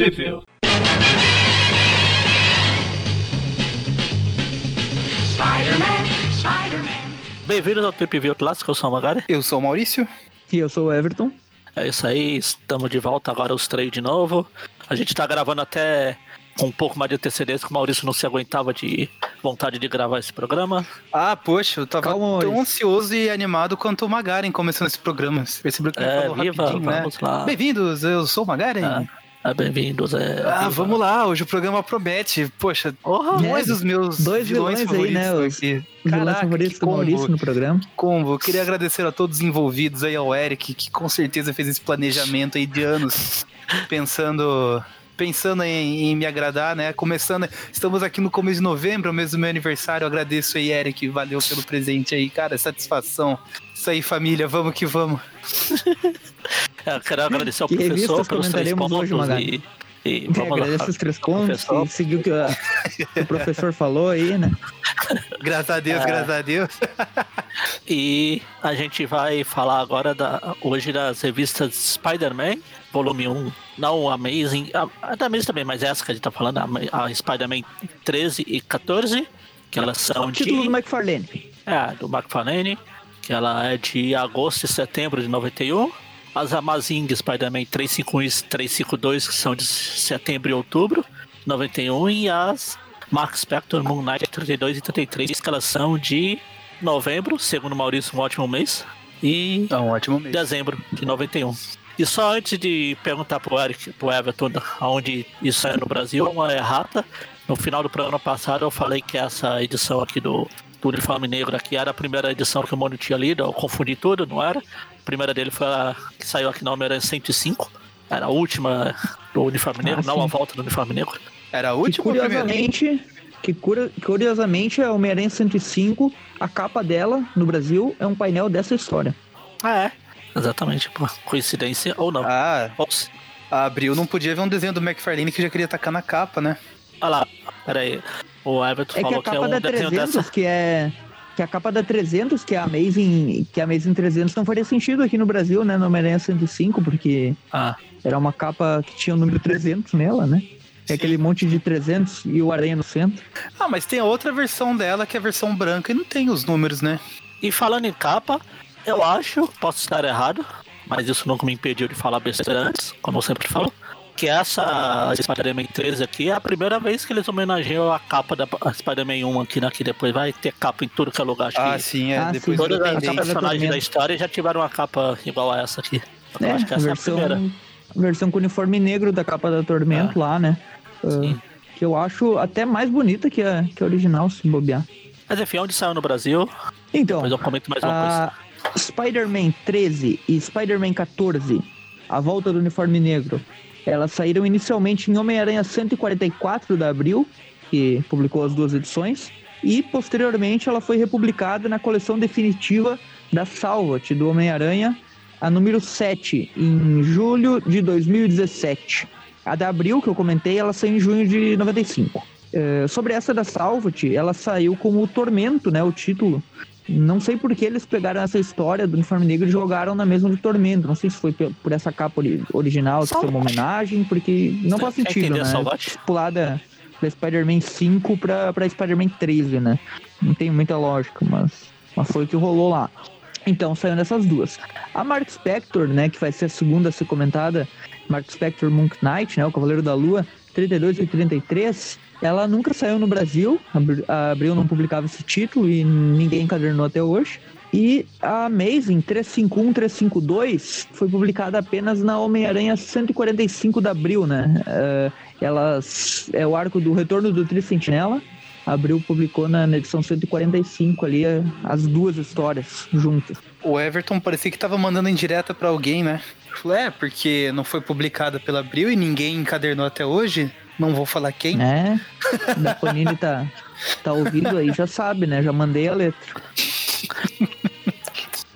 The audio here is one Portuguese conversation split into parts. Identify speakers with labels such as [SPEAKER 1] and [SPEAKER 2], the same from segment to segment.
[SPEAKER 1] Sheffield.
[SPEAKER 2] Bem-vindos ao Trip View Clássico, eu sou o Magari.
[SPEAKER 3] Eu sou o Maurício.
[SPEAKER 4] E eu sou o Everton.
[SPEAKER 2] É isso aí, estamos de volta agora os três de novo. A gente tá gravando até com um pouco mais de antecedência, que o Maurício não se aguentava de vontade de gravar esse programa.
[SPEAKER 3] Ah, poxa, eu tava
[SPEAKER 4] Calma,
[SPEAKER 3] tão ansioso e animado quanto o Magaren começando esse programa. Percebeu que ele
[SPEAKER 2] É,
[SPEAKER 3] falou
[SPEAKER 2] viva,
[SPEAKER 3] rapidinho, né?
[SPEAKER 2] vamos lá.
[SPEAKER 3] Bem-vindos, eu sou o Magaren.
[SPEAKER 2] É, é, bem-vindos. É,
[SPEAKER 3] Ah, vamos lá, hoje o programa promete. Poxa,
[SPEAKER 2] Porra,
[SPEAKER 3] dois
[SPEAKER 4] É,
[SPEAKER 3] dos meus
[SPEAKER 4] dois
[SPEAKER 3] vilões,
[SPEAKER 4] vilões aí, né, os-
[SPEAKER 3] aqui.
[SPEAKER 4] Vilões
[SPEAKER 3] Caraca,
[SPEAKER 4] favoritos
[SPEAKER 3] que
[SPEAKER 4] do Maurício
[SPEAKER 3] combo,
[SPEAKER 4] no programa.
[SPEAKER 3] combo. Queria agradecer a todos os envolvidos aí, ao Eric, que com certeza fez esse planejamento aí de anos, pensando... Pensando em, em me agradar, né? Começando. Estamos aqui no começo de novembro, mês do meu aniversário. Eu agradeço aí, Eric. Valeu pelo presente aí, cara. Satisfação. Isso aí, família. Vamos que vamos.
[SPEAKER 2] É, eu quero agradecer ao
[SPEAKER 4] Que
[SPEAKER 2] professor pelos três pontos
[SPEAKER 4] hoje,
[SPEAKER 2] e, e
[SPEAKER 4] É,
[SPEAKER 2] vamos lá.
[SPEAKER 4] agradece os três contos
[SPEAKER 2] Professor.
[SPEAKER 4] e seguiu o que, a- que o professor falou aí, né?
[SPEAKER 3] Graças a Deus,
[SPEAKER 2] É.
[SPEAKER 3] graças a Deus.
[SPEAKER 2] E a gente vai falar agora da, hoje das revistas Spider-Man, volume 1. Não Amazing, a, a da Amazing também, mas essa que a gente tá falando, a, a Spider-Man 13 e 14, que elas são de.
[SPEAKER 4] Título do McFarlane.
[SPEAKER 2] É, do McFarlane, que ela é de agosto e setembro de 91. As Amazing Spider-Man 351 e 352, que são de setembro e outubro de 91. E as Mark Spector Moon Knight 32 e 33, que elas são de novembro, segundo Maurício, um ótimo mês. E
[SPEAKER 3] É um ótimo mês.
[SPEAKER 2] dezembro de 91. E só antes de perguntar pro Eric, pro Everton, aonde isso é no Brasil, uma errata. No final do programa passado eu falei que essa edição aqui do, do Uniforme Negro aqui era a primeira edição que o Mônio tinha lido, eu confundi tudo, não era? A primeira dele foi a que saiu aqui na Homem-Aranha 105. Era a última do Uniforme Negro,
[SPEAKER 4] Ah,
[SPEAKER 2] não a volta do Uniforme Negro.
[SPEAKER 3] Era a
[SPEAKER 4] Que
[SPEAKER 3] última primeira?
[SPEAKER 4] curiosamente, que cura- curiosamente a Homem-Aranha 105, a capa dela no Brasil é um painel dessa história.
[SPEAKER 2] Ah, é. Exatamente. Pô, Coincidência ou não.
[SPEAKER 3] Ah,
[SPEAKER 2] Ou se-
[SPEAKER 3] a Abril não podia ver um desenho do McFarlane que já queria tacar na capa, né?
[SPEAKER 2] Olha lá, peraí. O Everton
[SPEAKER 4] É que
[SPEAKER 2] falou
[SPEAKER 4] a
[SPEAKER 2] que, é
[SPEAKER 4] capa
[SPEAKER 2] um
[SPEAKER 4] da
[SPEAKER 2] desenho
[SPEAKER 4] 300,
[SPEAKER 2] dessa.
[SPEAKER 4] que é que a capa da 300, que é a Amazing, que é a Amazing 300 não faria sentido aqui no Brasil, né, no Homem-Aranha 105, porque
[SPEAKER 2] Ah,
[SPEAKER 4] era uma capa que tinha o número 300 nela, né? É aquele monte de 300 e o aranha no centro.
[SPEAKER 3] Ah, mas tem a outra versão dela, que é a versão branca, e não tem os números, né?
[SPEAKER 2] E falando em capa, eu acho, posso estar errado, mas isso nunca me impediu de falar besteira antes, como eu sempre falo, que essa Spider-Man 13 aqui é a primeira vez que eles homenageiam a capa da Spider-Man 1 aqui, né? Que depois vai ter capa em tudo que é lugar. Acho
[SPEAKER 3] Ah,
[SPEAKER 2] que
[SPEAKER 3] sim, é.
[SPEAKER 4] Ah,
[SPEAKER 3] depois
[SPEAKER 4] sim.
[SPEAKER 2] todas as personagens da história já tiveram uma capa igual a essa aqui. Eu
[SPEAKER 4] É,
[SPEAKER 2] acho que essa
[SPEAKER 4] versão,
[SPEAKER 2] é a primeira.
[SPEAKER 4] versão com uniforme negro da capa da Tormento lá, né? Ah,
[SPEAKER 2] Sim.
[SPEAKER 4] que eu acho até mais bonita que a, que a original, se bobear.
[SPEAKER 2] Mas enfim, onde saiu no Brasil,
[SPEAKER 4] Então,
[SPEAKER 2] depois eu comento mais uma coisa.
[SPEAKER 4] Spider-Man 13 e Spider-Man 14, A Volta do Uniforme Negro, elas saíram inicialmente em Homem-Aranha 144 da Abril, que publicou as duas edições, e posteriormente ela foi republicada na coleção definitiva da Salvat do Homem-Aranha, a número 7, em julho de 2017. A da Abril, que eu comentei, ela saiu em junho de 95. Eh, sobre essa da Salvat, ela saiu como o Tormento, né, o título, não sei por que eles pegaram essa história do uniforme negro e jogaram na mesma do Tormento. Não sei se foi por essa capa ori- original, se foi uma homenagem, porque não faz
[SPEAKER 2] Quer
[SPEAKER 4] sentido,
[SPEAKER 2] entender
[SPEAKER 4] né?
[SPEAKER 2] Salvat?
[SPEAKER 4] Pular da, da Spider-Man 5 pra, pra Spider-Man 13, né? Não tem muita lógica, mas, mas foi o que rolou lá. Então, saiu nessas duas. A Mark Spector, né, que vai ser a segunda a ser comentada, Mark Spector Moon Knight, né, o Cavaleiro da Lua, 32 e 33, ela nunca saiu no Brasil, a Abri- a Abril não publicava esse título e ninguém encadernou até hoje. E a Amazing 351, 352 foi publicada apenas na Homem-Aranha 145 de Abril, né? Eh, elas é o arco do Retorno do Tricentinela. Abril publicou na, na edição 145 ali eh, as duas histórias juntas.
[SPEAKER 3] O Everton parecia que tava mandando indireta pra alguém, né? Falou, é, porque não foi publicada pela Abril e ninguém encadernou até hoje. Não vou falar quem.
[SPEAKER 4] né? Da Panini tá, tá ouvindo aí, já sabe, né? Já mandei a letra.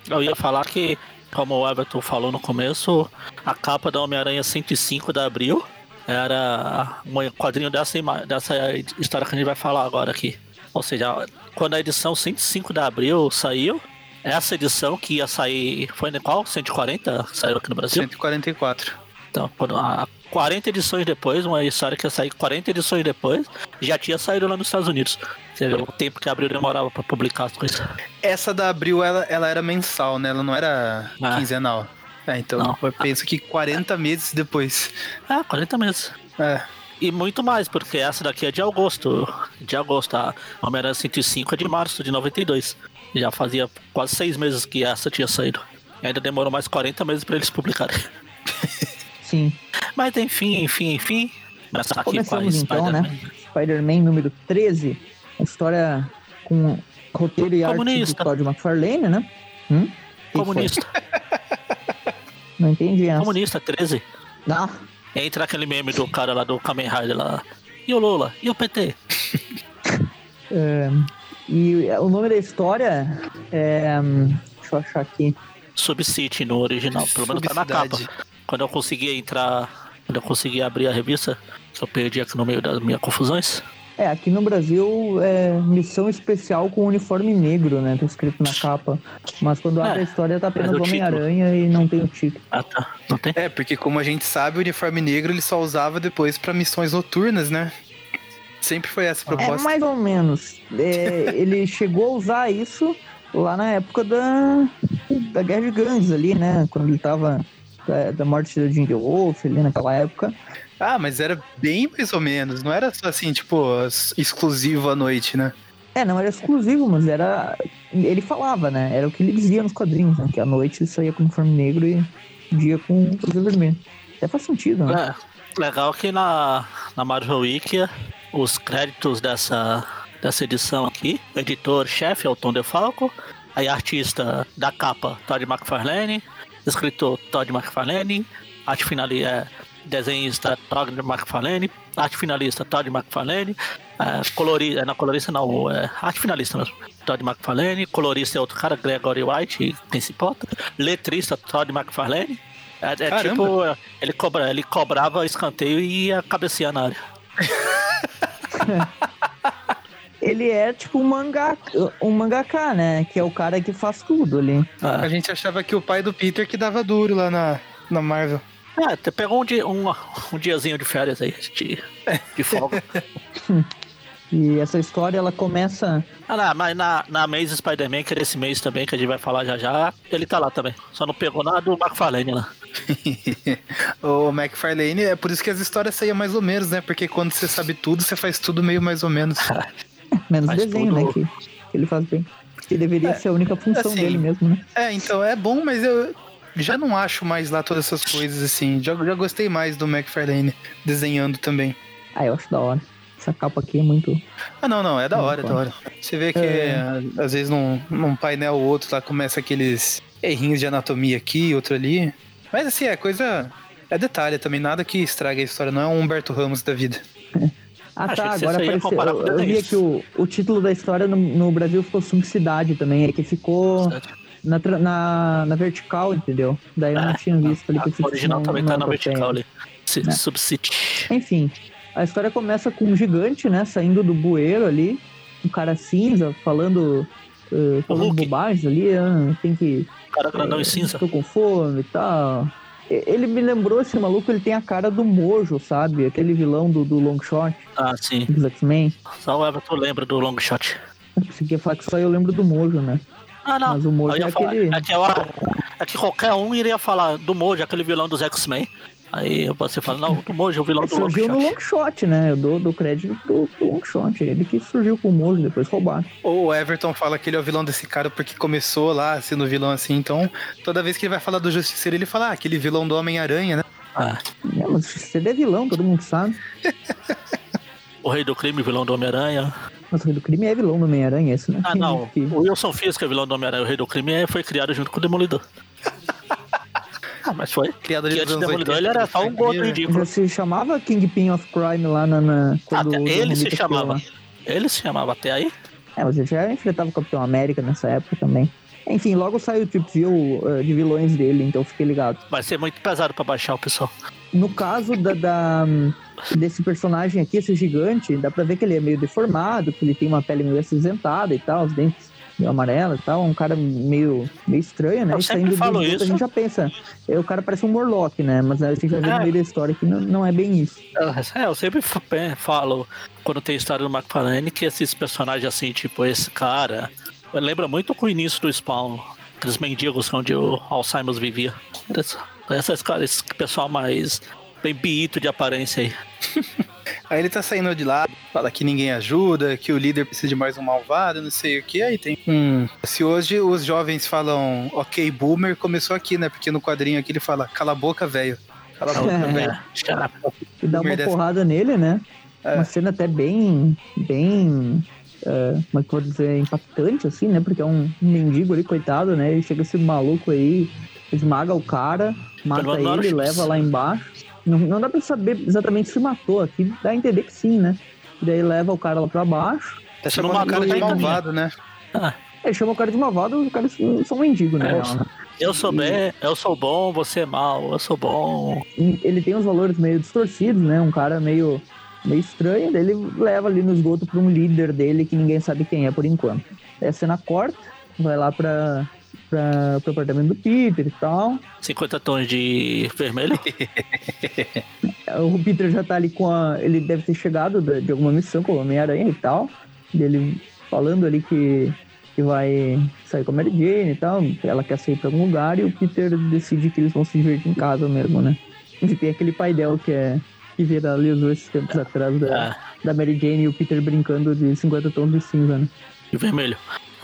[SPEAKER 2] Eu ia falar que, como o Everton falou no começo, a capa da Homem-Aranha 105 da Abril era um quadrinho dessa, dessa história que a gente vai falar agora aqui. Ou seja, quando a edição 105 da Abril saiu, essa edição que ia sair. Foi em qual? 140? Saiu aqui no Brasil?
[SPEAKER 3] 144.
[SPEAKER 2] Então, quando, a 40 edições depois, uma história que ia sair 40 edições depois, já tinha saído lá nos Estados Unidos. Você vê o tempo que a Abril demorava pra publicar as coisas.
[SPEAKER 3] Essa da Abril, ela, ela era mensal, né? Ela não era
[SPEAKER 2] Ah.
[SPEAKER 3] quinzenal. É, então
[SPEAKER 2] Não.
[SPEAKER 3] eu penso que 40 meses depois.
[SPEAKER 2] Ah, 40 meses.
[SPEAKER 3] É.
[SPEAKER 2] E muito mais, porque essa daqui é de agosto. De agosto, a Homem-Aranha 105 é de março de 92. Já fazia quase seis meses que essa tinha saído. E ainda demorou mais 40 meses pra eles publicarem.
[SPEAKER 4] Sim.
[SPEAKER 2] Mas enfim, enfim, enfim. Começar aqui com a
[SPEAKER 4] Começamos então, né?
[SPEAKER 2] Spider-Man.
[SPEAKER 4] Número 13. Uma história com roteiro e arte do
[SPEAKER 2] Comunista.
[SPEAKER 4] Todd McFarlane, né? Hum?
[SPEAKER 2] Comunista?
[SPEAKER 4] Não entendi essa.
[SPEAKER 2] comunista 13.
[SPEAKER 4] Ah,
[SPEAKER 2] Entra aquele meme do cara lá do Kamen Rider lá. E o Lula? E o PT?
[SPEAKER 4] é, e o nome da história é... hum, Deixa eu achar aqui.
[SPEAKER 2] Subcity no original, pelo menos tá na capa. Quando eu consegui entrar, quando eu consegui abrir a revista, eu perdi aqui no meio das minhas confusões.
[SPEAKER 4] É, aqui no Brasil é missão especial com uniforme negro, né? Tá escrito na capa. Mas quando
[SPEAKER 2] É,
[SPEAKER 4] abre a história tá apenas
[SPEAKER 2] o
[SPEAKER 4] Homem-Aranha e não tem o título.
[SPEAKER 2] Ah tá, não tem?
[SPEAKER 3] É, porque como a gente sabe, o uniforme negro ele só usava depois pra missões noturnas, né? Sempre foi essa a
[SPEAKER 4] É,
[SPEAKER 3] proposta.
[SPEAKER 4] mais ou menos. É, ele chegou a usar isso lá na época da, da Guerra de Gangues ali, né? Quando ele tava da, da morte da Jing Wolf ali naquela época.
[SPEAKER 3] Ah, mas era bem mais ou menos. Não era só assim, tipo, exclusivo à noite, né?
[SPEAKER 4] É, não era exclusivo, mas era. Ele falava, né? Era o que ele dizia nos quadrinhos, né? Que à noite saía com uniforme negro e dia com coisa vermelha. Até faz sentido, né?
[SPEAKER 2] É, legal que na, na Marvel Wiki, os créditos dessa, dessa edição aqui, o editor-chefe é o Tom DeFalco, aí artista da capa, Todd McFarlane, escritor Todd McFarlane, arte finalista, desenhista Todd McFarlane, arte finalista Todd McFarlane, é, colori, é, não, colorista não, é, arte finalista mesmo, Todd McFarlane, colorista é outro cara, Gregory White, quem se importa, letrista Todd McFarlane, é, é tipo, ele, cobra, ele cobrava escanteio e ia cabecear na área.
[SPEAKER 4] Ele é tipo um mangá, um mangaká, né? Que é o cara que faz tudo ali.
[SPEAKER 3] A
[SPEAKER 2] É,
[SPEAKER 3] gente achava que o pai do Peter que dava duro lá na, na Marvel.
[SPEAKER 2] é você pegou um, dia, um, um diazinho de férias aí, de, de folga.
[SPEAKER 4] E essa história ela começa.
[SPEAKER 2] Ah, não, mas na, na Maze Spider-Man, que é desse mês também, que a gente vai falar já já, ele tá lá também. Só não pegou nada do McFarlane lá.
[SPEAKER 3] o McFarlane, é por isso que as histórias saíam mais ou menos, né? Porque quando você sabe tudo, você faz tudo meio mais ou menos.
[SPEAKER 4] Menos
[SPEAKER 2] Faz
[SPEAKER 4] desenho,
[SPEAKER 2] tudo.
[SPEAKER 4] né? Que, ele faz bem. Que deveria
[SPEAKER 3] É,
[SPEAKER 4] ser a única função
[SPEAKER 3] assim,
[SPEAKER 4] dele mesmo, né?
[SPEAKER 3] É, então é bom, mas eu já não acho mais lá todas essas coisas assim. Já, já gostei mais do McFarlane desenhando também.
[SPEAKER 4] Ah, eu acho da hora. Essa capa aqui é muito.
[SPEAKER 3] Ah, não, não, é da hora, é da hora. Você vê que
[SPEAKER 4] É.
[SPEAKER 3] às vezes num, num painel ou outro lá começa aqueles errinhos de anatomia aqui, outro ali. Mas assim, é coisa. É detalhe também, nada que estrague a história, não é um Humberto Ramos da vida.
[SPEAKER 4] Ah,
[SPEAKER 2] Achei
[SPEAKER 4] tá.
[SPEAKER 2] que
[SPEAKER 4] Agora apareceu. Eu, eu vi aqui o, o título da história no, no Brasil ficou Subcidade também. É que ficou na, na, na vertical, entendeu? Daí eu não
[SPEAKER 2] É,
[SPEAKER 4] tinha visto ali que
[SPEAKER 2] A
[SPEAKER 4] ficou
[SPEAKER 2] original
[SPEAKER 4] no-
[SPEAKER 2] também
[SPEAKER 4] no
[SPEAKER 2] tá na vertical ali. Se-
[SPEAKER 4] Né.
[SPEAKER 2] Subcity.
[SPEAKER 4] Enfim, a história começa com um gigante, né? Saindo do bueiro ali. Um cara cinza falando. eh, falando bobagens ali. ah, tem que.
[SPEAKER 2] O cara grandão
[SPEAKER 4] eh,
[SPEAKER 2] e cinza.
[SPEAKER 4] Tô com fome e tal. Ele me lembrou esse maluco, ele tem a cara do Mojo, sabe? Aquele vilão do, do Long Shot,
[SPEAKER 2] Ah, sim.
[SPEAKER 4] dos X-Men.
[SPEAKER 2] Só o Everton lembra do long shot.
[SPEAKER 4] Você quer falar que só eu lembro do Mojo, né?
[SPEAKER 2] Ah, não.
[SPEAKER 4] Mas o Mojo é
[SPEAKER 2] falar-
[SPEAKER 4] aquele.
[SPEAKER 2] é, que eu- é que qualquer um iria falar do Mojo, aquele vilão dos X-Men. Aí você fala, não, do Mojo, o vilão do long
[SPEAKER 4] surgiu no
[SPEAKER 2] shot.
[SPEAKER 4] Long Shot, né? Eu dou, dou crédito pro, pro Long Shot. Ele que surgiu com o Mojo, depois roubaram.
[SPEAKER 3] Ou o Everton fala que ele é o vilão desse cara porque começou lá sendo vilão assim, então toda vez que ele vai falar do Justiceiro, ele fala, ah, aquele vilão do Homem-Aranha, né?
[SPEAKER 2] Ah,
[SPEAKER 4] É, mas você é vilão, todo mundo sabe.
[SPEAKER 2] o Rei do Crime, vilão do Homem-Aranha.
[SPEAKER 4] Mas o Rei do Crime é vilão do Homem-Aranha, esse, né?
[SPEAKER 2] Ah, não.
[SPEAKER 4] Que-
[SPEAKER 2] O Wilson Fisk é vilão do Homem-Aranha. O Rei do Crime é- foi criado junto com o Demolidor. ah, mas foi.
[SPEAKER 3] Criado
[SPEAKER 2] Que
[SPEAKER 3] ali
[SPEAKER 2] antes do
[SPEAKER 3] anos
[SPEAKER 2] Demolidor
[SPEAKER 3] 80.
[SPEAKER 2] ele era só um gordo ridículo.
[SPEAKER 4] Se chamava Kingpin of Crime lá na. na quando
[SPEAKER 2] Até ele se chamava. Ele se chamava até aí.
[SPEAKER 4] É, mas ele já enfrentava o Capitão América nessa época também. Enfim, logo saiu o Trip View eh, de vilões dele, então fiquei ligado.
[SPEAKER 2] Vai ser muito pesado pra baixar o pessoal.
[SPEAKER 4] No caso da, da- desse personagem aqui, esse gigante, dá pra ver que ele é meio deformado, que ele tem uma pele meio acinzentada e tal, os dentes meio amarela e tal, um cara meio, meio estranho, né?
[SPEAKER 2] Eu sempre
[SPEAKER 4] saindo do
[SPEAKER 2] falo isso.
[SPEAKER 4] A gente já pensa, é, o cara parece um Morlock, né? Mas a gente já vê
[SPEAKER 2] É.
[SPEAKER 4] no meio da história que não, não é bem isso.
[SPEAKER 2] É, eu sempre falo, quando tem história do McFarlane, que esses personagens assim, tipo esse cara, lembra muito com o início do Spawn, aqueles mendigos onde o Alzheimer vivia. Essa- Essas caras, esse pessoal mais bem biito de aparência aí.
[SPEAKER 3] Aí ele tá saindo de lá, fala que ninguém ajuda, que o líder precisa de mais um malvado, não sei o que. Aí tem um. Se hoje os jovens falam ok, boomer, começou aqui, né? Porque no quadrinho aqui ele fala cala a boca, velho. Cala a boca,
[SPEAKER 4] É.
[SPEAKER 3] velho.
[SPEAKER 4] E dá uma porrada nele, né?
[SPEAKER 3] É.
[SPEAKER 4] Uma cena até bem. bem. é, como é que eu vou dizer? impactante, assim, né? Porque é um mendigo ali, coitado, né? E chega esse maluco aí, esmaga o cara, mata ele, leva lá embaixo. Não, não dá pra saber exatamente se matou aqui, dá a entender que sim, né? E daí leva o cara lá pra baixo.
[SPEAKER 3] Tá chamando o cara de malvado, né?
[SPEAKER 4] Ele chama o cara de malvado, os caras são mendigos, né?
[SPEAKER 2] Eu sou bem, eu sou bom, você é mal, eu sou bom.
[SPEAKER 4] Ele tem os valores meio distorcidos, né? Um cara meio, meio estranho, daí ele leva ali no esgoto pra um líder dele que ninguém sabe quem é por enquanto. Aí a cena corta, vai lá pra, pra, pro apartamento do Peter e tal.
[SPEAKER 2] 50 tons de vermelho.
[SPEAKER 4] O Peter já tá ali com a. Ele deve ter chegado de alguma missão com o Homem-Aranha e tal. Ele falando ali que, que vai sair com a Mary Jane e tal. Ela quer sair pra algum lugar e o Peter decide que eles vão se divertir em casa mesmo, né? E tem aquele painel que é. que viralizou esses tempos atrás da,
[SPEAKER 2] É,
[SPEAKER 4] da Mary Jane e o Peter brincando de 50 tons de cinza, né?
[SPEAKER 2] de vermelho.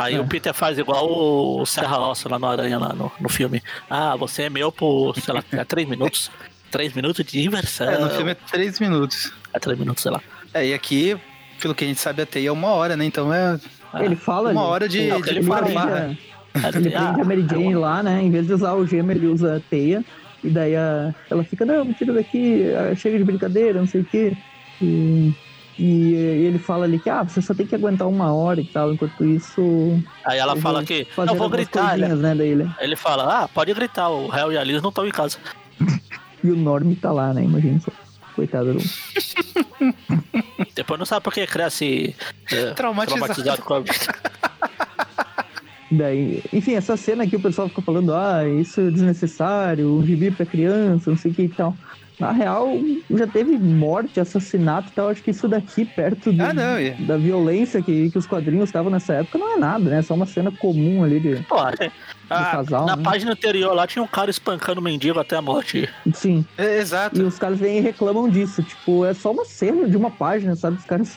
[SPEAKER 2] Aí
[SPEAKER 4] É.
[SPEAKER 2] o Peter faz igual o Serra Roça lá no Aranha, lá no, no filme. Ah, você é meu por, sei lá, é três minutos. Três minutos de diversão.
[SPEAKER 3] É, no filme é três minutos.
[SPEAKER 2] É três minutos, sei lá.
[SPEAKER 3] É, e aqui, pelo que a gente sabe, a teia é uma hora, né? Então é
[SPEAKER 2] Ah,
[SPEAKER 4] ele fala
[SPEAKER 3] uma
[SPEAKER 4] ali,
[SPEAKER 3] hora de,
[SPEAKER 2] É, o
[SPEAKER 3] de
[SPEAKER 2] ele
[SPEAKER 3] farmar.
[SPEAKER 4] a,
[SPEAKER 3] né?
[SPEAKER 4] ele prende a Mary Jane lá, né? Em vez de usar o gema, ele usa a teia. E daí a, ela fica, não, me tira daqui, ah, chega de brincadeira, não sei o quê. E, e ele fala ali que, ah, você só tem que aguentar uma hora e tal. Enquanto isso,
[SPEAKER 2] Aí ela fala que eu vou gritar. Ele,
[SPEAKER 4] né, ele.
[SPEAKER 2] fala, ah, pode gritar, o Hell e a Liz não estão em casa.
[SPEAKER 4] E o Norm tá lá, né? Imagina só. Coitado do.
[SPEAKER 2] Depois não sabe por que cresce é,
[SPEAKER 3] Traumatizado.
[SPEAKER 2] com a
[SPEAKER 4] Daí, enfim, essa cena aqui o pessoal fica falando, ah, isso é desnecessário, um gibi pra criança, não sei o que e tal. Na real, já teve morte, assassinato e tal. Acho que isso daqui, perto do-
[SPEAKER 3] Ah, não, e-
[SPEAKER 4] da violência que, que os quadrinhos estavam nessa época, não é nada, né? É só uma cena comum ali de,
[SPEAKER 2] Pô, é,
[SPEAKER 3] Ah,
[SPEAKER 4] casal.
[SPEAKER 2] na
[SPEAKER 4] né?
[SPEAKER 2] página anterior lá tinha um cara espancando o mendigo até a morte.
[SPEAKER 4] Sim.
[SPEAKER 3] É,
[SPEAKER 4] E
[SPEAKER 3] exato.
[SPEAKER 4] os caras vêm e reclamam disso. Tipo, é só uma cena de uma página, sabe? Os caras.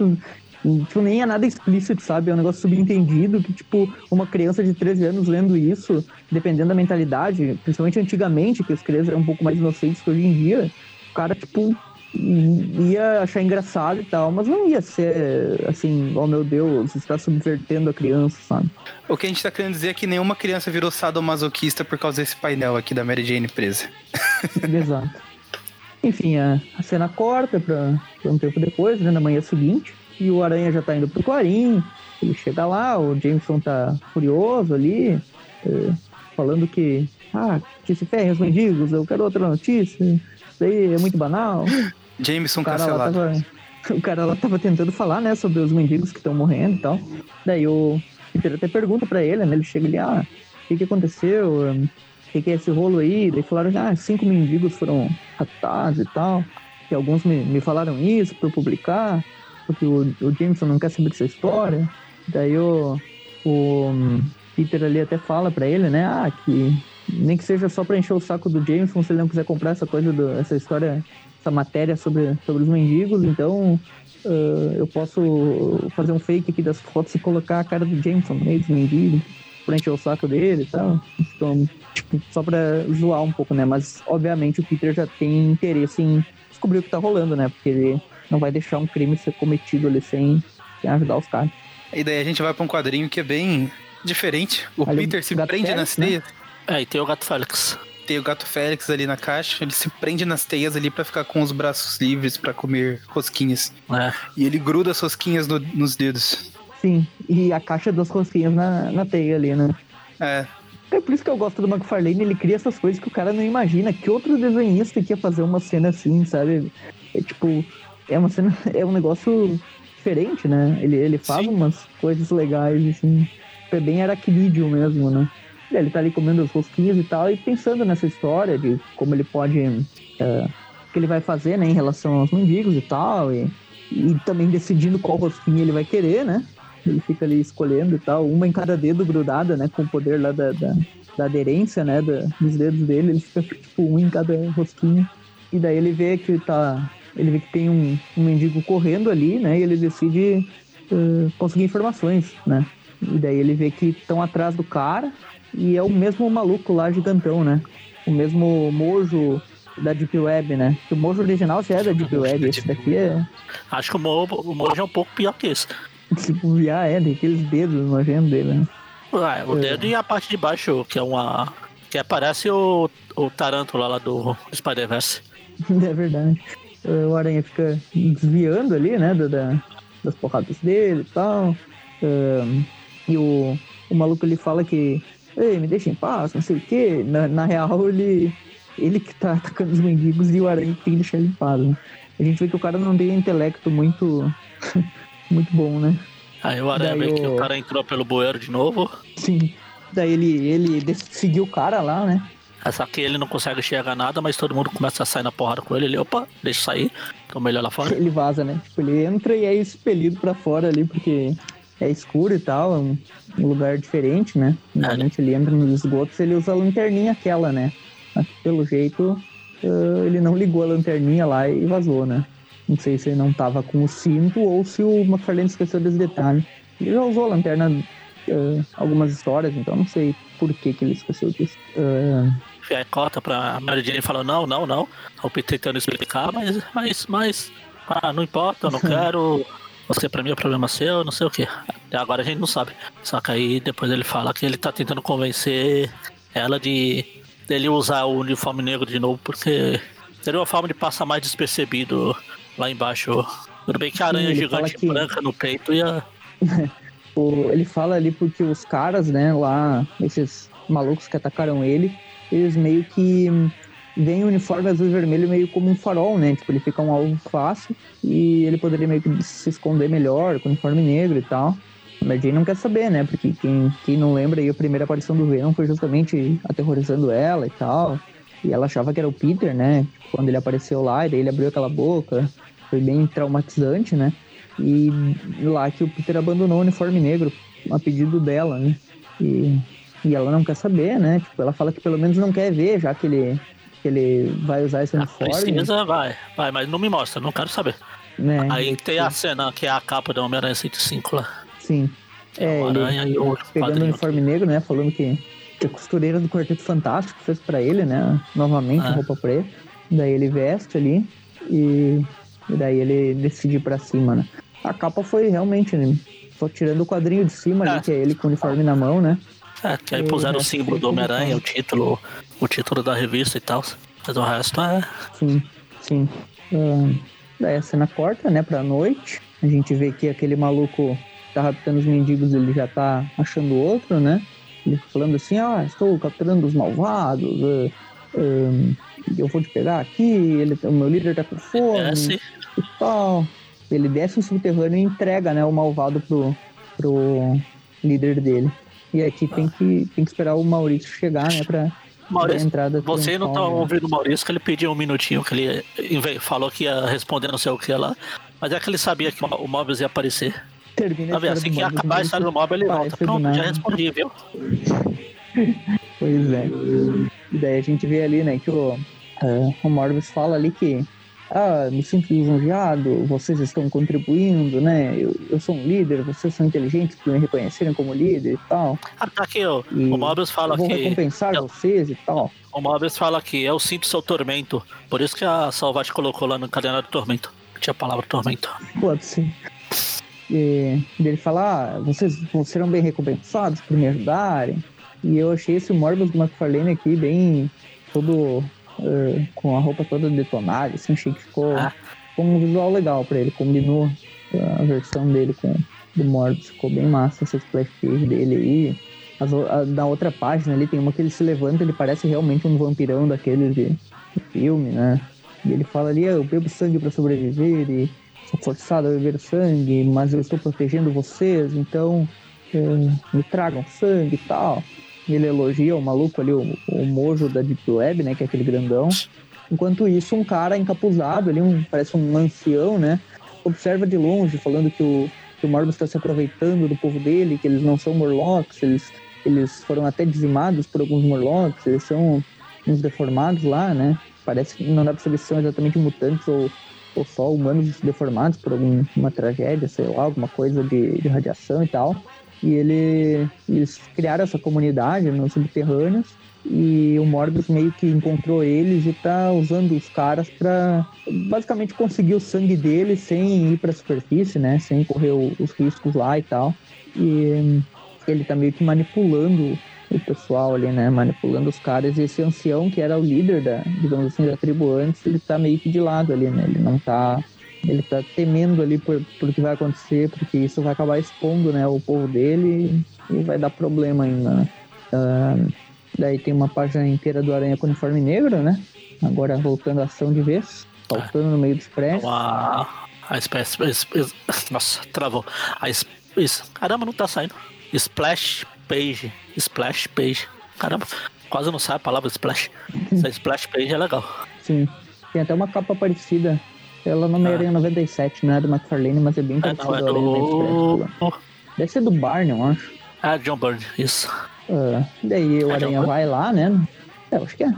[SPEAKER 4] Tipo, nem é nada explícito, sabe? É um negócio subentendido que, tipo, uma criança de 13 anos lendo isso, dependendo da mentalidade, principalmente antigamente, que as crianças eram um pouco mais inocentes que hoje em dia, cara, tipo, ia achar engraçado e tal, mas não ia ser assim, oh meu Deus, está subvertendo a criança, sabe?
[SPEAKER 3] O que a gente tá querendo dizer é que nenhuma criança virou sadomasoquista por causa desse painel aqui da Mary Jane presa.
[SPEAKER 4] Exato. Enfim, a, a cena corta pra, pra um tempo depois, né, na manhã seguinte, e o Aranha já tá indo pro Clarim, ele chega lá, o Jameson tá furioso ali, eh, falando que, ah, que se ferrem os mendigos, eu quero outra notícia, isso aí é muito banal.
[SPEAKER 3] Jameson
[SPEAKER 4] O cara, lá
[SPEAKER 3] cancelado.
[SPEAKER 4] tava, o cara lá tava tentando falar, né, sobre os mendigos que estão morrendo e tal. Daí o Peter até pergunta pra ele, né, ele chega ali, ah, o que que aconteceu? O que que é esse rolo aí? Daí falaram, ah, cinco mendigos foram raptados e tal. E alguns me, me falaram isso pra eu publicar, porque o, o Jameson não quer saber dessa história. Daí o, o Peter ali até fala pra ele, né, ah, que nem que seja só pra encher o saco do Jameson, se ele não quiser comprar essa coisa, do, essa história, essa matéria sobre, sobre os mendigos, então ah, eu posso fazer um fake aqui das fotos e colocar a cara do Jameson no meio dos mendigos, pra encher o saco dele e tal. Então, tipo, só pra zoar um pouco, né? Mas, obviamente, o Peter já tem interesse em descobrir o que tá rolando, né? Porque ele não vai deixar um crime ser cometido ali sem, sem ajudar os caras.
[SPEAKER 3] E daí a gente vai pra um quadrinho que é bem diferente. O
[SPEAKER 4] Ali,
[SPEAKER 3] Peter se prende
[SPEAKER 4] Félix,
[SPEAKER 3] nas
[SPEAKER 4] né?
[SPEAKER 2] É, e tem o Gato Félix.
[SPEAKER 3] Tem o gato Félix ali na caixa. Ele se prende nas teias ali pra ficar com os braços livres pra comer rosquinhas.
[SPEAKER 2] né?
[SPEAKER 3] E ele gruda as rosquinhas no- nos dedos.
[SPEAKER 4] Sim, e a caixa das rosquinhas na, na teia ali, né?
[SPEAKER 3] É.
[SPEAKER 4] É por isso que eu gosto do McFarlane, ele cria essas coisas que o cara não imagina. Que outro desenhista que ia fazer uma cena assim, sabe? É tipo, é uma cena, é um negócio diferente, né? Ele, ele faz
[SPEAKER 3] Sim.
[SPEAKER 4] umas coisas legais, assim. é bem aracnídeo mesmo, né? E ele tá ali comendo os rosquinhos e tal, e pensando nessa história de como ele pode. Uh, que ele vai fazer, né, em relação aos mendigos e tal, e, e também decidindo qual rosquinha ele vai querer, né? Ele fica ali escolhendo e tal, uma em cada dedo grudada, né, com o poder lá da, da, da aderência, né, da, dos dedos dele, ele fica tipo um em cada rosquinha. E daí ele vê que tá. Ele vê que tem um, um mendigo correndo ali, né? E ele decide uh, conseguir informações, né? E daí ele vê que estão atrás do cara e é o mesmo maluco lá gigantão, né? O mesmo mojo da Deep Web, né? o mojo original já é da Deep Web, esse daqui é.
[SPEAKER 2] Acho que o mojo, o mojo é um pouco pior que esse.
[SPEAKER 4] Tipo, já é, tem aqueles dedos nojentos dele, né?
[SPEAKER 2] Ah, o é. dedo e a parte de baixo, que é uma. Que aparece o, o Tarântula lá do Spider-Verse.
[SPEAKER 4] É verdade. O Aranha fica desviando ali, né? Da, das porradas dele e tal. Um, e o, o maluco ele fala que. Ei, me deixa em paz, não sei o quê. Na, na real, ele. Ele que tá atacando os mendigos e o Aranha tem que deixar ele em paz. Né? A gente vê que o cara não tem um intelecto muito. muito bom, né?
[SPEAKER 2] Aí o Aranha vê que o cara entrou pelo bueiro de novo.
[SPEAKER 4] Sim. Daí ele, ele seguiu o cara lá, né?
[SPEAKER 2] Só que ele não consegue enxergar nada, mas todo mundo começa a sair na porrada com ele. Ele, opa, deixa sair, tô melhor lá fora.
[SPEAKER 4] Ele vaza, né? Tipo, ele entra e é expelido pra fora ali, porque é escuro e tal, é um, lugar diferente, né? Normalmente é. ele entra nos esgotos ele usa a lanterninha aquela, né? Mas, pelo jeito, uh, ele não ligou a lanterninha lá e vazou, né? Não sei se ele não tava com o cinto ou se o McFarlane esqueceu desse detalhe. Ele já usou a lanterna uh, algumas histórias, então não sei por que, que ele esqueceu disso. Uh,
[SPEAKER 2] aí corta pra Mary Jane e fala, não, não, não. O Peter tentando explicar, mas, mas, mas, ah, não importa, eu não quero. Você pra mim é problema seu, não sei o que. Até agora a gente não sabe. Só que aí depois ele fala que ele tá tentando convencer ela de dele usar o uniforme negro de novo, porque seria uma forma de passar mais despercebido lá embaixo. Tudo bem que a aranha Sim, gigante que... branca no peito ia.
[SPEAKER 4] ele fala ali porque os caras, né, lá, esses malucos que atacaram ele, eles meio que veem o uniforme azul e vermelho meio como um farol, né? Tipo, ele fica um alvo fácil e ele poderia meio que se esconder melhor com o uniforme negro e tal. Mas Jane não quer saber, né? Porque quem, quem não lembra aí, a primeira aparição do Venom foi justamente aterrorizando ela e tal. E ela achava que era o Peter, né? Quando ele apareceu lá, e daí ele abriu aquela boca. Foi bem traumatizante, né? E lá que o Peter abandonou o uniforme negro a pedido dela, né? E e ela não quer saber, né? Tipo, ela fala que pelo menos não quer ver, já que ele, que ele vai usar esse uniforme.
[SPEAKER 2] Precisa, vai, vai, mas não me mostra, não quero saber. Né? Aí tem a cena que é a capa do Homem-Aranha 105 lá.
[SPEAKER 4] Sim. É, é aranha ele, e o pegando o uniforme aqui. negro, né? Falando que, que a costureira do Quarteto Fantástico fez pra ele, né? Novamente, é. roupa preta. Daí ele veste ali e, e daí ele decide ir pra cima, né? A capa foi realmente, né? Só tirando o quadrinho de cima é. ali, que é ele com o uniforme na mão, né?
[SPEAKER 2] É, que aí puseram o símbolo do Homem-Aranha, o título, o título da revista e tal. Mas o resto é.
[SPEAKER 4] Sim, sim. Daí a cena corta, né, pra noite. A gente vê que aquele maluco que tá raptando os mendigos, ele já tá achando outro, né? Ele falando assim, ah, estou capturando os malvados, uh, um, eu vou te pegar aqui, ele, o meu líder tá com fome
[SPEAKER 2] desce.
[SPEAKER 4] e tal. Ele desce no subterrâneo e entrega, né, o malvado pro, pro líder dele. E aqui tem que, tem que esperar o Maurício chegar, né, pra,
[SPEAKER 2] Maurício, entrada você não tá né? ouvindo o Maurício, que ele pediu um minutinho, que ele falou que ia responder não sei o que lá, mas é que ele sabia que o Mobius ia aparecer.
[SPEAKER 4] Termina
[SPEAKER 2] tá assim que acabar a história do Mobius, ele volta. Pronto, já respondi, viu?
[SPEAKER 4] pois é. E daí a gente vê ali, né, que o, uh, o Morbius fala ali que ah, me sinto lisonjeado, vocês estão contribuindo, né? Eu, eu sou um líder, vocês são inteligentes por me reconhecerem como líder e tal.
[SPEAKER 2] Ah, tá aqui, ó. o Mobius fala
[SPEAKER 4] vou
[SPEAKER 2] que.
[SPEAKER 4] Recompensar eu, vocês e tal.
[SPEAKER 2] O Mobius fala que eu sinto seu tormento. Por isso que a Salvate colocou lá no caderno do tormento. Tinha a palavra tormento.
[SPEAKER 4] Pode ser. E ele fala, ah, vocês serão bem recompensados por me ajudarem. E eu achei esse Morbius do McFarlane aqui bem todo uh, com a roupa toda detonada, assim, achei que ficou, ah. ficou um visual legal pra ele, combinou a versão dele com do Morbius, ficou bem massa essa splash page dele aí. As, a, na outra página ali tem uma que ele se levanta, ele parece realmente um vampirão daqueles de, de filme, né? E ele fala ali, ah, eu bebo sangue para sobreviver e sou forçado a beber sangue, mas eu estou protegendo vocês, então é, me tragam sangue e tal. Ele elogia o maluco ali, o, o mojo da Deep Web, né? Que é aquele grandão. Enquanto isso, um cara encapuzado ali, um, parece um ancião, né? Observa de longe, falando que o, que o Morbius está se aproveitando do povo dele, que eles não são Morlocks, eles, eles foram até dizimados por alguns Morlocks, eles são uns deformados lá, né? Parece que não dá pra saber se são exatamente mutantes ou, ou só humanos deformados por alguma tragédia, sei lá, alguma coisa de, de radiação e tal. E ele, eles criaram essa comunidade nos subterrâneos e o Morbius meio que encontrou eles e tá usando os caras para basicamente conseguir o sangue deles sem ir para a superfície, né? Sem correr os riscos lá e tal. E ele tá meio que manipulando o pessoal ali, né? Manipulando os caras. E esse ancião, que era o líder da, digamos assim, da tribo antes, ele tá meio que de lado ali, né? Ele não tá. Ele tá temendo ali por, por o que vai acontecer, porque isso vai acabar expondo, né, o povo dele e, vai dar problema ainda, né? Uh, daí tem uma página inteira do Aranha com uniforme negro, né? Agora voltando à ação de vez, faltando no meio do expresso.
[SPEAKER 2] A, a espécie. Nossa, travou. A, isso. Caramba, não tá saindo. Splash page. Splash page. Caramba, quase não sai a palavra splash. Essa splash page é legal.
[SPEAKER 4] Sim. Tem até uma capa parecida. Ela no Homem-Aranha ah. 97, não é do McFarlane, mas é bem parecida. É, não, é do... Deve ser do Barney, eu acho.
[SPEAKER 2] Ah, John Byrne, isso.
[SPEAKER 4] Uh, daí o é Aranha vai lá, né? É, eu acho que é.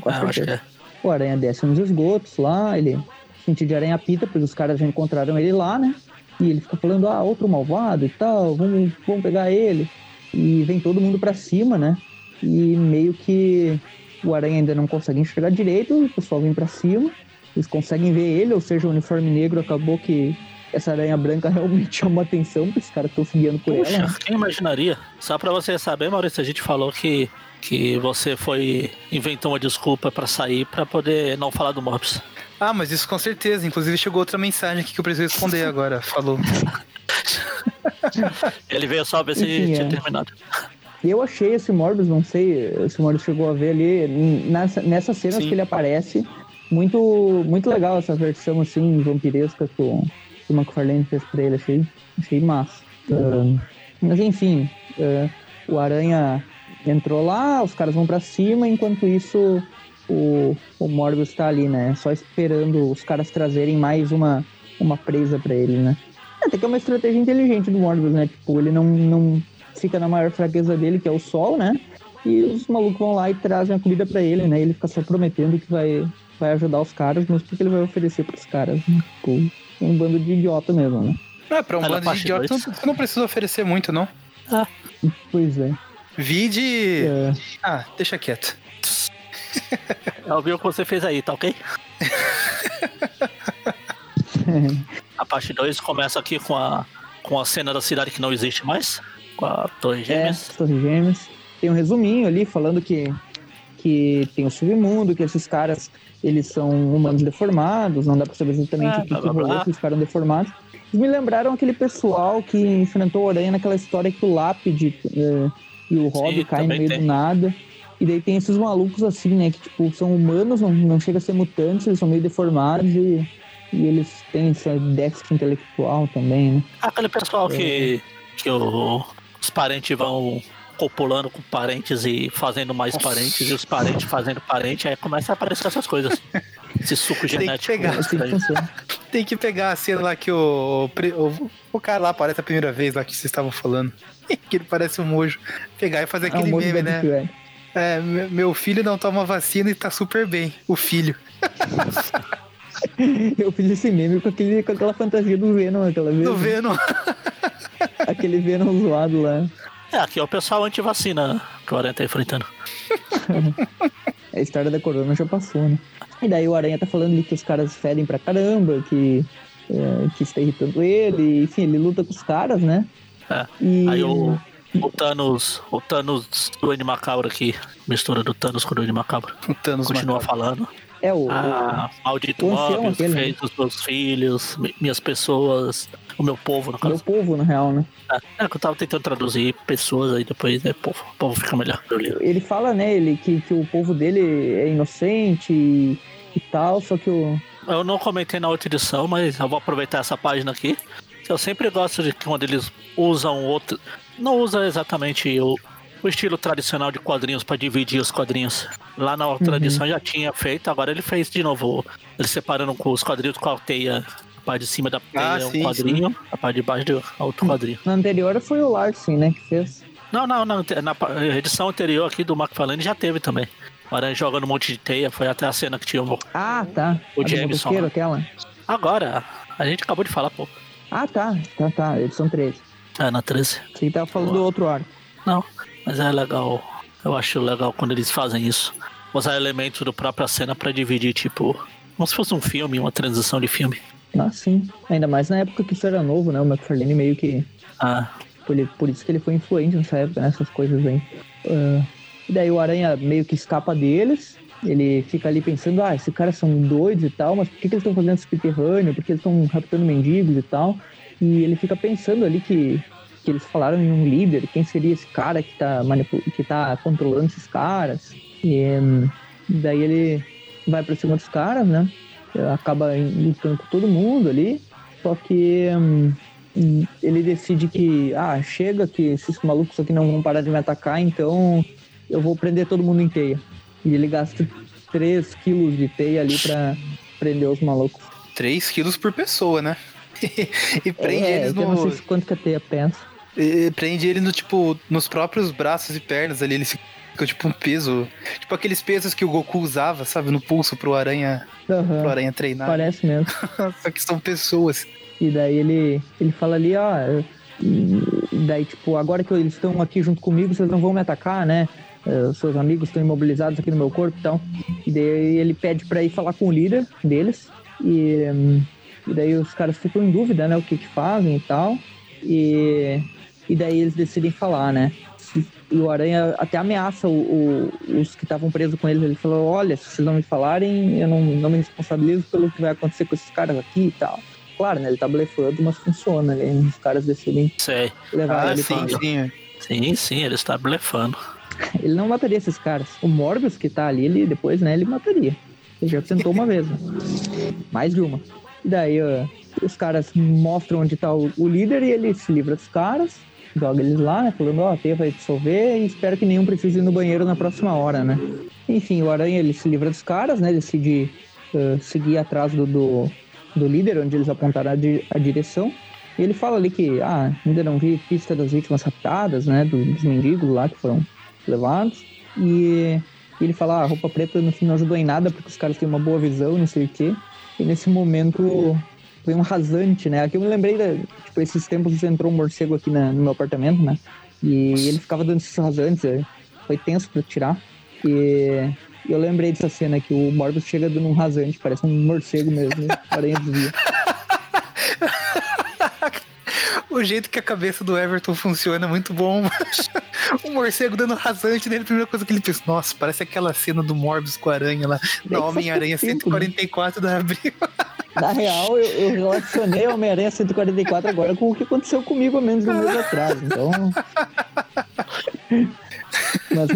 [SPEAKER 2] Com é, acho que é.
[SPEAKER 4] O Aranha desce nos esgotos lá, ele sente de aranha pita, porque os caras já encontraram ele lá, né? E ele fica falando, ah, outro malvado e tal, vamos, vamos pegar ele. E vem todo mundo para cima, né? E meio que o Aranha ainda não consegue enxergar direito, o pessoal vem para cima, eles conseguem ver ele, ou seja, o uniforme negro acabou que essa aranha branca realmente chama atenção, porque os caras estão se guiando por Puxa, ela.
[SPEAKER 2] Quem imaginaria? Só para você saber, Maurício, a gente falou que, que você foi inventou uma desculpa para sair para poder não falar do Morbius.
[SPEAKER 3] Ah, mas isso com certeza. Inclusive chegou outra mensagem aqui que eu preciso responder agora. Falou.
[SPEAKER 2] Ele veio só ver se Enfim, tinha é. terminado.
[SPEAKER 4] Eu achei esse Morbius, não sei se o Morbius chegou a ver ali, nessa, nessas cenas Sim. que ele aparece, muito, muito legal essa versão assim, vampiresca que o, que o McFarlane fez pra ele, achei, achei massa. Uhum. Uh, mas enfim, uh, o Aranha entrou lá, os caras vão para cima, enquanto isso o, o Morbius tá ali, né? Só esperando os caras trazerem mais uma, uma presa para ele, né? Até que é uma estratégia inteligente do Morbius, né? Tipo, ele não, não fica na maior fraqueza dele, que é o sol, né? E os malucos vão lá e trazem a comida para ele, né? Ele fica só prometendo que vai, vai ajudar os caras, mas o que ele vai oferecer pros caras? Né? Tipo, um bando de idiota mesmo, né?
[SPEAKER 3] É, pra um bando de idiota dois. você não precisa oferecer muito, não.
[SPEAKER 4] Ah. Pois é.
[SPEAKER 3] Vide. É. Ah, deixa quieto.
[SPEAKER 2] Eu vi o que você fez aí, tá ok? a parte 2 começa aqui com a, com a cena da cidade que não existe mais, com a Torre é, Gêmeas.
[SPEAKER 4] É, Torre Gêmeas. Tem um resuminho ali falando que, que tem o submundo, que esses caras eles são humanos deformados, não dá pra saber exatamente é, o que, rolou, eles ficaram deformados. Eles me lembraram aquele pessoal que enfrentou o Aranha naquela história que o Lápide uh, e o Rob caem no meio tem. do nada. E daí tem esses malucos assim, né? Que tipo, são humanos, não, não chega a ser mutantes, eles são meio deformados e, e eles têm esse déficit intelectual também, né?
[SPEAKER 2] Aquele pessoal é. que, que o, os parentes vão copulando com parentes e fazendo mais Nossa. parentes, e os parentes fazendo parente, aí começa a aparecer essas coisas. Esse suco genético.
[SPEAKER 3] Tem que pegar, assim, tem que pegar a cena lá que o, o, o cara lá aparece a primeira vez lá que vocês estavam falando. que ele parece um mojo. Pegar e fazer é aquele um meme, né? É, meu filho não toma vacina e tá super bem. O filho.
[SPEAKER 4] Eu fiz esse meme com, aquele, com aquela fantasia do Venom aquela vez.
[SPEAKER 3] Do? Venom.
[SPEAKER 4] aquele Venom zoado lá.
[SPEAKER 2] É, aqui é o pessoal anti-vacina que o Aranha tá enfrentando.
[SPEAKER 4] a história da corona já passou, né? E daí o Aranha tá falando ali que os caras fedem pra caramba, que, é, que está irritando ele, enfim, ele luta com os caras, né?
[SPEAKER 2] É. E... Aí o, o Thanos, o Thanos do N Macabro aqui, mistura do Thanos com o N Macabro. O Thanos continua macabro. falando.
[SPEAKER 4] É o.
[SPEAKER 2] Ah, o, maldito Mobius fez né? os meus filhos, minhas pessoas, o meu povo, no caso.
[SPEAKER 4] Meu povo, na real, né?
[SPEAKER 2] É, é que eu tava tentando traduzir pessoas aí depois, né? Povo, o povo fica melhor.
[SPEAKER 4] Ele fala, né, ele, que, que o povo dele é inocente e, e tal, só que o.
[SPEAKER 2] Eu não comentei na outra edição, mas eu vou aproveitar essa página aqui. Eu sempre gosto de quando eles usam outro, não usa exatamente o, o estilo tradicional de quadrinhos para dividir os quadrinhos. Lá na outra
[SPEAKER 4] Uhum.
[SPEAKER 2] edição já tinha feito, agora ele fez de novo. Ele separando com os quadrinhos com a teia. A parte de cima da teia
[SPEAKER 3] Ah,
[SPEAKER 2] é um
[SPEAKER 3] sim,
[SPEAKER 2] quadrinho, a parte de baixo é outro quadrinho.
[SPEAKER 4] Na anterior foi o Larsen, né, que fez.
[SPEAKER 2] Não, não, não. Na edição anterior aqui do McFarlane já teve também. O Aranha jogando um monte de teia, foi até a cena que tinha o.
[SPEAKER 4] Ah, tá.
[SPEAKER 2] O
[SPEAKER 4] A
[SPEAKER 2] Jameson, né?
[SPEAKER 4] aquela.
[SPEAKER 2] Agora, a gente acabou de falar, pô.
[SPEAKER 4] Ah, tá. Tá, tá. Edição 13.
[SPEAKER 2] É, na 13.
[SPEAKER 4] Você tava falando do outro arco.
[SPEAKER 2] Não, mas é legal. Eu acho legal quando eles fazem isso. Usar elementos do própria cena pra dividir, tipo, como se fosse um filme, uma transição de filme.
[SPEAKER 4] Ah, sim. Ainda mais na época que isso era novo, né? O McFarlane meio que.
[SPEAKER 2] Ah,
[SPEAKER 4] Por, por isso que ele foi influente nessa época, nessas coisas aí. Ah, e daí o Aranha meio que escapa deles. Ele fica ali pensando, ah, esses caras são doidos e tal, mas por que, que eles estão fazendo subterrâneo? Por que eles estão raptando mendigos e tal? E ele fica pensando ali que, que eles falaram em um líder, quem seria esse cara que tá, manipu- que tá controlando esses caras? E hum, daí ele vai pra cima dos caras, né? Acaba lutando com todo mundo ali. Só que hum, ele decide que, ah, chega que esses malucos aqui não vão parar de me atacar, então eu vou prender todo mundo em teia. E ele gasta 3 quilos de teia ali pra prender os malucos.
[SPEAKER 3] 3 quilos por pessoa, né? e prende
[SPEAKER 4] é,
[SPEAKER 3] eles
[SPEAKER 4] eu não
[SPEAKER 3] no.
[SPEAKER 4] sei quanto que a teia pensa.
[SPEAKER 3] e Prende ele no, tipo, nos próprios braços e pernas ali. Ele fica tipo um peso. Tipo aqueles pesos que o Goku usava, sabe? No pulso pro aranha, pro
[SPEAKER 4] Aham,
[SPEAKER 3] aranha treinar.
[SPEAKER 4] parece mesmo.
[SPEAKER 3] Só que são pessoas.
[SPEAKER 4] E daí ele, ele fala ali, ó. e daí, tipo, agora que eles estão aqui junto comigo, vocês não vão me atacar, né? Eh, Os seus amigos estão imobilizados aqui no meu corpo e tal. E daí ele pede pra ir falar com o líder deles. E, e daí os caras ficam em dúvida, né? O que que fazem e tal. E, e daí eles decidem falar, né? E o Aranha até ameaça o- o- os que estavam presos com eles. Ele falou: Olha, se vocês não me falarem, eu não, não me responsabilizo pelo que vai acontecer com esses caras aqui e tal. Claro, né? Ele tá blefando, mas funciona. Né? Os caras decidem
[SPEAKER 2] sei.
[SPEAKER 4] levar
[SPEAKER 3] Ah,
[SPEAKER 4] ele
[SPEAKER 3] sim,
[SPEAKER 4] pra...
[SPEAKER 3] sim.
[SPEAKER 2] Sim, sim, ele está blefando.
[SPEAKER 4] Ele não mataria esses caras. O Morbius que tá ali, ele depois, né? Ele mataria. Ele já tentou uma vez, né? Mais de uma. E daí, ó, os caras mostram onde tá o, o líder e ele se livra dos caras. Joga eles lá, né? Falando, ó, a teia vai dissolver e espero que nenhum precise ir no banheiro na próxima hora, né? Enfim, o Aranha, ele se livra dos caras, né? Decide eh, seguir atrás do, do, do líder, onde eles apontaram a, di- a direção. E ele fala ali que, ah, ainda não vi pista das vítimas raptadas, né? do- dos mendigos lá que foram levados. E ele fala, ah, a roupa preta no fim não ajudou em nada, porque os caras têm uma boa visão, não sei o quê. E nesse momento foi um rasante, né? Aqui eu me lembrei, da, tipo, esses tempos entrou um morcego aqui na- no meu apartamento, né? E ele ficava dando esses rasantes, é, foi tenso pra tirar. E eu lembrei dessa cena que o Morbius chega dando um rasante, parece um morcego mesmo, a aranha desvia.
[SPEAKER 3] O jeito que a cabeça do Everton funciona é muito bom. o morcego dando rasante nele, a primeira coisa que ele pensa, nossa, parece aquela cena do Morbius com a aranha lá, na
[SPEAKER 4] que
[SPEAKER 3] Homem-Aranha
[SPEAKER 4] faz tempo, né?
[SPEAKER 3] 144 da Abril.
[SPEAKER 4] Na real, eu, eu relacionei o Homem-Aranha 144 agora com o que aconteceu comigo há menos de um mês atrás, então... Mas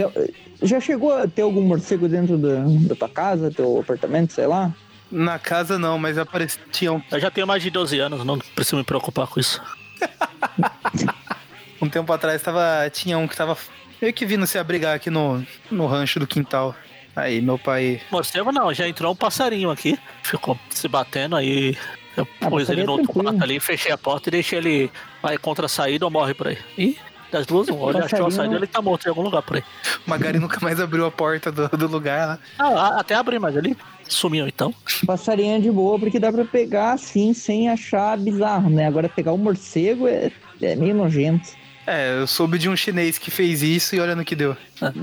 [SPEAKER 4] já chegou a ter algum morcego dentro da, da tua casa, teu apartamento, sei lá?
[SPEAKER 3] Na casa não, mas aparecia um,
[SPEAKER 2] Eu já tenho mais de 12 anos, não preciso me preocupar com isso.
[SPEAKER 3] um tempo atrás, tava, tinha um que tava meio que vindo se abrigar aqui no, no rancho do quintal. Aí meu pai.
[SPEAKER 2] Morcego não, já entrou um passarinho aqui, ficou se batendo aí. Eu
[SPEAKER 4] Ah,
[SPEAKER 2] pus ele no
[SPEAKER 4] é
[SPEAKER 2] outro quarto ali, fechei a porta e deixei ele vai contra a saída ou morre por aí. E das duas, um, ele achou a saída ele tá morto em algum lugar por aí.
[SPEAKER 3] O Magari nunca mais abriu a porta do, do lugar lá.
[SPEAKER 2] Ah, a- até abri, mas ele sumiu então.
[SPEAKER 4] Passarinho é de boa, porque dá pra pegar assim, sem achar bizarro, né? Agora pegar um morcego é, é meio nojento.
[SPEAKER 3] É, eu soube de um chinês que fez isso e olha no que deu.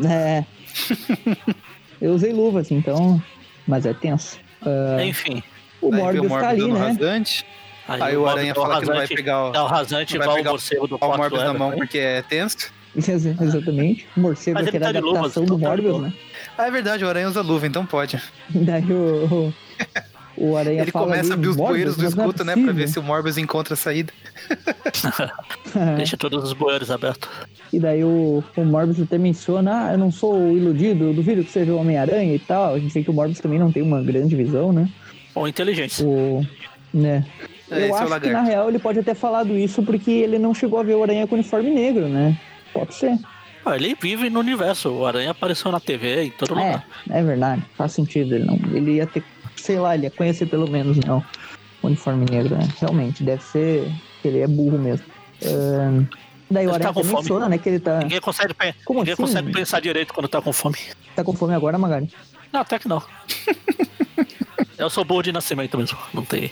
[SPEAKER 4] É. Eu usei luvas, então... Mas é tenso. Ah,
[SPEAKER 2] Enfim.
[SPEAKER 4] o
[SPEAKER 3] Aí vê
[SPEAKER 4] Morbius tá ali, né?
[SPEAKER 3] rasante. Aí o aranha
[SPEAKER 2] dá o
[SPEAKER 3] fala que não vai pegar o,
[SPEAKER 2] Dá o rasante
[SPEAKER 3] vai
[SPEAKER 2] igual o
[SPEAKER 3] pegar
[SPEAKER 2] morcego do
[SPEAKER 3] o Morbius na mão
[SPEAKER 2] Everton.
[SPEAKER 3] porque é tenso.
[SPEAKER 4] Ex- Exatamente. O morcego
[SPEAKER 2] Mas
[SPEAKER 4] que
[SPEAKER 2] ele
[SPEAKER 4] era
[SPEAKER 2] tá
[SPEAKER 4] a
[SPEAKER 2] de luvas,
[SPEAKER 4] adaptação do
[SPEAKER 2] tá
[SPEAKER 4] Morbius, né?
[SPEAKER 3] Ah, é verdade, o aranha usa luva, então pode.
[SPEAKER 4] Daí o, o, o Aranha
[SPEAKER 3] Ele
[SPEAKER 4] fala
[SPEAKER 3] começa a abrir os
[SPEAKER 4] "Morbius,
[SPEAKER 3] bueiros do
[SPEAKER 4] não é
[SPEAKER 3] né? Pra ver
[SPEAKER 4] possível."
[SPEAKER 3] se o Morbius encontra a saída.
[SPEAKER 2] Deixa todos os bueiros abertos.
[SPEAKER 4] E daí o, o Morbius até menciona, ah, eu não sou iludido, eu duvido que seja o Homem-Aranha e tal. A gente vê que o Morbius também não tem uma grande visão, né?
[SPEAKER 2] Ou inteligência.
[SPEAKER 4] O, né?
[SPEAKER 3] É,
[SPEAKER 4] Eu
[SPEAKER 3] é o
[SPEAKER 4] acho que na real ele pode ter falado isso porque ele não chegou a ver o Aranha com uniforme negro, né? Pode ser.
[SPEAKER 2] Ah, ele vive no universo. O Aranha apareceu na TV em todo
[SPEAKER 4] É,
[SPEAKER 2] lugar.
[SPEAKER 4] é verdade. Faz sentido. Ele, não, ele ia ter, sei lá, ele ia conhecer pelo menos, não. O uniforme negro, né? Realmente, deve ser que ele é burro mesmo. Daí o
[SPEAKER 2] Ele
[SPEAKER 4] Aranha
[SPEAKER 2] tá com
[SPEAKER 4] até
[SPEAKER 2] fome.
[SPEAKER 4] menciona, né, que ele tá,
[SPEAKER 2] Ninguém consegue, pe-
[SPEAKER 4] Como
[SPEAKER 2] ninguém
[SPEAKER 4] assim?
[SPEAKER 2] consegue pensar direito quando tá com fome.
[SPEAKER 4] tá com fome agora, Magari.
[SPEAKER 2] Não, até que não. Eu sou burro de nascimento mesmo. Não tem.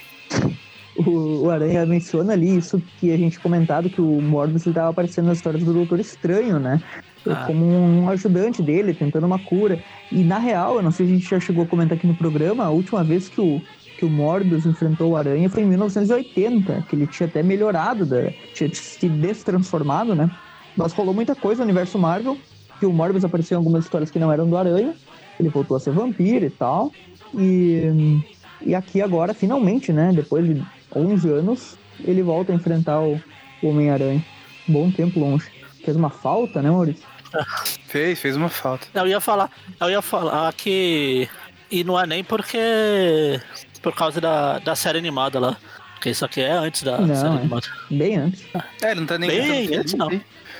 [SPEAKER 4] O, o Aranha menciona ali isso que a gente comentado, que o Morbius ele tava aparecendo nas histórias do Doutor Estranho, né?
[SPEAKER 2] Ah.
[SPEAKER 4] Como um ajudante dele, tentando uma cura. E na real, eu não sei se a gente já chegou a comentar aqui no programa, a última vez que o, que o Morbius enfrentou o Aranha foi em 1980, que ele tinha até melhorado, da, tinha se destransformado, né? Mas rolou muita coisa no universo Marvel, que o Morbius apareceu em algumas histórias que não eram do Aranha, ele voltou a ser vampiro e tal. E, e aqui agora, finalmente, né? Depois de 11 anos, ele volta a enfrentar o Homem-Aranha. Bom tempo longe. Fez uma falta, né, Maurício?
[SPEAKER 3] Fez, fez uma falta.
[SPEAKER 2] Eu ia falar, eu ia falar que. E não é nem porque. Por causa da, da série animada lá. Porque isso aqui é antes da
[SPEAKER 4] Não,
[SPEAKER 2] série
[SPEAKER 4] é.
[SPEAKER 2] animada.
[SPEAKER 4] Bem antes.
[SPEAKER 3] É, ele não tá nem
[SPEAKER 2] Bem, antes não.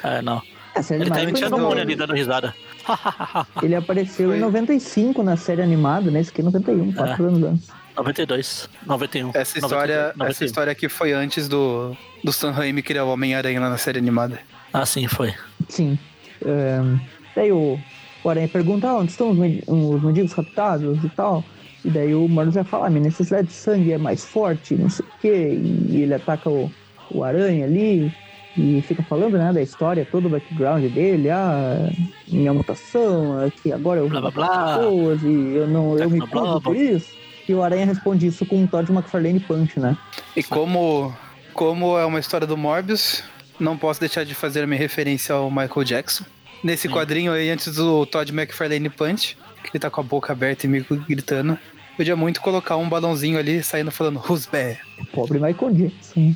[SPEAKER 2] É, não.
[SPEAKER 4] Série
[SPEAKER 2] Ele tá imitando o Mônio ali dando risada.
[SPEAKER 4] Ele apareceu
[SPEAKER 3] Foi.
[SPEAKER 4] em 95 na série animada, né? Esse aqui é 91, 4 anos antes.
[SPEAKER 2] 92, 91.
[SPEAKER 3] Essa história,
[SPEAKER 2] 92,
[SPEAKER 3] essa
[SPEAKER 2] 91.
[SPEAKER 3] história aqui foi antes do, do Sam Raimi criar o Homem-Aranha lá na série animada.
[SPEAKER 2] Ah, sim, foi.
[SPEAKER 4] Sim. Ahn, daí o, o Aranha pergunta "Ah, onde estão os, os mendigos raptados e tal. E daí o Morbius vai falar, minha necessidade de sangue é mais forte, não sei o quê. E ele ataca o, o Aranha ali e fica falando, né, da história, todo o background dele, ah, minha mutação, é que agora eu
[SPEAKER 2] Blá,
[SPEAKER 4] vou
[SPEAKER 2] blá,
[SPEAKER 4] matar
[SPEAKER 2] blá.
[SPEAKER 4] pessoas e eu não eu me
[SPEAKER 2] Blá, blá,
[SPEAKER 4] culpo
[SPEAKER 2] blá.
[SPEAKER 4] por isso. E o Aranha responde isso com um Todd McFarlane Punch, né?
[SPEAKER 3] E como, como é uma história do Morbius, não posso deixar de fazer a minha referência ao Michael Jackson. Nesse quadrinho aí, antes do Todd McFarlane Punch, que ele tá com a boca aberta e meio gritando, podia muito colocar um balãozinho ali saindo falando Who's bad?
[SPEAKER 4] Pobre Michael Jackson.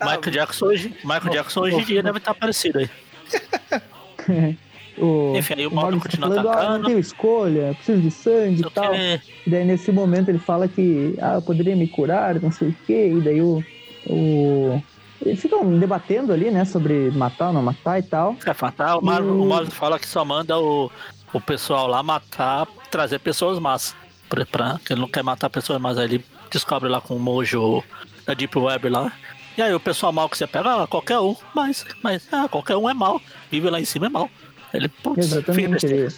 [SPEAKER 2] Michael Jackson hoje, Michael Jackson hoje em dia deve estar parecido aí.
[SPEAKER 4] o,
[SPEAKER 2] Enfim, aí o continua
[SPEAKER 4] falando, ah, não
[SPEAKER 2] atacando.
[SPEAKER 4] tenho escolha, preciso de sangue e tal.
[SPEAKER 2] que
[SPEAKER 4] E daí nesse momento ele fala que, ah, eu poderia me curar, não sei o quê. E daí o... o... Eles ficam debatendo ali, né, sobre matar ou não matar e tal.
[SPEAKER 2] é fatal. O Mar-
[SPEAKER 4] Hum.
[SPEAKER 2] o Morbius fala que só manda o, o pessoal lá matar, trazer pessoas más. Pra, pra- que ele não quer matar pessoas más. Aí ele descobre lá com o mojo da Deep Web lá. E aí o pessoal mal que você pega, ah, qualquer um, mas, mas ah, qualquer um é mal. Vive lá em cima é mal. Ele, putz,
[SPEAKER 4] Exatamente. Ele...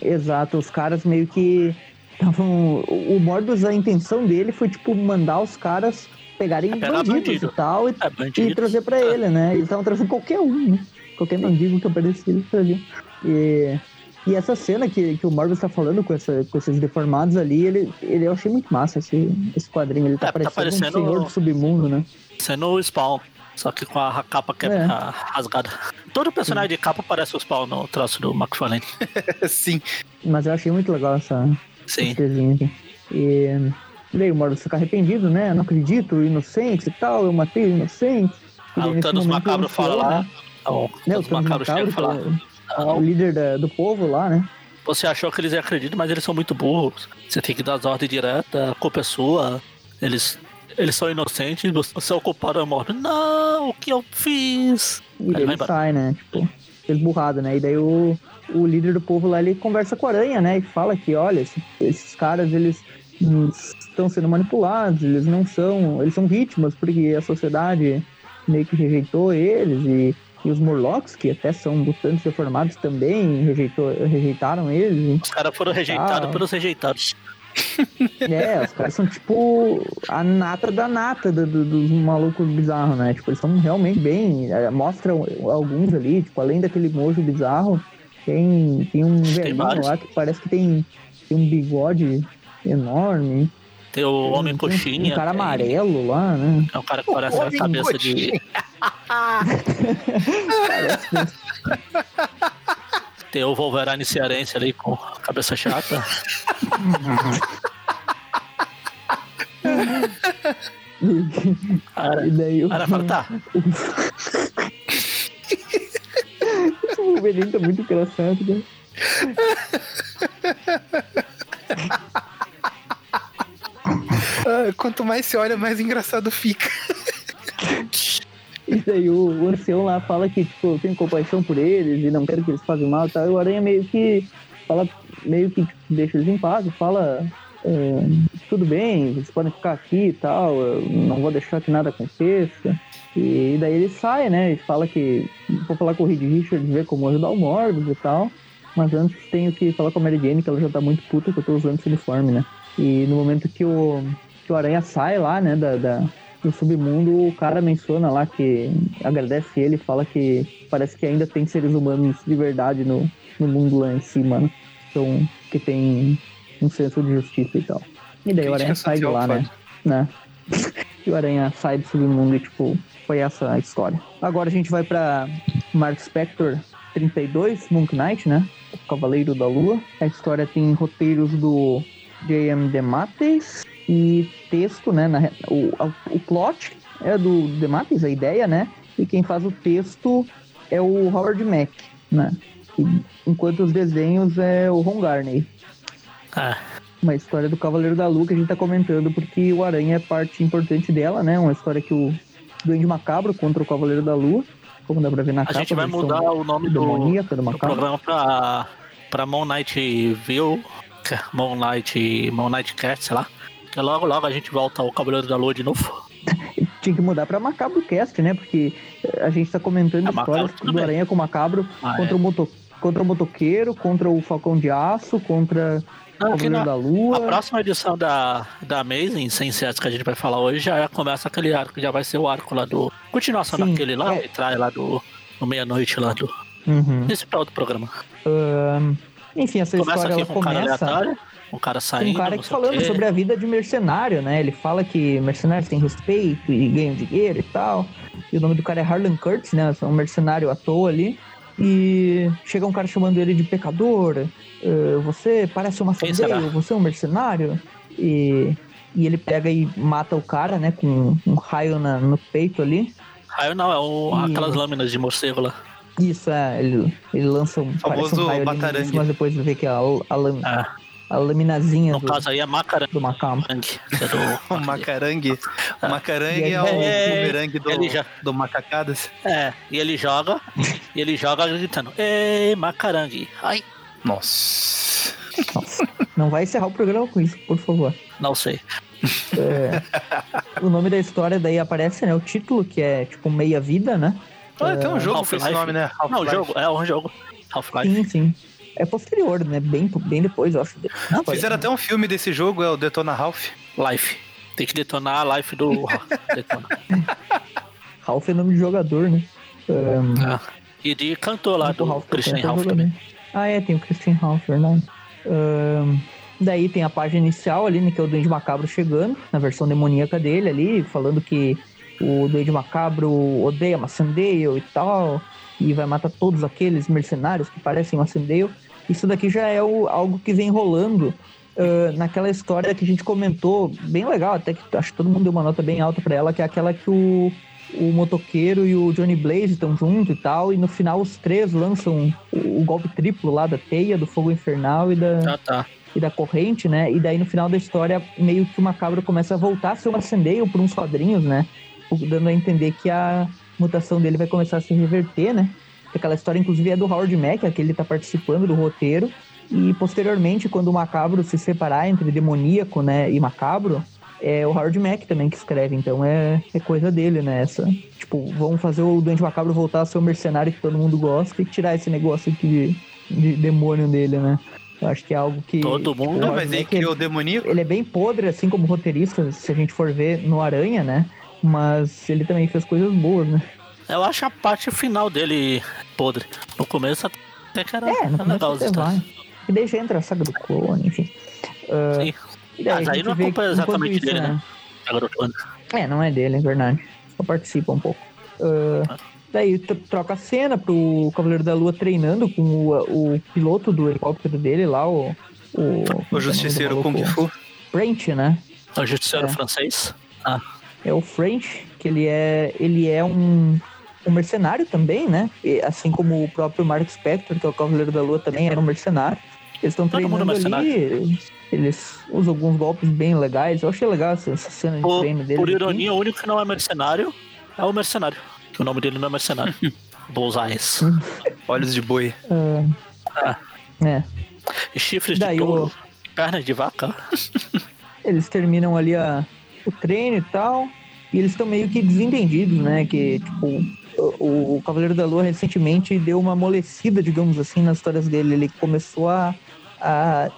[SPEAKER 4] Exato, os caras meio que estavam. O Morbius, a intenção dele foi, tipo, mandar os caras pegarem
[SPEAKER 2] É
[SPEAKER 4] bandidos
[SPEAKER 2] bandido.
[SPEAKER 4] e tal e,
[SPEAKER 2] É,
[SPEAKER 4] e trazer pra ele, né? Eles estavam trazendo qualquer um, né? Qualquer mendigo que aparecesse eles traziam. E, e essa cena que, que o Morbius tá falando com, essa, com esses deformados ali, ele, ele eu achei muito massa esse, esse quadrinho. Ele tá,
[SPEAKER 2] É, tá
[SPEAKER 4] parecendo,
[SPEAKER 2] parecendo-
[SPEAKER 4] um senhor do submundo, né?
[SPEAKER 2] Sendo o Spawn. Só que com a capa que é,
[SPEAKER 4] É.
[SPEAKER 2] rasgada. Todo personagem de capa parece o Spawn no traço do McFarlane.
[SPEAKER 3] Sim.
[SPEAKER 4] Mas eu achei muito legal essa,
[SPEAKER 2] Sim.
[SPEAKER 4] aqui. E, daí o Morbius fica arrependido, né? Não acredito, inocente e tal, eu matei o inocente. E daí,
[SPEAKER 2] o Thanos Macabro fala lá.
[SPEAKER 4] né?
[SPEAKER 2] O
[SPEAKER 4] Né, o
[SPEAKER 2] Thanos Macabro chega e
[SPEAKER 4] Macabro,
[SPEAKER 2] fala.
[SPEAKER 4] que é o líder da- do povo lá, né?
[SPEAKER 2] você achou que eles iam acreditar, mas eles são muito burros. Você tem que dar as ordens diretas, a culpa é sua. Eles, eles são inocentes, você é o culpado é morto. Não, o que eu fiz?
[SPEAKER 4] E ele sai, né? Tipo, esburrado, né? E daí o, o líder do povo lá, ele conversa com a aranha, né? E fala que, olha, esse- esses caras, eles estão sendo manipulados, eles não são... Eles são vítimas, porque a sociedade meio que rejeitou eles e... E os Murlocs, que até são mutantes deformados, também rejeitou, rejeitaram eles.
[SPEAKER 2] Os caras foram rejeitados
[SPEAKER 4] Ah.
[SPEAKER 2] pelos rejeitados.
[SPEAKER 4] É, os caras são tipo a nata da nata do- do- dos malucos bizarros, né? Tipo, eles são realmente bem. é, mostram alguns ali, tipo, além daquele mojo bizarro, tem, tem um velhinho lá que parece que tem, tem um bigode enorme.
[SPEAKER 2] Tem o Homem
[SPEAKER 4] Tem um-
[SPEAKER 2] Coxinha.
[SPEAKER 4] Cara
[SPEAKER 2] tem-
[SPEAKER 4] amarelo lá, né?
[SPEAKER 2] É um cara que parece a cabeça de.
[SPEAKER 3] Coxinha.
[SPEAKER 4] Parece
[SPEAKER 2] Tem o Wolverine cearense ali com a cabeça chata. Cara,
[SPEAKER 4] E daí
[SPEAKER 2] cara fala, tá.
[SPEAKER 4] o Wolverine tá muito engraçado, né?
[SPEAKER 3] Ah, Quanto mais se olha, mais engraçado fica.
[SPEAKER 4] E daí o, o ancião lá fala que, tipo, eu tenho compaixão por eles e não quero que eles façam mal e tal. E o Aranha meio que fala, meio que tipo, deixa eles em paz e fala. é, tudo bem, vocês podem ficar aqui e tal, não vou deixar que nada aconteça. E daí ele sai, né? E fala que vou falar com o Reed Richards, ver como ajudar o Morbius e tal. Mas antes tenho que falar com a Mary Jane, que ela já tá muito puta que eu tô usando esse uniforme, né? E no momento que o, que o Aranha sai lá, né, da, da- do submundo, o cara menciona lá que agradece ele, fala que parece que ainda tem seres humanos de verdade no, no mundo lá em cima, né? Então, que tem um senso de justiça e tal. E daí o Aranha sai de lá, né? né? e o Aranha sai do submundo e, tipo, foi essa a história. Agora a gente vai pra Mark Spector 32, Moon Knight, né? O Cavaleiro da Lua. A história tem roteiros do J.M. DeMatteis e texto, né? na o, a- o plot é do DeMatteis, a ideia, né? E quem faz o texto é o Howard Mack, né? E, enquanto os desenhos é o Ron Garney.
[SPEAKER 2] É.
[SPEAKER 4] Uma história do Cavaleiro da Lua que a gente tá comentando porque o Aranha é parte importante dela, né? Uma história que o Duende Macabro contra o Cavaleiro da Lua, como dá pra ver na
[SPEAKER 2] A
[SPEAKER 4] capa.
[SPEAKER 2] gente vai mudar o nome do,
[SPEAKER 4] do
[SPEAKER 2] do
[SPEAKER 4] Macabro.
[SPEAKER 2] programa pra, pra Moon Knight View, Moon Knight, Moon Knight Cat, sei lá. Que logo, logo a gente volta ao Cavaleiro da Lua de novo.
[SPEAKER 4] Tinha que mudar pra Macabro Cast, né? Porque a gente tá comentando
[SPEAKER 2] É,
[SPEAKER 4] histórias do. Aranha com o Macabro
[SPEAKER 2] Ah,
[SPEAKER 4] contra,
[SPEAKER 2] é.
[SPEAKER 4] o moto, contra o Motoqueiro, contra o Falcão de Aço, contra o
[SPEAKER 2] Não, na-
[SPEAKER 4] da Lua.
[SPEAKER 2] A próxima edição da, da Amazing, sem essa que a gente vai falar hoje, já começa aquele arco, já vai ser o arco lá do. Continuação
[SPEAKER 4] Sim,
[SPEAKER 2] daquele lá,
[SPEAKER 4] é.
[SPEAKER 2] traz lá do. No meia-noite lá do.
[SPEAKER 4] Uhum.
[SPEAKER 2] Esse pra outro programa.
[SPEAKER 4] Ahn, enfim, essa
[SPEAKER 2] Começa
[SPEAKER 4] história
[SPEAKER 2] aqui
[SPEAKER 4] ela
[SPEAKER 2] com um cara
[SPEAKER 4] começa
[SPEAKER 2] aleatório, um cara saindo.
[SPEAKER 4] um cara que
[SPEAKER 2] o
[SPEAKER 4] falando
[SPEAKER 2] quê.
[SPEAKER 4] sobre a vida de mercenário, né? Ele fala que mercenários têm respeito e ganham dinheiro e tal. E o nome do cara é Harlan Curtis, né? É um mercenário à toa ali. E chega um cara chamando ele de pecador. eh, você parece uma sandeia, você é um mercenário. E, e ele pega e mata o cara, né? Com um raio na- no peito ali.
[SPEAKER 2] Raio não, é o,
[SPEAKER 4] E-
[SPEAKER 2] aquelas lâminas de morcego lá.
[SPEAKER 4] Isso, é, ele, ele lança um, um
[SPEAKER 3] Famoso
[SPEAKER 4] raio ali mas depois vê que é a, a, lam-
[SPEAKER 2] Ah,
[SPEAKER 4] a laminazinha
[SPEAKER 2] no
[SPEAKER 4] do,
[SPEAKER 2] caso aí é macarangue,
[SPEAKER 4] do
[SPEAKER 2] que é do.
[SPEAKER 3] O macarangue. O macarangue
[SPEAKER 4] aí-
[SPEAKER 3] é o
[SPEAKER 2] É,
[SPEAKER 3] bumerangue do,
[SPEAKER 2] ele já-
[SPEAKER 3] do macacadas.
[SPEAKER 2] É, e ele joga, e ele joga gritando, Ei, macarangue. Ai,
[SPEAKER 3] Nossa.
[SPEAKER 4] Nossa, não vai encerrar o programa com isso, por favor.
[SPEAKER 2] não sei.
[SPEAKER 4] É, o nome da história daí aparece, né? O título, que é tipo meia vida, né?
[SPEAKER 3] Olha, tem um jogo com esse nome, né?
[SPEAKER 2] Não, o jogo, é um jogo. Half-Life.
[SPEAKER 4] Sim, sim. É posterior, né? Bem, bem depois, eu acho. história.
[SPEAKER 3] Fizeram até um filme desse jogo, é o Detona Ralph.
[SPEAKER 2] Life. Tem que detonar a life do. Detona.
[SPEAKER 4] Ralph é nome de jogador, né? Um,
[SPEAKER 2] Ah, E de cantor lá do
[SPEAKER 4] Ralph
[SPEAKER 2] Christian Ralph
[SPEAKER 4] jogador.
[SPEAKER 2] também.
[SPEAKER 4] Ah, é, tem o Christian Ralph, verdade. Ahn, daí tem a página inicial ali, né, que é o Duende Macabro chegando, na versão demoníaca dele ali, falando que o Duende Macabro odeia Massandale e tal, e vai matar todos aqueles mercenários que parecem Massandale. Isso daqui já é o- algo que vem rolando ah, naquela história que a gente comentou, bem legal, até que acho que todo mundo deu uma nota bem alta pra ela, que é aquela que o, o motoqueiro e o Johnny Blaze estão junto e tal, e no final os três lançam o, o golpe triplo lá da teia, do fogo infernal e da,
[SPEAKER 2] Ah, tá.
[SPEAKER 4] e da corrente, né? E daí no final da história, meio que o macabro começa a voltar a ser uma Sandale por uns quadrinhos, né? Dando a entender que a mutação dele vai começar a se reverter, né? Aquela história, inclusive, é do Howard Mack, que ele tá participando do roteiro. E posteriormente, quando o macabro se separar entre demoníaco, né, e macabro, é o Howard Mack também que escreve, então é, é coisa dele, né? Essa, tipo, vamos fazer o Doente Macabro voltar a ser o mercenário que todo mundo gosta e tirar esse negócio aqui de, de demônio dele, né? Eu acho que é algo que.
[SPEAKER 2] Todo mundo.
[SPEAKER 3] mas
[SPEAKER 4] Mack,
[SPEAKER 3] criou o demoníaco.
[SPEAKER 4] ele é bem podre, assim como roteirista, se a gente for ver no Aranha, né? Mas ele também fez coisas boas, né?
[SPEAKER 2] Eu acho a parte final dele podre. No começo até que era,
[SPEAKER 4] É, no
[SPEAKER 2] legal
[SPEAKER 4] vai. E daí já entra a saga do clone, enfim. Ah,
[SPEAKER 2] Sim. Mas aí não é culpa exatamente
[SPEAKER 4] isso,
[SPEAKER 2] dele, né? Garotona.
[SPEAKER 4] É, não é dele, é verdade. Só participa um pouco. Ah, daí tro- troca a cena pro Cavaleiro da Lua treinando com o, o piloto do helicóptero dele lá, o. O,
[SPEAKER 3] O Justiceiro Kung Fu.
[SPEAKER 4] French, né?
[SPEAKER 2] É o justiceiro
[SPEAKER 4] É.
[SPEAKER 2] francês. Ah,
[SPEAKER 4] É o French, que ele é, ele é um, um mercenário também, né? E, assim como o próprio Mark Spector, que é o Cavaleiro da Lua, também era um mercenário. Eles estão
[SPEAKER 2] mundo
[SPEAKER 4] treinando ali, eles, usam alguns golpes bem legais. Eu achei legal essa, essa cena de
[SPEAKER 2] Por,
[SPEAKER 4] treino deles.
[SPEAKER 2] por
[SPEAKER 4] aqui.
[SPEAKER 2] ironia, o único que não é mercenário é o mercenário. Que o nome dele não é mercenário. Bullseyes.
[SPEAKER 3] Olhos de boi.
[SPEAKER 4] Ah, é.
[SPEAKER 2] Chifres
[SPEAKER 4] Daí
[SPEAKER 2] de
[SPEAKER 4] o-
[SPEAKER 2] touro. Pernas de vaca.
[SPEAKER 4] Eles terminam ali a, o treino e tal. E eles estão meio que desentendidos, né? Que, tipo, o, o Cavaleiro da Lua recentemente deu uma amolecida, digamos assim, nas histórias dele. Ele começou a, a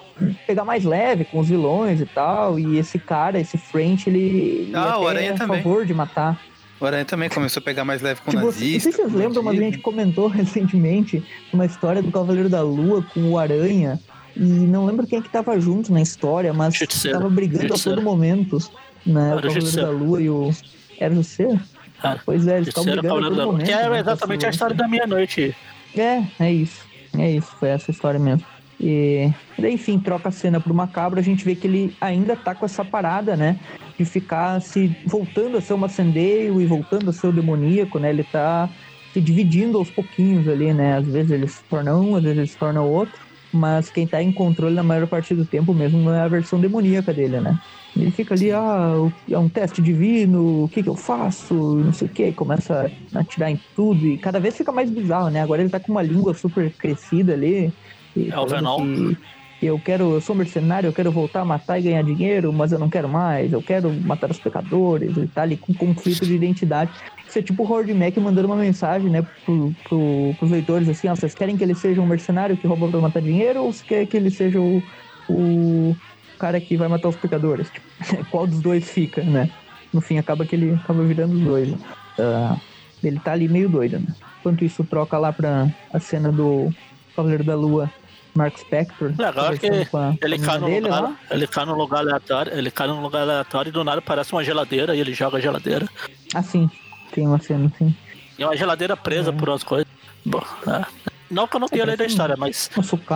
[SPEAKER 4] pegar mais leve com os vilões e tal. E esse cara, esse French, ele, ele
[SPEAKER 3] Ah, Aranha
[SPEAKER 4] é a
[SPEAKER 3] também.
[SPEAKER 4] favor de matar.
[SPEAKER 3] O Aranha também começou a pegar mais leve com
[SPEAKER 4] Tipo,
[SPEAKER 3] nazista.
[SPEAKER 4] não sei se vocês lembram, mas a gente comentou recentemente uma história do Cavaleiro da Lua com o Aranha. E não lembro quem é que tava junto na história, mas
[SPEAKER 2] Justiceiro.
[SPEAKER 4] tava brigando
[SPEAKER 2] Justiceiro.
[SPEAKER 4] a todo momento. Né?
[SPEAKER 2] Era
[SPEAKER 4] O
[SPEAKER 2] o
[SPEAKER 4] Cavaleiro
[SPEAKER 2] Justiceiro.
[SPEAKER 4] da Lua e o. Era o Justiceiro?
[SPEAKER 2] Cara,
[SPEAKER 4] Pois é, eles
[SPEAKER 2] Terceiro
[SPEAKER 4] brigando todo momento.
[SPEAKER 2] Que era exatamente a
[SPEAKER 4] esse-
[SPEAKER 2] história da meia-noite.
[SPEAKER 4] É, é isso. É isso, foi essa história mesmo. E daí, enfim, troca a cena pro macabro, a gente vê que ele ainda tá com essa parada, né? De ficar se voltando a ser o macendeio e voltando a ser o demoníaco, né? Ele tá se dividindo aos pouquinhos ali, né? Às vezes ele se torna um, às vezes ele se torna outro. Mas quem tá em controle na maior parte do tempo mesmo é a versão demoníaca dele, né? Ele fica ali, ah, é um teste divino, o que que eu faço, não sei o que, começa a atirar em tudo e cada vez fica mais bizarro, né? Agora ele tá com uma língua super crescida ali.
[SPEAKER 2] É o Venom.
[SPEAKER 4] que Eu quero, eu sou mercenário, eu quero voltar a matar e ganhar dinheiro, mas eu não quero mais, eu quero matar os pecadores, ele tá ali com conflito de identidade. Isso é tipo o Howard Mack mandando uma mensagem, né, pro, pro, pros leitores assim, ó, vocês querem que ele seja um mercenário que rouba pra matar dinheiro ou você quer que ele seja o, o cara que vai matar os pecadores? Tipo, qual dos dois fica, né? No fim acaba que ele acaba virando os dois. Ah, ele tá ali meio doido, né? Enquanto isso, troca lá pra a cena do Cavaleiro da Lua, Mark Spector.
[SPEAKER 2] Legal que Ele cai, no
[SPEAKER 4] dele
[SPEAKER 2] lugar,
[SPEAKER 4] lá.
[SPEAKER 2] ele cai num lugar aleatório, ele cai num lugar aleatório e do nada parece uma geladeira e ele joga a geladeira.
[SPEAKER 4] Ah, sim. Tem uma cena assim.
[SPEAKER 2] E uma geladeira presa
[SPEAKER 4] Uhum.
[SPEAKER 2] por umas coisas. Bom, é. Não que eu não tenha lido a
[SPEAKER 4] um-
[SPEAKER 2] história, mas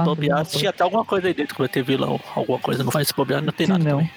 [SPEAKER 2] bobear,
[SPEAKER 4] alguma
[SPEAKER 2] se tinha até alguma coisa aí dentro que vai ter vilão, alguma coisa, não faz bobear, não tem
[SPEAKER 4] Sim,
[SPEAKER 2] nada
[SPEAKER 4] não.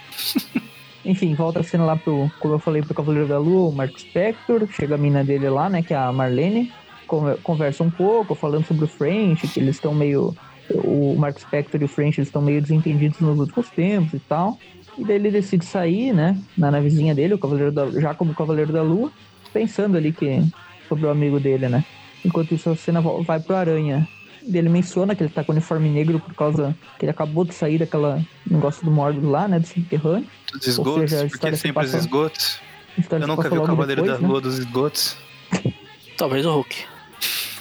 [SPEAKER 4] Enfim, volta a cena lá pro, como eu falei, pro Cavaleiro da Lua, o Mark Spector, chega a mina dele lá, né, que é a Marlene, conver- conversa um pouco, falando sobre o French, que eles estão meio, o Mark Spector e o French, estão meio desentendidos nos últimos tempos e tal, e daí ele decide sair, né, na navezinha dele, o Cavaleiro da, já como Cavaleiro da Lua, pensando ali que, sobre o amigo dele, né. Enquanto isso, a cena vai pro Aranha. Ele menciona que ele tá com uniforme negro por causa que ele acabou de sair daquela negócio do Mordo lá, né, do subterrâneo.
[SPEAKER 3] Dos esgotos,
[SPEAKER 4] seja,
[SPEAKER 3] porque
[SPEAKER 4] se
[SPEAKER 3] sempre os
[SPEAKER 4] passa-
[SPEAKER 3] esgotos.
[SPEAKER 4] A história
[SPEAKER 3] Eu nunca vi o Cavaleiro
[SPEAKER 4] depois,
[SPEAKER 3] da
[SPEAKER 4] né?
[SPEAKER 3] Lua dos esgotos.
[SPEAKER 2] Talvez o Hulk.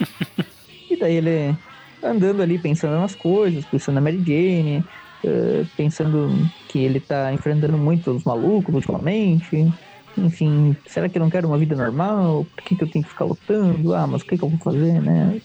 [SPEAKER 4] E daí ele andando ali, pensando nas coisas, pensando na Mary Jane, eh, pensando que ele tá enfrentando muitos malucos ultimamente. Enfim, será que eu não quero uma vida normal? Por que, que eu tenho que ficar lutando? Ah, mas o que, que eu vou fazer, né?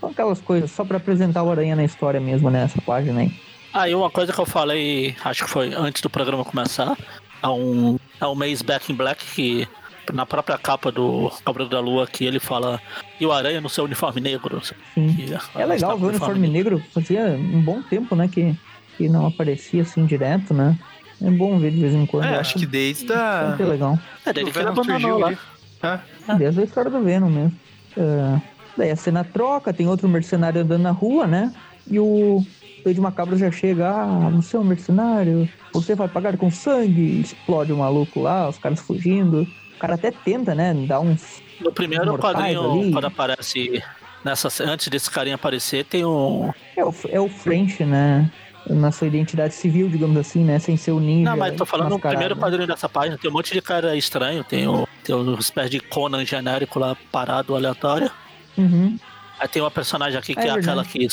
[SPEAKER 4] São aquelas coisas só pra apresentar o Aranha na história mesmo, né? Essa página aí.
[SPEAKER 2] Aí uma coisa que eu falei, acho que foi antes do programa começar, há um, há um mês Back in Black que na própria capa do Cavaleiro da Lua que ele fala e o Aranha no seu uniforme negro.
[SPEAKER 4] Sim. É legal ver o uniforme negro. Fazia um bom tempo, né? Que, que não aparecia assim direto, né? É bom ver de vez em quando.
[SPEAKER 3] É, acho que desde a.
[SPEAKER 4] Sempre legal.
[SPEAKER 2] É
[SPEAKER 3] o
[SPEAKER 2] que ele abandonou lá.
[SPEAKER 3] Ah,
[SPEAKER 4] Desde a história do Venom mesmo. É, daí a cena troca, tem outro mercenário andando na rua, né? E o Lady Macabro já chega, ah, você é um mercenário, você vai pagar com sangue, explode o maluco lá, os caras fugindo. O cara até tenta, né? Dar uns.
[SPEAKER 2] No primeiro quadrinho,
[SPEAKER 4] ali.
[SPEAKER 2] quando aparece. Nessa, antes desse carinha aparecer, tem um.
[SPEAKER 4] É o, é o French, né? Na sua identidade civil, digamos assim, né? Sem ser o ninja.
[SPEAKER 2] Não, mas tô falando no primeiro quadrinho dessa página, tem um monte de cara estranho, tem, o, tem uma espécie de Conan genérico lá parado, aleatório.
[SPEAKER 4] Uhum.
[SPEAKER 2] Aí tem uma personagem aqui que
[SPEAKER 4] É
[SPEAKER 2] é, aquela que,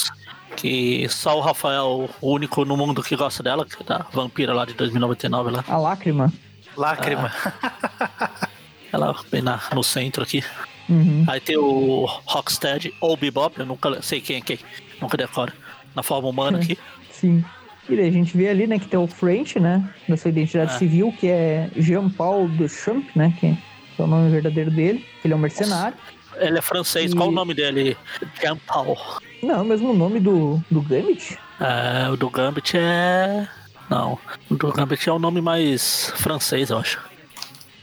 [SPEAKER 2] que só o Rafael, o único no mundo que gosta dela, que é da vampira lá de 2099 lá.
[SPEAKER 4] A lágrima.
[SPEAKER 3] lágrima.
[SPEAKER 2] Ela bem na, no centro aqui.
[SPEAKER 4] Uhum.
[SPEAKER 2] Aí tem o Rocksteady ou Bebop, eu nunca sei quem é quem, nunca decoro. Na forma humana aqui.
[SPEAKER 4] Sim. E daí a gente vê ali, né, que tem o French, né, da sua identidade
[SPEAKER 2] É.
[SPEAKER 4] civil, que é Jean-Paul Duchamp, né, que é o nome verdadeiro dele. Ele é um mercenário.
[SPEAKER 2] Ele é francês,
[SPEAKER 4] E-
[SPEAKER 2] qual o nome dele? Jean Paul.
[SPEAKER 4] Não, é o mesmo nome do, do Gambit.
[SPEAKER 2] É, o do Gambit é. Não, o do Gambit é o nome mais francês, eu acho.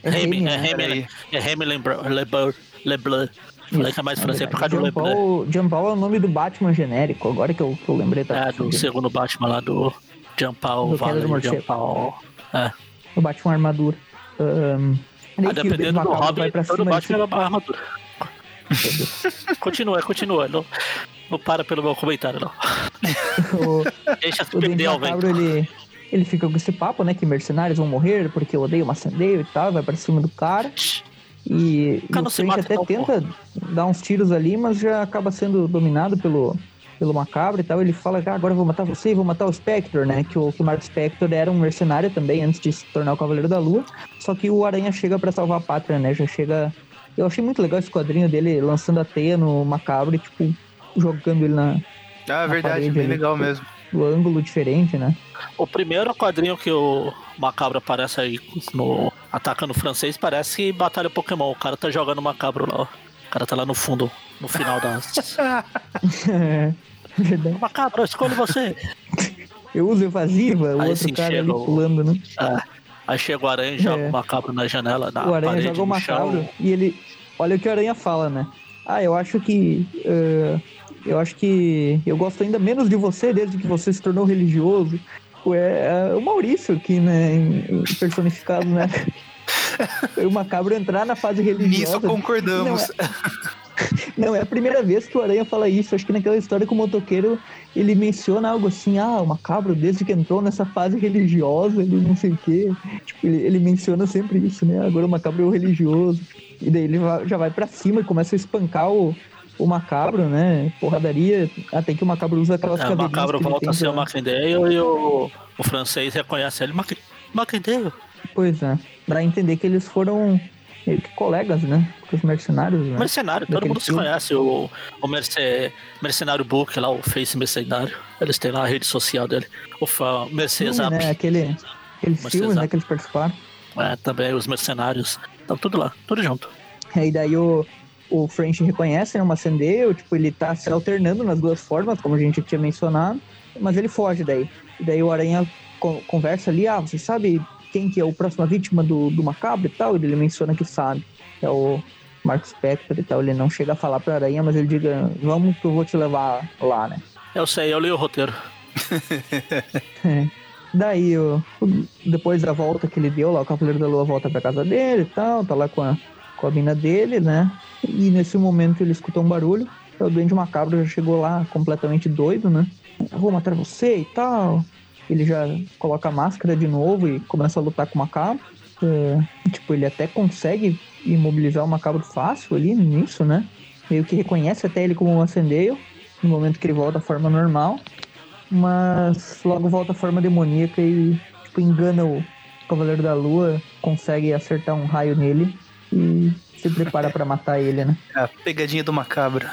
[SPEAKER 4] É
[SPEAKER 2] Remy, é? Remy, é Remy Leblanc. Leblanc. É mais francês por causa do
[SPEAKER 4] Jean
[SPEAKER 2] Leblanc.
[SPEAKER 4] Paul, Jean Paul é o nome do Batman genérico, agora que eu, que eu lembrei. Tá
[SPEAKER 2] É, do segundo Batman lá do Jean Paul,
[SPEAKER 4] Do Queda do
[SPEAKER 2] Vale. Jean Paul. É.
[SPEAKER 4] O Batman armadura. Daí
[SPEAKER 2] Ah, dependendo do
[SPEAKER 4] pra
[SPEAKER 2] todo
[SPEAKER 4] cima
[SPEAKER 2] Batman
[SPEAKER 4] desse-
[SPEAKER 2] é uma armadura. continua, continua. Não, não para pelo meu comentário, não.
[SPEAKER 4] o,
[SPEAKER 2] Deixa se perder ao vento.
[SPEAKER 4] ele, ele fica com esse papo, né? Que mercenários vão morrer porque eu odeio macendeio e tal, vai pra cima do cara. E, e
[SPEAKER 2] cara
[SPEAKER 4] o
[SPEAKER 2] se
[SPEAKER 4] Frank
[SPEAKER 2] mata,
[SPEAKER 4] até
[SPEAKER 2] não,
[SPEAKER 4] tenta dar uns tiros ali, mas já acaba sendo dominado pelo, pelo Macabro e tal. Ele fala, ah, agora eu vou matar você e vou matar o Spectre, né? Que o, que o Mark Spectre era um mercenário também antes de se tornar o Cavaleiro da Lua. Só que o Aranha chega pra salvar a pátria, né? Já chega. Eu achei muito legal esse quadrinho dele lançando a teia no Macabro e, tipo, jogando ele na,
[SPEAKER 3] Ah,
[SPEAKER 4] Na
[SPEAKER 3] verdade, bem
[SPEAKER 4] ali.
[SPEAKER 3] legal mesmo.
[SPEAKER 4] No ângulo diferente, né?
[SPEAKER 2] O primeiro quadrinho que o Macabro aparece aí no atacando o francês parece Batalha Pokémon. O cara tá jogando Macabro lá, ó. O cara tá lá no fundo, no final das.
[SPEAKER 4] Verdade.
[SPEAKER 2] Macabro, escolhe você.
[SPEAKER 4] Eu uso evasiva, o
[SPEAKER 2] Aí
[SPEAKER 4] outro cara ali
[SPEAKER 2] o-
[SPEAKER 4] pulando, né?
[SPEAKER 2] É. Aí chega o aranha e joga
[SPEAKER 4] É.
[SPEAKER 2] o macabro na janela, na
[SPEAKER 4] o Aranha
[SPEAKER 2] parede,
[SPEAKER 4] joga o macabro e ele. Olha o que o Aranha fala, né? Ah, eu acho que. eh, eu acho que eu gosto ainda menos de você desde que você se tornou religioso. É, é o Maurício aqui, né? personificado, né? o macabro entrar na fase religiosa.
[SPEAKER 3] Nisso concordamos.
[SPEAKER 4] Não, é a primeira vez que o Aranha fala isso. Acho que naquela história com o motoqueiro ele menciona algo assim: ah, o macabro, desde que entrou nessa fase religiosa, ele não sei o quê. Tipo, ele, ele menciona sempre isso, né? Agora o macabro é o religioso. E daí ele já vai pra cima e começa a espancar o, o macabro, né? Porradaria, até que o macabro usa aquelas
[SPEAKER 2] É, o macabro volta a ser o Macendale e o, o francês reconhece ele. Mac- Macendale?
[SPEAKER 4] Pois é, pra entender que eles foram meio que colegas, né? Com os mercenários, né?
[SPEAKER 2] Mercenário, todo mundo se
[SPEAKER 4] filme.
[SPEAKER 2] conhece. O, o merce, Mercenário Book lá, o Face Mercenário. Eles têm lá a rede social dele. O fa- Mercedes App.
[SPEAKER 4] né? Aquele, aqueles filmes né, que eles participaram.
[SPEAKER 2] É, também os mercenários. Estão tudo lá, tudo junto.
[SPEAKER 4] E daí o, o French reconhece, né, uma Sandale, tipo, ele tá se alternando nas duas formas, como a gente tinha mencionado, mas ele foge daí. E daí o Aranha co- conversa ali, ah, você sabe quem que é a próxima vítima do, do macabro e tal? E ele menciona que sabe. É o Mark Spector e tal. Ele não chega a falar pra Aranha, mas ele diga, vamos que eu vou te levar lá, né?
[SPEAKER 2] Eu sei, eu li o roteiro.
[SPEAKER 4] É. Daí, o, o- depois da volta que ele deu lá, o Cavaleiro da Lua volta pra casa dele e tal, tá lá com a, com a mina dele, né? E nesse momento ele escuta um barulho. O Duende Macabro já chegou lá completamente doido, né? Vou matar você e tal. Ele já coloca a máscara de novo e começa a lutar com o Macabro. É, tipo, ele até consegue imobilizar o Macabro fácil ali início, né? Meio que reconhece até ele como um acendeio no momento que ele volta à forma normal mas logo volta à forma demoníaca e tipo, engana o Cavaleiro da Lua, consegue acertar um raio nele e se prepara pra matar ele, né?
[SPEAKER 3] A pegadinha do macabro.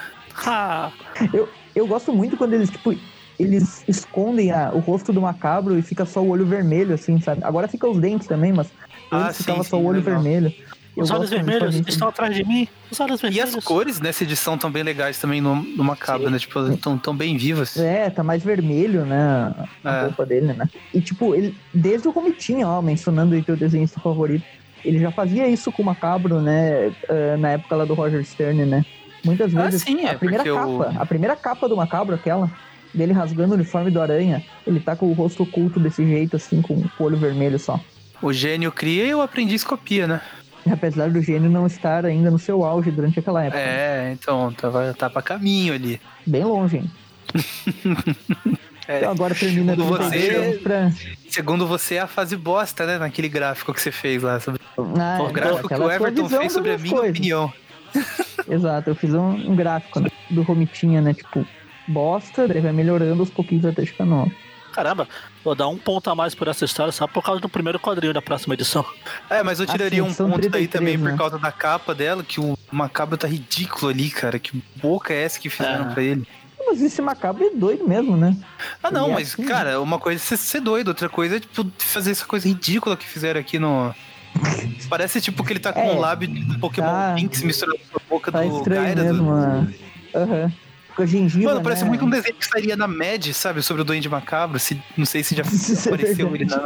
[SPEAKER 2] Ah,
[SPEAKER 4] Eu, eu gosto muito quando eles, tipo, eles escondem a- o rosto do macabro e fica só o olho vermelho, assim, sabe? Agora fica os dentes também, mas
[SPEAKER 3] Ah,
[SPEAKER 4] antes ficava
[SPEAKER 3] sim,
[SPEAKER 4] só
[SPEAKER 3] sim,
[SPEAKER 4] o olho
[SPEAKER 3] legal.
[SPEAKER 4] vermelho. Eu
[SPEAKER 2] os olhos vermelhos estão atrás de mim. Os olhos
[SPEAKER 3] E
[SPEAKER 2] vermelhos.
[SPEAKER 3] as cores nessa edição estão bem legais também no, no macabro,
[SPEAKER 2] Sim.
[SPEAKER 3] né? Tipo, estão tão bem vivas.
[SPEAKER 4] É, tá mais vermelho, né? A
[SPEAKER 3] É.
[SPEAKER 4] roupa dele, né? E tipo, ele, desde o Romitinha, ó, mencionando aí teu desenhista favorito, ele já fazia isso com o Macabro, né? eh, na época lá do Roger Stern, né? Muitas
[SPEAKER 3] Ah,
[SPEAKER 4] vezes.
[SPEAKER 3] sim, é,
[SPEAKER 4] a primeira capa, a primeira capa do Macabro, aquela, dele rasgando o uniforme do Aranha, ele tá com o rosto oculto desse jeito, assim, com o olho vermelho só.
[SPEAKER 3] O gênio cria e o aprendiz copia, né?
[SPEAKER 4] Apesar do gênio não estar ainda no seu auge durante aquela época.
[SPEAKER 3] É, então, tá, tá pra caminho ali.
[SPEAKER 4] Bem longe, hein?
[SPEAKER 3] É,
[SPEAKER 4] Então agora termina
[SPEAKER 3] Segundo
[SPEAKER 4] 32
[SPEAKER 3] você-
[SPEAKER 4] pra.
[SPEAKER 3] Segundo você, é a fase bosta, né? Naquele gráfico que você fez lá. Sobre...
[SPEAKER 4] Ah,
[SPEAKER 3] o gráfico que o Everton fez sobre a minha
[SPEAKER 4] coisas.
[SPEAKER 3] opinião.
[SPEAKER 4] Exato, eu fiz um, um gráfico né, do Romitinha, né? Tipo, bosta, daí vai melhorando aos pouquinhos até chegar no.
[SPEAKER 2] Caramba, vou dar um ponto a mais por essa história só por causa do primeiro quadrinho da próxima edição.
[SPEAKER 3] É, mas eu tiraria
[SPEAKER 4] Assim,
[SPEAKER 3] um ponto daí
[SPEAKER 4] 33,
[SPEAKER 3] também
[SPEAKER 4] né?
[SPEAKER 3] por causa da capa dela, que o macabro tá ridículo ali, cara. Que boca é essa que fizeram
[SPEAKER 2] É.
[SPEAKER 3] pra ele?
[SPEAKER 4] Mas esse macabro é doido mesmo, né?
[SPEAKER 3] Ah, não,
[SPEAKER 4] é
[SPEAKER 3] mas,
[SPEAKER 4] assim,
[SPEAKER 3] cara, uma coisa é ser, doido, outra coisa é, tipo, fazer essa coisa ridícula que fizeram aqui no. Parece tipo que ele tá com
[SPEAKER 4] É,
[SPEAKER 3] um lábio de Pokémon
[SPEAKER 4] tá-
[SPEAKER 3] Pinks misturado com a boca
[SPEAKER 4] Tá
[SPEAKER 3] do Gyarados.
[SPEAKER 4] mesmo, mano. Aham. Com a gengiva.
[SPEAKER 3] Mano, parece
[SPEAKER 4] né?
[SPEAKER 3] muito um desenho que estaria na Mad, sabe? Sobre o Duende Macabro. Se, não sei se já
[SPEAKER 4] é
[SPEAKER 3] apareceu ele na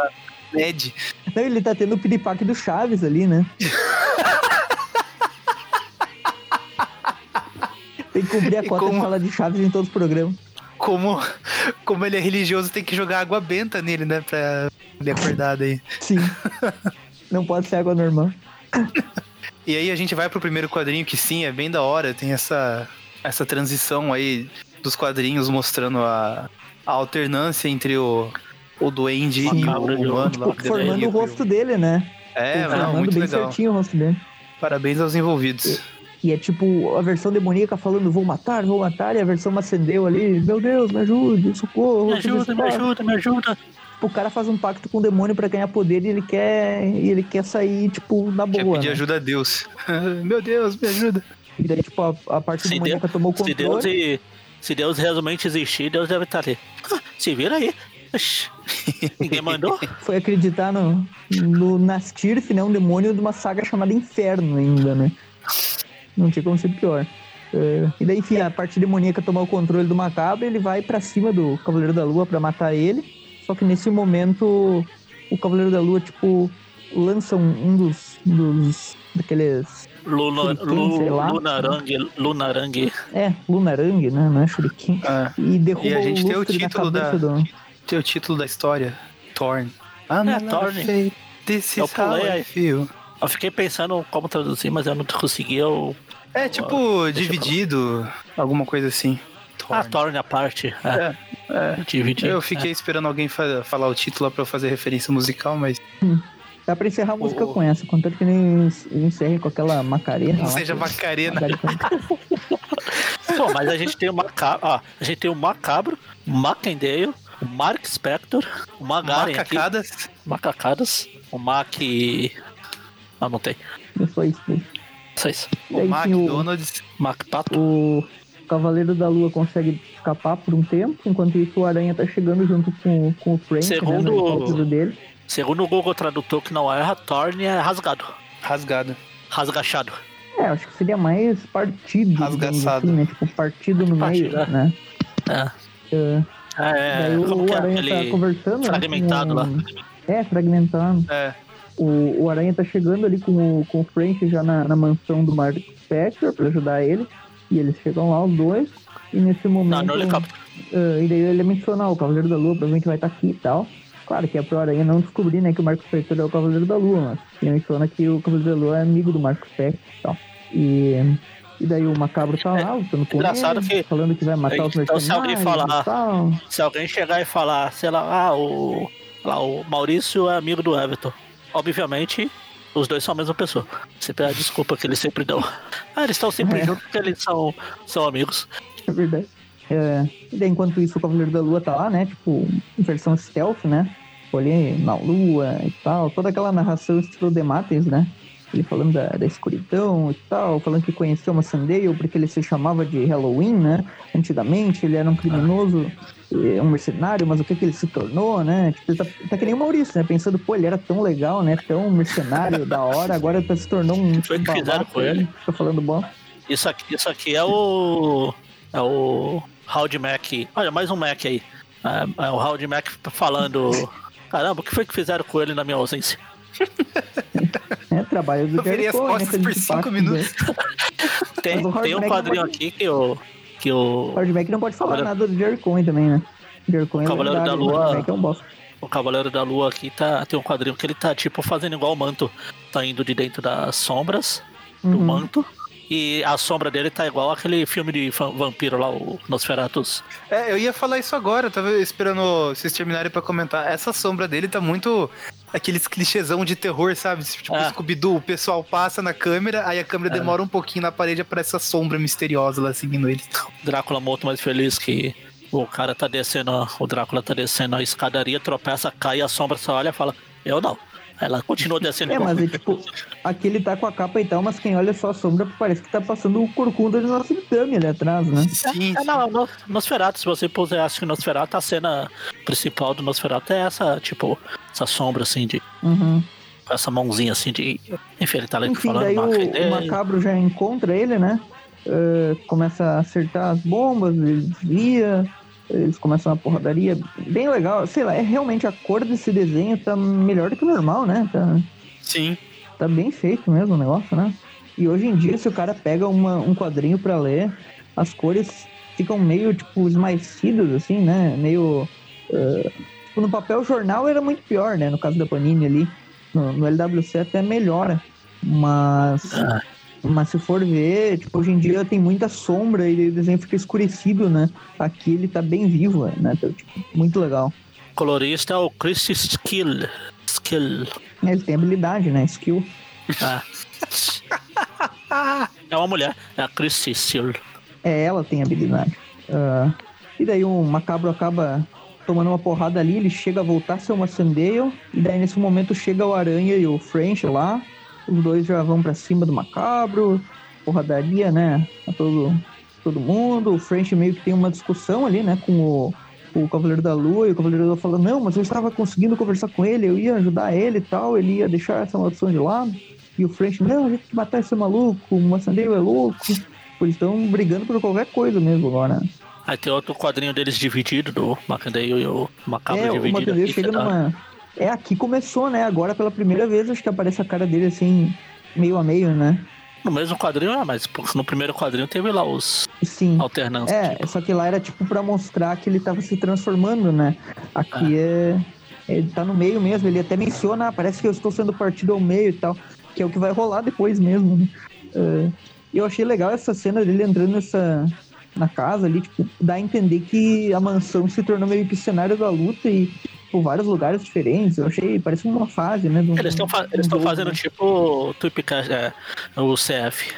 [SPEAKER 3] Mad.
[SPEAKER 4] Não, ele tá tendo o piripaque do Chaves ali, né? Cumprir a cota
[SPEAKER 3] como-
[SPEAKER 4] de fala de chaves em todos os programas.
[SPEAKER 3] Como, como ele é religioso, tem que jogar água benta nele, né? Pra ele acordar daí.
[SPEAKER 4] Sim. Não pode ser água normal.
[SPEAKER 3] E aí a gente vai pro primeiro quadrinho, que sim, é bem da hora. Tem essa, essa transição aí dos quadrinhos mostrando a, a alternância entre o, o duende
[SPEAKER 4] Sim.
[SPEAKER 3] e o humano. lá,
[SPEAKER 4] Tipo, formando
[SPEAKER 3] daí,
[SPEAKER 4] o rosto dele, né?
[SPEAKER 3] É,
[SPEAKER 4] formando
[SPEAKER 3] não, muito
[SPEAKER 4] bem
[SPEAKER 3] legal.
[SPEAKER 4] certinho o rosto dele.
[SPEAKER 3] Parabéns aos envolvidos.
[SPEAKER 4] E é tipo a versão demoníaca falando vou matar, vou matar, e a versão macendeu ali, meu Deus, me ajude, socorro.
[SPEAKER 2] Me ajuda, me
[SPEAKER 4] escapar."
[SPEAKER 2] ajuda, me ajuda.
[SPEAKER 4] Tipo, o cara faz um pacto com o demônio pra ganhar poder e ele quer. E ele quer sair, tipo, na
[SPEAKER 3] Quer
[SPEAKER 4] boa.
[SPEAKER 3] pedir
[SPEAKER 4] né?
[SPEAKER 3] ajuda a Deus. Meu Deus, me ajuda.
[SPEAKER 4] E daí, tipo, a, a parte
[SPEAKER 2] Se
[SPEAKER 4] demoníaca tomou o
[SPEAKER 2] Se
[SPEAKER 4] controle.
[SPEAKER 2] Deus, e, se Deus realmente existir, Deus deve estar ali. Ah, se vira aí. Ninguém mandou?
[SPEAKER 4] Foi acreditar no, no Nastirth, né? Um demônio de uma saga chamada Inferno ainda, né? Não tinha como ser pior. É, e daí, enfim, a parte demoníaca tomar o controle do macabro, ele vai pra cima do Cavaleiro da Lua pra matar ele. Só que nesse momento, o Cavaleiro da Lua, tipo, lança um, um dos, dos. daqueles.
[SPEAKER 2] Luna,
[SPEAKER 4] Shuriken.
[SPEAKER 2] Lu, Lunarang, Lunarang.
[SPEAKER 4] É, Lunarang, né? Não é Shuriken.
[SPEAKER 3] Ah,
[SPEAKER 4] E derruba
[SPEAKER 3] E a gente
[SPEAKER 4] o
[SPEAKER 3] tem o título da-
[SPEAKER 4] do.
[SPEAKER 3] tem o título da história: Torn. Ah,
[SPEAKER 2] É, Thorn.
[SPEAKER 3] This
[SPEAKER 2] Eu
[SPEAKER 3] is how
[SPEAKER 2] pulei
[SPEAKER 3] I feel.
[SPEAKER 2] Eu fiquei pensando como traduzir, mas eu não consegui. Eu...
[SPEAKER 3] É tipo
[SPEAKER 2] eu
[SPEAKER 3] dividido, alguma coisa assim.
[SPEAKER 2] Ah,
[SPEAKER 3] Torn.
[SPEAKER 2] torne a parte. É,
[SPEAKER 3] É, é.
[SPEAKER 2] dividir.
[SPEAKER 3] Eu fiquei esperando alguém fa- falar o título lá pra eu fazer referência musical, mas
[SPEAKER 4] Dá pra encerrar a música
[SPEAKER 3] O-
[SPEAKER 4] com essa, contanto que nem encerre com aquela macarena.
[SPEAKER 3] não
[SPEAKER 4] lá,
[SPEAKER 3] seja
[SPEAKER 4] que-
[SPEAKER 3] Macarena.
[SPEAKER 2] É. Pô, mas a gente tem o macabro. Ó, a gente tem o macabro, o Macendale, o Mark Spector, o Magaren aqui,
[SPEAKER 3] Macacadas.
[SPEAKER 2] Macacadas, o Mac. Ah, não tem.
[SPEAKER 4] Não foi isso. daí.
[SPEAKER 2] Só isso.
[SPEAKER 3] O
[SPEAKER 4] Daí, o-
[SPEAKER 3] McDonald's.
[SPEAKER 2] Mac Pato.
[SPEAKER 4] O Cavaleiro da Lua consegue escapar por um tempo, enquanto isso o Aranha tá chegando junto com, com o Frank,
[SPEAKER 2] Segundo-
[SPEAKER 4] né, no helicóptero dele.
[SPEAKER 2] Segundo o Google Tradutor, que não erra, Thorne é rasgado.
[SPEAKER 3] Rasgado.
[SPEAKER 2] Rasgachado.
[SPEAKER 4] É, acho que seria mais partido,
[SPEAKER 3] Rasgaçado.
[SPEAKER 4] assim, né? Tipo, partido no
[SPEAKER 2] Partido,
[SPEAKER 4] meio,
[SPEAKER 2] é.
[SPEAKER 4] né?
[SPEAKER 2] É.
[SPEAKER 4] É,
[SPEAKER 2] É,
[SPEAKER 4] daí o,
[SPEAKER 2] como
[SPEAKER 4] o
[SPEAKER 2] que é
[SPEAKER 4] Aranha tá conversando, né,
[SPEAKER 2] fragmentado
[SPEAKER 4] com
[SPEAKER 2] lá?
[SPEAKER 4] o- É, fragmentado.
[SPEAKER 3] É.
[SPEAKER 4] O, o Aranha tá chegando ali com o, com o Frank já na, na mansão do Mark Spector pra ajudar ele. E eles chegam lá, os dois. E nesse
[SPEAKER 2] Não,
[SPEAKER 4] momento.
[SPEAKER 2] no helicóptero.
[SPEAKER 4] ah, e daí ele menciona, "Ah, o Cavaleiro da Lua provavelmente vai estar aqui e tal. Claro que é pro Aranha não descobrir, né, que o Marco Spector é o Cavaleiro da Lua, mas ele menciona que o Cavaleiro da Lua é amigo do Marco Spector e tal. E, e daí o Macabro tá lá, lutando com
[SPEAKER 2] É, engraçado
[SPEAKER 4] ele,
[SPEAKER 2] que-
[SPEAKER 4] falando que vai matar os
[SPEAKER 2] Então, se alguém
[SPEAKER 4] mercenários
[SPEAKER 2] falar-. Se alguém chegar e falar, sei lá, ah, o, lá, o Maurício é amigo do Everton. Obviamente, os dois são a mesma pessoa. Sempre é a desculpa que eles sempre dão. Ah, eles estão sempre
[SPEAKER 4] É.
[SPEAKER 2] juntos porque eles são, são amigos.
[SPEAKER 4] É verdade. É, e daí, enquanto isso, o Cavaleiro da Lua tá lá, né? Tipo, versão stealth, né? Tipo, ali na lua e tal. Toda aquela narração estilo Demates, né? Ele falando da, da escuridão e tal, falando que conheceu uma Sandale porque ele se chamava de Halloween, né? Antigamente, ele era um criminoso, eh, um mercenário, mas o que que ele se tornou, né? Tipo, ele tá, tá que nem o Maurício, né? Pensando, pô, ele era tão legal, né? Tão mercenário, da hora, agora tá, se tornou um...
[SPEAKER 2] Foi que fizeram com ele.
[SPEAKER 4] aí, Fica falando bom.
[SPEAKER 2] Isso aqui, isso aqui é o. É o Howdy Mac. Olha, mais um Mac aí. É, é o Howdy Mac falando. Caramba, o que foi que fizeram com ele na minha ausência?
[SPEAKER 4] É, trabalho do
[SPEAKER 3] Eu virei as
[SPEAKER 4] né,
[SPEAKER 3] costas
[SPEAKER 4] a
[SPEAKER 3] por
[SPEAKER 4] gente
[SPEAKER 3] cinco
[SPEAKER 4] passa,
[SPEAKER 3] minutos.
[SPEAKER 2] Tem,
[SPEAKER 4] o
[SPEAKER 2] tem um quadrinho
[SPEAKER 4] pode-
[SPEAKER 2] aqui que o. Que o.
[SPEAKER 4] O Hardback não pode falar
[SPEAKER 2] Cavaleiro-
[SPEAKER 4] nada do Jerry Cohen também, né? Jerry Cohen é
[SPEAKER 2] Cavaleiro da
[SPEAKER 4] lendário, o
[SPEAKER 2] Lua-
[SPEAKER 4] é um bosta.
[SPEAKER 2] O Cavaleiro da Lua aqui tá, tem um quadrinho que ele tá tipo fazendo igual o manto, saindo de dentro das sombras do
[SPEAKER 4] Uhum.
[SPEAKER 2] manto. E a sombra dele tá igual aquele filme de vampiro lá, o Nosferatus.
[SPEAKER 3] É, eu ia falar isso agora, eu tava esperando vocês terminarem pra comentar. Essa sombra dele tá muito aqueles clichêzão de terror, sabe? Tipo,
[SPEAKER 2] Ah.
[SPEAKER 3] Scooby-Doo, o pessoal passa na câmera, aí a câmera
[SPEAKER 2] É.
[SPEAKER 3] demora um pouquinho na parede, aparece essa sombra misteriosa lá seguindo ele.
[SPEAKER 2] Drácula morto mais feliz que o cara tá descendo, o Drácula tá descendo a escadaria, tropeça, cai, a sombra só olha e fala, eu não. Ela continua descendo
[SPEAKER 4] É, mas é tipo, aqui ele tá com a capa e tal, mas quem olha só a sombra parece que tá passando o corcunda de nosso Ditame ali atrás, né?
[SPEAKER 3] Sim,
[SPEAKER 2] É, não, no, Nosferatu, se você puser assim Nosferatu, a cena principal do Nosferatu é essa, tipo, essa sombra assim de.
[SPEAKER 4] Uhum.
[SPEAKER 2] essa mãozinha assim de. Enfim, ele tá ali
[SPEAKER 4] Enfim,
[SPEAKER 2] falando
[SPEAKER 4] daí o, o Macabro já encontra ele, né? Eh, começa a acertar as bombas, ele desvia, eles começam uma porradaria bem legal. Sei lá, é realmente a cor desse desenho tá melhor do que o normal, né? Tá,
[SPEAKER 3] sim.
[SPEAKER 4] tá bem feito mesmo o negócio, né? E hoje em dia, se o cara pega uma- um quadrinho pra ler, as cores ficam meio, tipo, esmaecidas, assim, né? Meio. Uh, tipo, no papel jornal era muito pior, né? No caso da Panini ali. No, no LWC até melhora. Mas. Ah. Mas se for ver, tipo, hoje em dia tem muita sombra e o desenho fica escurecido, né? Aqui ele tá bem vivo, né? Então, tipo, muito legal.
[SPEAKER 2] Colorista é o Chris Skill. Skill.
[SPEAKER 4] Ele tem habilidade, né? Skill.
[SPEAKER 2] Ah. é uma mulher, é a Chris Skill.
[SPEAKER 4] É, ela tem habilidade. Uh, e daí o Macabro acaba tomando uma porrada ali, ele chega a voltar a ser uma Sandale, e daí nesse momento chega o Aranha e o French lá, os dois já vão para cima do Macabro, porradaria, né, a todo, todo mundo, o French meio que tem uma discussão ali, né, com o, o Cavaleiro da Lua, e o Cavaleiro da Lua fala, não, mas eu estava conseguindo conversar com ele, eu ia ajudar ele e tal, ele ia deixar essa maldição de lado, e o French, não, a gente tem que matar esse maluco, o Maçandeiro é louco, eles estão brigando por qualquer coisa mesmo agora, né?
[SPEAKER 2] Aí tem outro quadrinho deles dividido, do Macandeio e o Macabro é, dividido.
[SPEAKER 4] O Macandeio chega tá... numa... É, aqui começou, né? Agora pela primeira vez acho que aparece a cara dele assim, meio a meio, né?
[SPEAKER 2] No mesmo quadrinho, é, mas no primeiro quadrinho teve lá os
[SPEAKER 4] Sim. É, tipo. só que lá era tipo para mostrar que ele tava se transformando, né? Aqui é. é. Ele tá no meio mesmo, ele até menciona, ah, parece que eu estou sendo partido ao meio e tal, que é o que vai rolar depois mesmo. Né? Uh, eu achei legal essa cena dele entrando nessa, na casa ali, tipo, dá a entender que a mansão se tornou meio que cenário da luta e por vários lugares diferentes. Eu achei, parece uma fase, né?
[SPEAKER 2] Do, eles estão fa um fazendo né? tipo Tupica, é, o CF.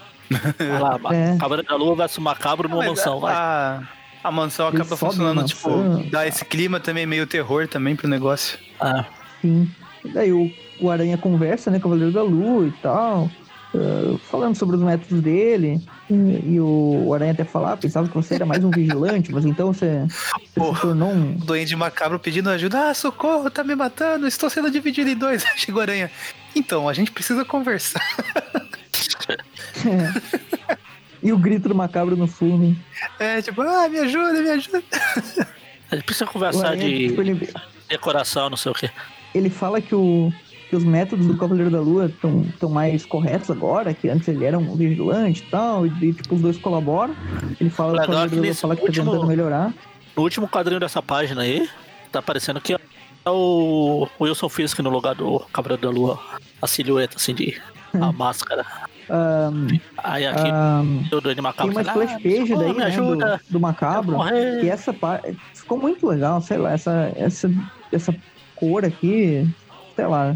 [SPEAKER 2] Lá, é. Cavaleiro da Lua versus Macabro numa mansão, vai.
[SPEAKER 3] A, a mansão acaba Eles funcionando, tipo, dá esse clima também, meio terror também pro negócio.
[SPEAKER 2] Ah.
[SPEAKER 4] Sim. E daí o, o Aranha conversa, né, Cavaleiro da Lua e tal. Uh, falando sobre os métodos dele. E, o, Aranha até falar, ah, pensava que você era mais um vigilante, mas então você, você se tornou um.
[SPEAKER 3] O Duende Macabro pedindo ajuda. Ah, socorro, tá me matando, estou sendo dividido em dois. Chegou Aranha. Então, a gente precisa conversar.
[SPEAKER 4] É. E o grito do macabro no fundo.
[SPEAKER 3] É, tipo, ah, me ajuda, me ajuda.
[SPEAKER 2] A gente precisa conversar Aranha, de tipo, ele... decoração, não sei o quê.
[SPEAKER 4] Ele fala que o, que os métodos do Cavaleiro da Lua estão mais corretos agora, que antes ele era um vigilante e tal, e, tipo, os dois colaboram. Ele fala que o Cavaleiro da Lua fala que tá último, tá tentando melhorar.
[SPEAKER 2] No último quadrinho dessa página aí, tá aparecendo que é o Wilson Fisk no lugar do Cavaleiro da Lua. A silhueta, assim, de a máscara.
[SPEAKER 4] Um,
[SPEAKER 2] aí aqui um,
[SPEAKER 4] do Macabro. Tem uma splash page ah, daí, né, do, do Macabro, que essa parte ficou muito legal, sei lá, essa, essa, essa cor aqui, sei lá,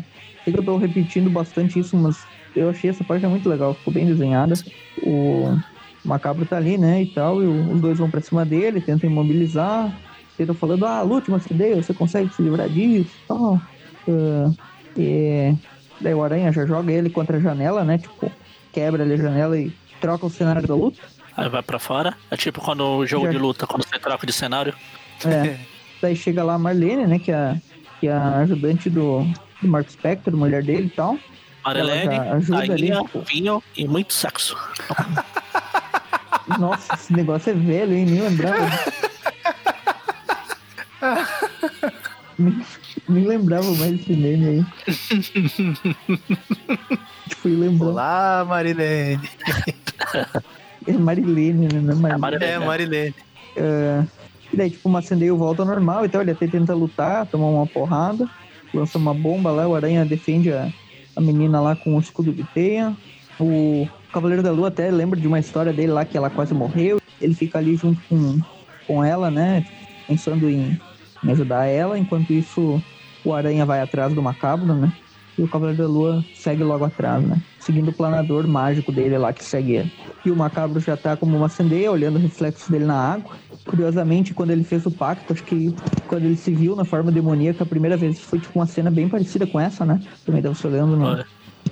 [SPEAKER 4] sei que eu tô repetindo bastante isso, mas eu achei essa parte muito legal, ficou bem desenhada. O Macabro tá ali, né, e tal, e os dois vão pra cima dele, tentam imobilizar, tentam falando, ah, lute uma CD, você consegue se livrar disso e tal. Uh, e daí o Aranha já joga ele contra a janela, né, tipo, quebra ali a janela e troca o cenário da luta.
[SPEAKER 2] Aí vai pra fora. É tipo quando o jogo já... de luta, quando você troca de cenário.
[SPEAKER 4] É. Daí chega lá a Marlene, né, que é, que é a ajudante do, do Mark Spector, mulher dele e tal.
[SPEAKER 2] Marlene, ajuda ali, tipo... vinho e muito sexo.
[SPEAKER 4] Nossa, esse negócio é velho, hein? Nem lembrava. nem, nem lembrava mais esse meme aí. Fui lembrando.
[SPEAKER 3] Olá, Marilene.
[SPEAKER 4] é Marilene, né?
[SPEAKER 3] Marilene. É, Marilene. É, Marilene.
[SPEAKER 4] Uh, e daí, tipo, o Macendeio volta ao normal, então ele até tenta lutar, tomar uma porrada lança uma bomba lá, o Aranha defende a, a menina lá com o escudo de teia. O Cavaleiro da Lua até lembra de uma história dele lá que ela quase morreu. Ele fica ali junto com, com ela, né? Pensando em, em ajudar ela. Enquanto isso, o Aranha vai atrás do Macabro, né? E o Cavaleiro da Lua segue logo atrás, né? Seguindo o planador mágico dele lá que segue ele. E o Macabro já tá como uma cendeia, olhando o reflexo dele na água. Curiosamente, quando ele fez o pacto, acho que quando ele se viu na forma demoníaca a primeira vez, foi tipo uma cena bem parecida com essa, né? Também tava se olhando no,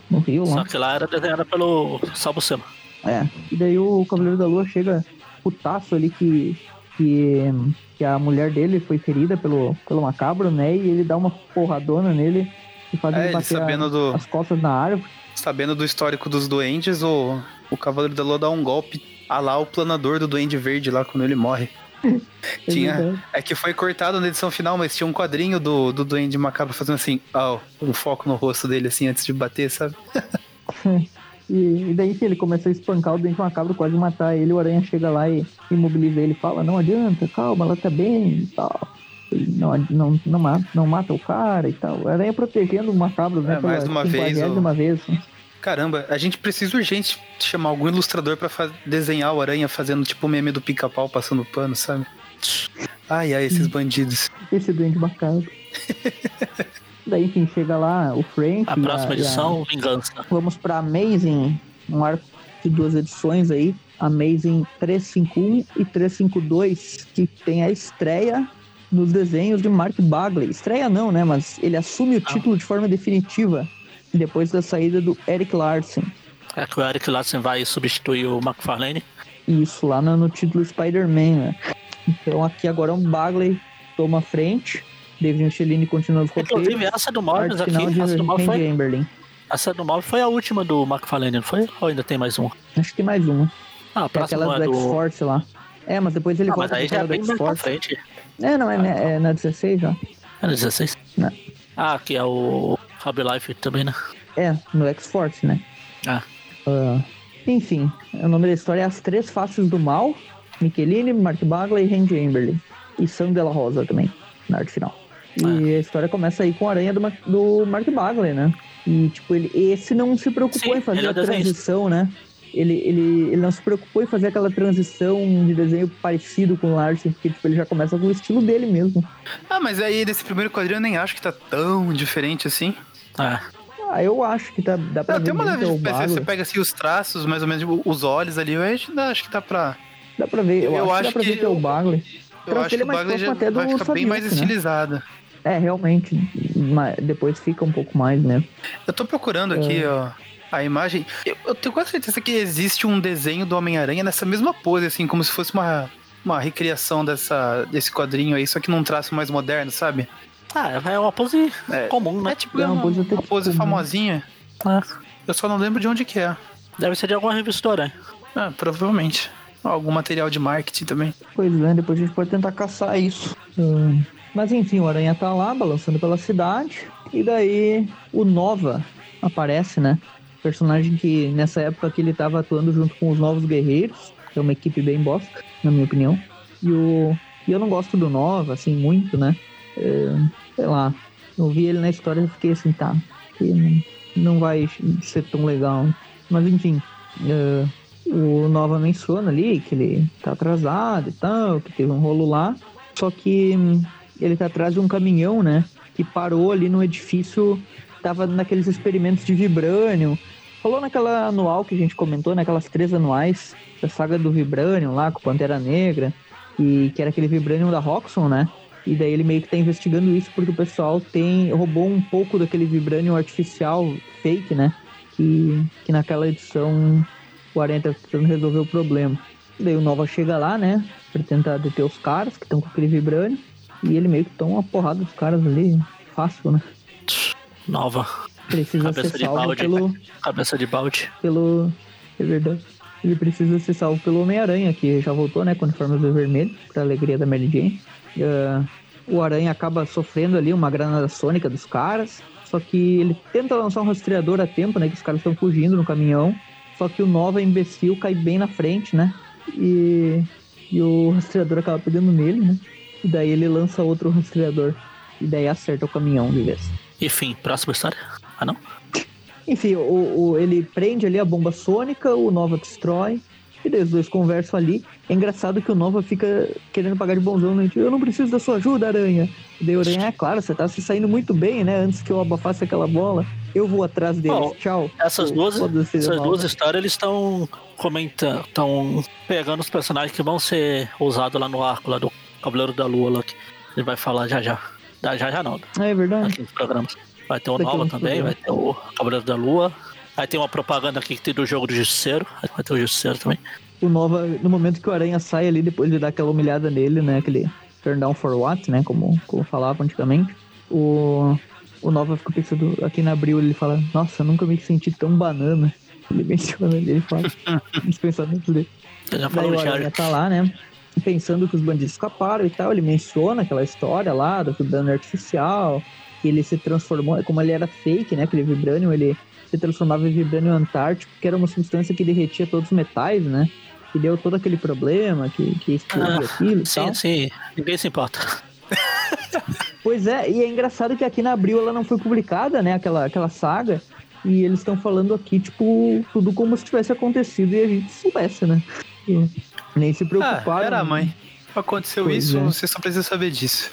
[SPEAKER 4] no rio lá.
[SPEAKER 2] Só que lá era desenhada pelo Salvo Sema.
[SPEAKER 4] É. E daí o Cavaleiro da Lua chega putaço ali que, que, que a mulher dele foi ferida pelo, pelo macabro, né? E ele dá uma porradona nele e faz é, ele bater a, do... as costas na árvore.
[SPEAKER 3] Sabendo do histórico dos doentes, o, o Cavaleiro da Lua dá um golpe a lá o planador do Duende Verde lá quando ele morre. É tinha, é que foi cortado na edição final, mas tinha um quadrinho do, do Duende Macabro fazendo assim, ó, um foco no rosto dele assim antes de bater, sabe?
[SPEAKER 4] E, daí, enfim, ele começa a espancar o dente macabro, quase matar ele. O Aranha chega lá e imobiliza ele fala: Não adianta, calma, ela tá bem e tal. Ele não, não, não, mata, não mata o cara e tal. O Aranha protegendo o macabro, né?
[SPEAKER 3] É, mais uma vez, o-
[SPEAKER 4] uma vez. né?
[SPEAKER 3] Caramba, a gente precisa urgente chamar algum ilustrador pra fa- desenhar o aranha fazendo tipo o meme do pica-pau passando pano, sabe? Ai, ai, esses bandidos.
[SPEAKER 4] Esse doente macabro. daí, enfim, chega lá o Frank.
[SPEAKER 2] A próxima
[SPEAKER 4] a-
[SPEAKER 2] edição, Vingança.
[SPEAKER 4] Vamos para Amazing, um arco de duas edições aí, Amazing 351 e 352, que tem a estreia nos desenhos de Mark Bagley. Estreia não, né? Mas ele assume o título de forma definitiva depois da saída do Eric Larson.
[SPEAKER 2] É que o Eric Larsen vai substituir o McFarlane.
[SPEAKER 4] Isso lá no, no título Spider-Man, né? Então aqui agora um Bagley toma frente, David Michelini continua os roteiros.
[SPEAKER 2] Inclusive, essa do Morbius aqui,
[SPEAKER 4] de
[SPEAKER 2] essa do Morbius foi,
[SPEAKER 4] Amberlin.
[SPEAKER 2] essa do Morbius foi a última do McFarlane, não foi? Ou ainda tem mais uma?
[SPEAKER 4] Acho que tem mais uma.
[SPEAKER 2] Ah, a
[SPEAKER 4] É aquela do. X-Force lá. É, mas depois ele
[SPEAKER 2] Ah, mas
[SPEAKER 4] volta
[SPEAKER 2] aí
[SPEAKER 4] pra
[SPEAKER 2] já é bem mais pra frente.
[SPEAKER 4] É, não, é, né, é na 16 já.
[SPEAKER 2] É no 16?
[SPEAKER 4] Não.
[SPEAKER 2] Ah, aqui é o Hobby Life também, né?
[SPEAKER 4] É, no X-Force, né?
[SPEAKER 2] Ah.
[SPEAKER 4] Ah, enfim, o nome da história é As Três Faces do Mal. Michelini, Mark Bagley e Randy Amberley. E Sam Della Rosa também, na arte final. E
[SPEAKER 2] Ah.
[SPEAKER 4] a história começa aí com a aranha do, do Mark Bagley, né? E, tipo, ele, esse não se preocupou
[SPEAKER 2] Sim,
[SPEAKER 4] em fazer
[SPEAKER 2] é
[SPEAKER 4] a transição, né? Ele, ele, ele não se preocupou em fazer aquela transição de desenho parecido com o Larsen, porque tipo, ele já começa com o estilo dele mesmo.
[SPEAKER 3] Ah, mas aí nesse primeiro quadrinho eu nem acho que tá tão diferente assim.
[SPEAKER 2] É.
[SPEAKER 4] Ah, eu acho que tá, dá pra
[SPEAKER 3] Não,
[SPEAKER 4] ver
[SPEAKER 3] tem uma leve diferença. Você pega assim os traços, mais ou menos tipo, os olhos ali, eu acho, acho que dá pra.
[SPEAKER 4] Dá pra ver, eu,
[SPEAKER 3] Eu
[SPEAKER 4] acho,
[SPEAKER 3] acho
[SPEAKER 4] que dá pra ver que é o
[SPEAKER 3] eu-
[SPEAKER 4] Bagley.
[SPEAKER 3] Eu
[SPEAKER 4] Pra
[SPEAKER 3] acho
[SPEAKER 4] ele
[SPEAKER 3] que
[SPEAKER 4] é
[SPEAKER 3] o
[SPEAKER 4] mais
[SPEAKER 3] Bagley já
[SPEAKER 4] próximo até
[SPEAKER 3] vai
[SPEAKER 4] do
[SPEAKER 3] ficar bem mais
[SPEAKER 4] né?
[SPEAKER 3] estilizado.
[SPEAKER 4] É, realmente. mas depois fica um pouco mais, né?
[SPEAKER 3] Eu tô procurando aqui,
[SPEAKER 4] É.
[SPEAKER 3] ó, a imagem. Eu, eu tenho quase certeza que existe um desenho do Homem-Aranha nessa mesma pose, assim, como se fosse uma, uma recriação dessa, desse quadrinho aí, só que num traço mais moderno, sabe?
[SPEAKER 2] Ah, é uma pose
[SPEAKER 3] É.
[SPEAKER 2] comum, né?
[SPEAKER 3] É tipo
[SPEAKER 4] É uma
[SPEAKER 3] uma,
[SPEAKER 4] pose
[SPEAKER 3] uma pose famosinha.
[SPEAKER 2] É.
[SPEAKER 3] Eu só não lembro de onde que é.
[SPEAKER 2] Deve ser de alguma revista do Aranha.
[SPEAKER 3] Ah, provavelmente. Algum material de marketing também.
[SPEAKER 4] Pois é, depois a gente pode tentar caçar isso. Hum, Mas enfim, o Aranha tá lá, balançando pela cidade. E daí o Nova aparece, né? Personagem que nessa época que ele tava atuando junto com os Novos Guerreiros. Que é uma equipe bem bosta, na minha opinião. E, o... e eu não gosto do Nova, assim, muito, né? É, sei lá. Eu vi ele na história e fiquei assim, tá. Não, não vai ser tão legal. Mas enfim. é, o Nova menciona ali que ele tá atrasado e tal, que teve um rolo lá. Só que ele tá atrás de um caminhão, né? Que parou ali no edifício, tava naqueles experimentos de Vibranium. Falou naquela anual que a gente comentou, naquelas três anuais, da saga do Vibranium lá, com Pantera Negra, e que era aquele Vibranium da Roxxon, né? E daí ele meio que tá investigando isso porque o pessoal tem roubou um pouco daquele Vibranium artificial fake, né? Que, que naquela edição o Aranha tá tentando resolver o problema. Daí o Nova chega lá, né? Pra tentar deter os caras que estão com aquele vibrânio. E ele meio que toma uma porrada dos caras ali. Fácil, né?
[SPEAKER 2] Nova.
[SPEAKER 4] Precisa
[SPEAKER 2] Cabeça
[SPEAKER 4] ser
[SPEAKER 2] de
[SPEAKER 4] salvo
[SPEAKER 2] balde.
[SPEAKER 4] pelo,
[SPEAKER 2] Cabeça de balde.
[SPEAKER 4] pelo. É verdade. Ele precisa ser salvo pelo Homem-Aranha, que já voltou, né? Com o uniforme e vermelho, pra alegria da Mary Jane. Ah, o Aranha acaba sofrendo ali uma granada sônica dos caras. Só que ele tenta lançar um rastreador a tempo, né? Que os caras estão fugindo no caminhão. Só que o Nova imbecil cai bem na frente, né? E, e o rastreador acaba pegando nele, né? E daí ele lança outro rastreador. E daí acerta o caminhão de vez.
[SPEAKER 2] Enfim, próxima história. Ah, não?
[SPEAKER 4] Enfim, o, o- ele prende ali a bomba sônica, o Nova destrói, e daí os dois conversam ali. É engraçado que o Nova fica querendo pagar de bonzão, né? Tipo, Eu não preciso da sua ajuda, Aranha. E daí o Aranha, é claro, você tá se saindo muito bem, né? Antes que eu abafasse aquela bola, eu vou atrás deles.
[SPEAKER 2] Bom,
[SPEAKER 4] Tchau.
[SPEAKER 2] Essas duas, essas
[SPEAKER 4] mal.
[SPEAKER 2] duas histórias eles estão comentando, estão pegando os personagens que vão ser usados lá no arco lá do Cavaleiro da Lua lá que ele vai falar já já. Da- Já já não,
[SPEAKER 4] É verdade.
[SPEAKER 2] programas. Vai ter o
[SPEAKER 4] Daqui
[SPEAKER 2] Nova também, vai ter o Cavaleiro da Lua. Aí tem uma propaganda aqui que tem do jogo do Justiceiro. Vai ter o Justiceiro também.
[SPEAKER 4] O Nova, no momento que o Aranha sai ali, depois de dar aquela humilhada nele, né? Aquele turn down for what, né? Como, como falava antigamente. O, o Nova fica pensando, aqui na abril ele fala, nossa, nunca me senti tão banana. Ele menciona ele fala, os pensamentos dele.
[SPEAKER 2] Ele já
[SPEAKER 4] Daí
[SPEAKER 2] falou
[SPEAKER 4] o
[SPEAKER 2] no
[SPEAKER 4] Aranha tá lá, né? Pensando que os bandidos escaparam e tal. Ele menciona aquela história lá do vibrânio artificial. Que ele se transformou. Como ele era fake, né? Aquele vibrânio, ele se transformava em vibrânio antártico, que era uma substância que derretia todos os metais, né? Que deu todo aquele problema, que, que explodia
[SPEAKER 2] Ah,
[SPEAKER 4] aquilo e
[SPEAKER 2] Sim,
[SPEAKER 4] tal.
[SPEAKER 2] sim. Ninguém se importa.
[SPEAKER 4] Pois é, e é engraçado que aqui na Abril ela não foi publicada, né? Aquela, aquela saga. E eles estão falando aqui, tipo, tudo como se tivesse acontecido e a gente soubesse, né? E nem se
[SPEAKER 3] Ah,
[SPEAKER 4] preocuparam.
[SPEAKER 3] era a mãe. Aconteceu
[SPEAKER 4] Pois
[SPEAKER 3] isso,
[SPEAKER 4] é.
[SPEAKER 3] você só precisa saber disso.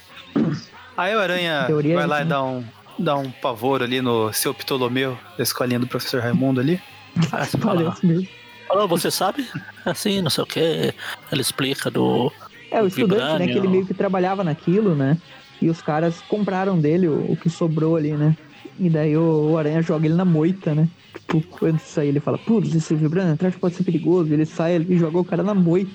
[SPEAKER 3] Aí o Aranha
[SPEAKER 4] Teoria
[SPEAKER 3] vai lá e
[SPEAKER 4] né?
[SPEAKER 3] dá um, dá um pavor ali no seu Ptolomeu, da escolinha do professor Raimundo ali.
[SPEAKER 2] Ah,
[SPEAKER 4] Parece mesmo.
[SPEAKER 2] Falou, você sabe? Assim, não sei o que. Ela explica do.
[SPEAKER 4] É, o estudante, né? Que ele meio que trabalhava naquilo, né? E os caras compraram dele o, o que sobrou ali, né? E daí o, o Aranha joga ele na moita, né? Tipo, de sair ele fala, putz, esse vibrante atrás pode ser perigoso. Ele sai ele joga o cara na moita.